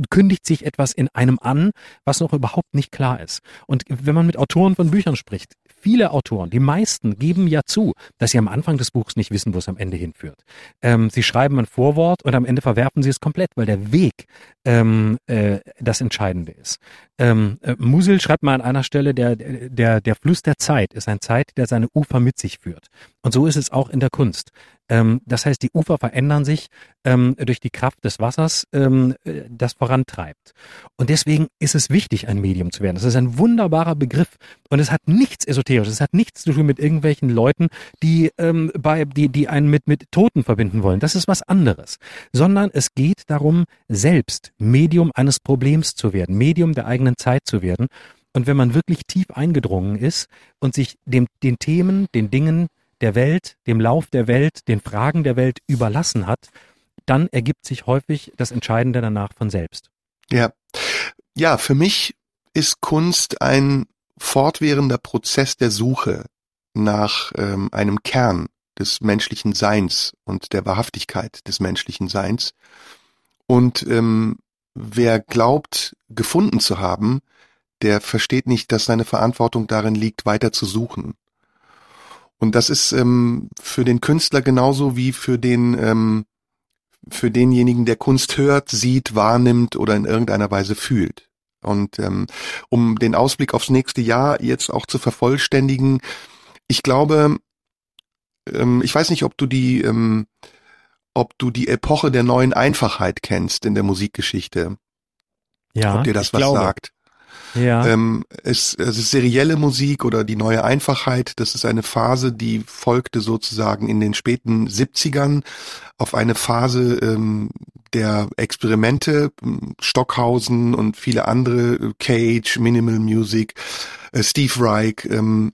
Speaker 3: kündigt sich etwas in einem an, was noch überhaupt nicht klar ist. Und wenn man mit Autoren von Büchern spricht, viele Autoren, die meisten geben ja zu, dass sie am Anfang des Buchs nicht wissen, wo es am Ende hinführt. Ähm, sie schreiben ein Vorwort und am Ende verwerfen sie es komplett, weil der Weg ähm, äh, das Entscheidende ist. Ähm, äh, Musil schreibt mal an einer Stelle, der, der, der Fluss der Zeit ist ein Zeit, der seine Ufer mit sich führt. Und so ist es auch in der Kunst. Ähm, das heißt, die Ufer verändern sich ähm, durch die Kraft des Wassers, ähm, äh, das vorantreibt. Und deswegen ist es wichtig, ein Medium zu werden. Das ist ein wunderbarer Begriff und es hat nichts Esoterisches, es hat nichts zu tun mit irgendwelchen Leuten, die ähm, bei, die, die einen mit mit Toten verbinden wollen. Das ist was anderes, sondern es geht darum, selbst Medium eines Problems zu werden, Medium der eigenen Zeit zu werden. Und wenn man wirklich tief eingedrungen ist und sich dem, den Themen, den Dingen der Welt, dem Lauf der Welt, den Fragen der Welt überlassen hat, dann ergibt sich häufig das Entscheidende danach von selbst.
Speaker 2: Ja. Ja, für mich ist Kunst ein fortwährender Prozess der Suche nach ähm, einem Kern des menschlichen Seins und der Wahrhaftigkeit des menschlichen Seins. Und ähm, wer glaubt, gefunden zu haben, der versteht nicht, dass seine Verantwortung darin liegt, weiter zu suchen. Und das ist ähm, für den Künstler genauso wie für den ähm, für denjenigen, der Kunst hört, sieht, wahrnimmt oder in irgendeiner Weise fühlt. Und ähm, um den Ausblick aufs nächste Jahr jetzt auch zu vervollständigen, ich glaube, ähm, ich weiß nicht, ob du die, ähm, ob du die Epoche der neuen Einfachheit kennst in der Musikgeschichte.
Speaker 3: Ja,
Speaker 2: ob dir das was
Speaker 3: glaube.
Speaker 2: sagt.
Speaker 3: Ja.
Speaker 2: Ähm, es, es ist serielle Musik oder die neue Einfachheit. Das ist eine Phase, die folgte sozusagen in den späten 70ern auf eine Phase ähm, der Experimente, Stockhausen und viele andere, Cage, Minimal Music, äh, Steve Reich, ähm,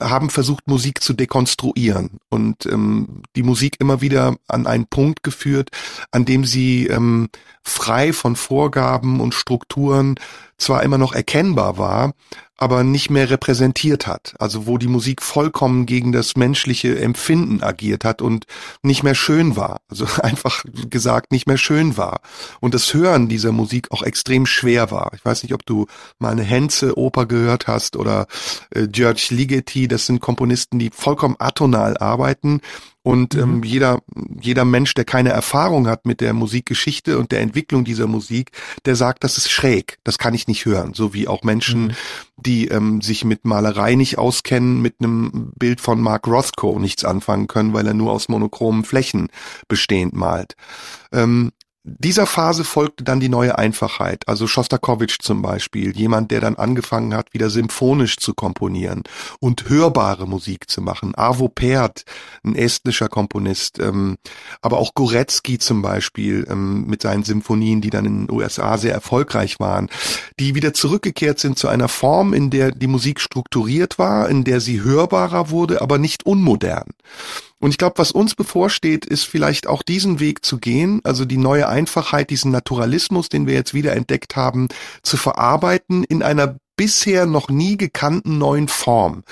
Speaker 2: haben versucht, Musik zu dekonstruieren und ähm, die Musik immer wieder an einen Punkt geführt, an dem sie ähm, frei von Vorgaben und Strukturen zwar immer noch erkennbar war, aber nicht mehr repräsentiert hat. Also wo die Musik vollkommen gegen das menschliche Empfinden agiert hat und nicht mehr schön war. Also einfach gesagt nicht mehr schön war. Und das Hören dieser Musik auch extrem schwer war. Ich weiß nicht, ob du mal eine Henze-Oper gehört hast oder äh, George Ligeti. Das sind Komponisten, die vollkommen atonal arbeiten und ähm, jeder, jeder Mensch, der keine Erfahrung hat mit der Musikgeschichte und der Entwicklung dieser Musik, der sagt, das ist schräg, das kann ich nicht hören. So wie auch Menschen,
Speaker 3: Mhm.
Speaker 2: die ähm, sich mit Malerei nicht auskennen, mit einem Bild von Mark Rothko nichts anfangen können, weil er nur aus monochromen Flächen bestehend malt. Ähm, dieser Phase folgte dann die neue Einfachheit, also Schostakowitsch zum Beispiel, jemand, der dann angefangen hat, wieder symphonisch zu komponieren und hörbare Musik zu machen. Arvo Pärt, ein estnischer Komponist, ähm, aber auch Goretzky zum Beispiel ähm, mit seinen Symphonien, die dann in den USA sehr erfolgreich waren, die wieder zurückgekehrt sind zu einer Form, in der die Musik strukturiert war, in der sie hörbarer wurde, aber nicht unmodern. Und ich glaube, was uns bevorsteht, ist vielleicht auch diesen Weg zu gehen, also die neue Einfachheit, diesen Naturalismus, den wir jetzt wieder entdeckt haben, zu verarbeiten in einer bisher noch nie gekannten neuen Form,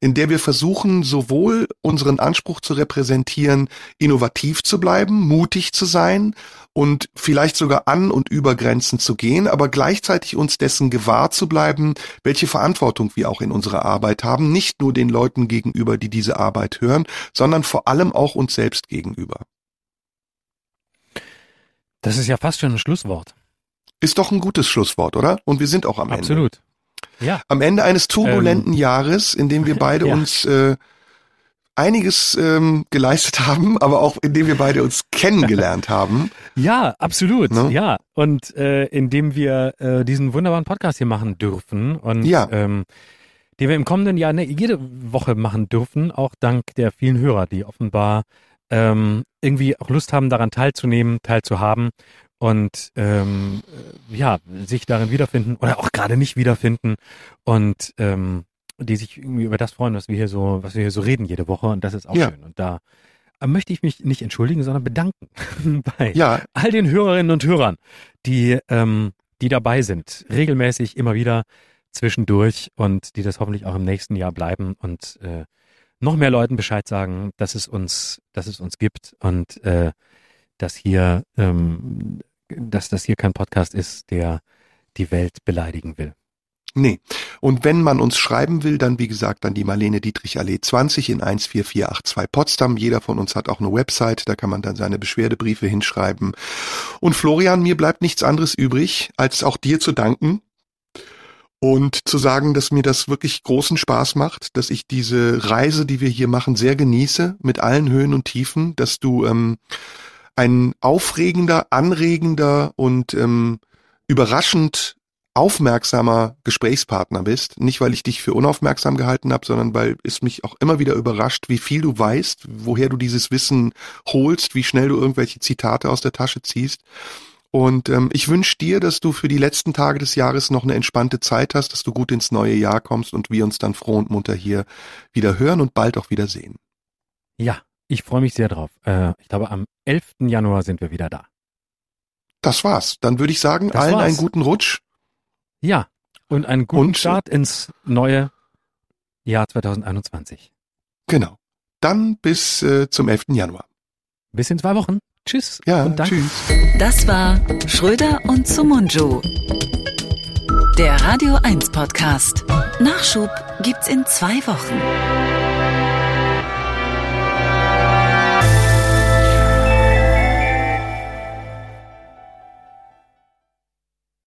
Speaker 2: in der wir versuchen, sowohl unseren Anspruch zu repräsentieren, innovativ zu bleiben, mutig zu sein und vielleicht sogar an und über Grenzen zu gehen, aber gleichzeitig uns dessen gewahr zu bleiben, welche Verantwortung wir auch in unserer Arbeit haben, nicht nur den Leuten gegenüber, die diese Arbeit hören, sondern vor allem auch uns selbst gegenüber.
Speaker 3: Das ist ja fast schon ein Schlusswort.
Speaker 2: Ist doch ein gutes Schlusswort, oder? Und wir sind auch am
Speaker 3: Absolut.
Speaker 2: Ende.
Speaker 3: Absolut. Ja.
Speaker 2: Am Ende eines turbulenten ähm, Jahres, in dem wir beide ja. uns äh, einiges ähm, geleistet haben, aber auch indem wir beide uns kennengelernt haben.
Speaker 3: Ja, absolut. Ne? Ja, und äh, indem wir äh, diesen wunderbaren Podcast hier machen dürfen und ja. ähm, den wir im kommenden Jahr ne, jede Woche machen dürfen, auch dank der vielen Hörer, die offenbar ähm, irgendwie auch Lust haben, daran teilzunehmen, teilzuhaben und ähm, ja, sich darin wiederfinden oder auch gerade nicht wiederfinden und ähm, die sich irgendwie über das freuen, was wir hier so, was wir hier so reden jede Woche und das ist auch ja. schön. Und da möchte ich mich nicht entschuldigen, sondern bedanken bei ja. all den Hörerinnen und Hörern, die, ähm, die dabei sind, regelmäßig immer wieder zwischendurch und die das hoffentlich auch im nächsten Jahr bleiben und äh, noch mehr Leuten Bescheid sagen, dass es uns, dass es uns gibt und äh, dass hier, ähm, dass das hier kein Podcast ist, der die Welt beleidigen will.
Speaker 2: Nee. Und wenn man uns schreiben will, dann wie gesagt an die Marlene Dietrich Allee 20 in 14482 Potsdam. Jeder von uns hat auch eine Website, da kann man dann seine Beschwerdebriefe hinschreiben. Und Florian, mir bleibt nichts anderes übrig, als auch dir zu danken und zu sagen, dass mir das wirklich großen Spaß macht, dass ich diese Reise, die wir hier machen, sehr genieße, mit allen Höhen und Tiefen, dass du ähm, ein aufregender, anregender und ähm, überraschend aufmerksamer Gesprächspartner bist. Nicht, weil ich dich für unaufmerksam gehalten habe, sondern weil es mich auch immer wieder überrascht, wie viel du weißt, woher du dieses Wissen holst, wie schnell du irgendwelche Zitate aus der Tasche ziehst. Und ähm, ich wünsche dir, dass du für die letzten Tage des Jahres noch eine entspannte Zeit hast, dass du gut ins neue Jahr kommst und wir uns dann froh und munter hier wieder hören und bald auch wieder sehen.
Speaker 3: Ja, ich freue mich sehr drauf. Äh, ich glaube, am 11. Januar sind wir wieder da.
Speaker 2: Das war's. Dann würde ich sagen, das allen war's. einen guten Rutsch.
Speaker 3: Ja, und einen guten und, Start ins neue Jahr 2021.
Speaker 2: Genau. Dann bis äh, zum 11. Januar.
Speaker 3: Bis in zwei Wochen. Tschüss.
Speaker 2: Ja, und danke. tschüss.
Speaker 1: Das war Schröder und Sumunju. Der Radio 1 Podcast. Nachschub gibt's in zwei Wochen.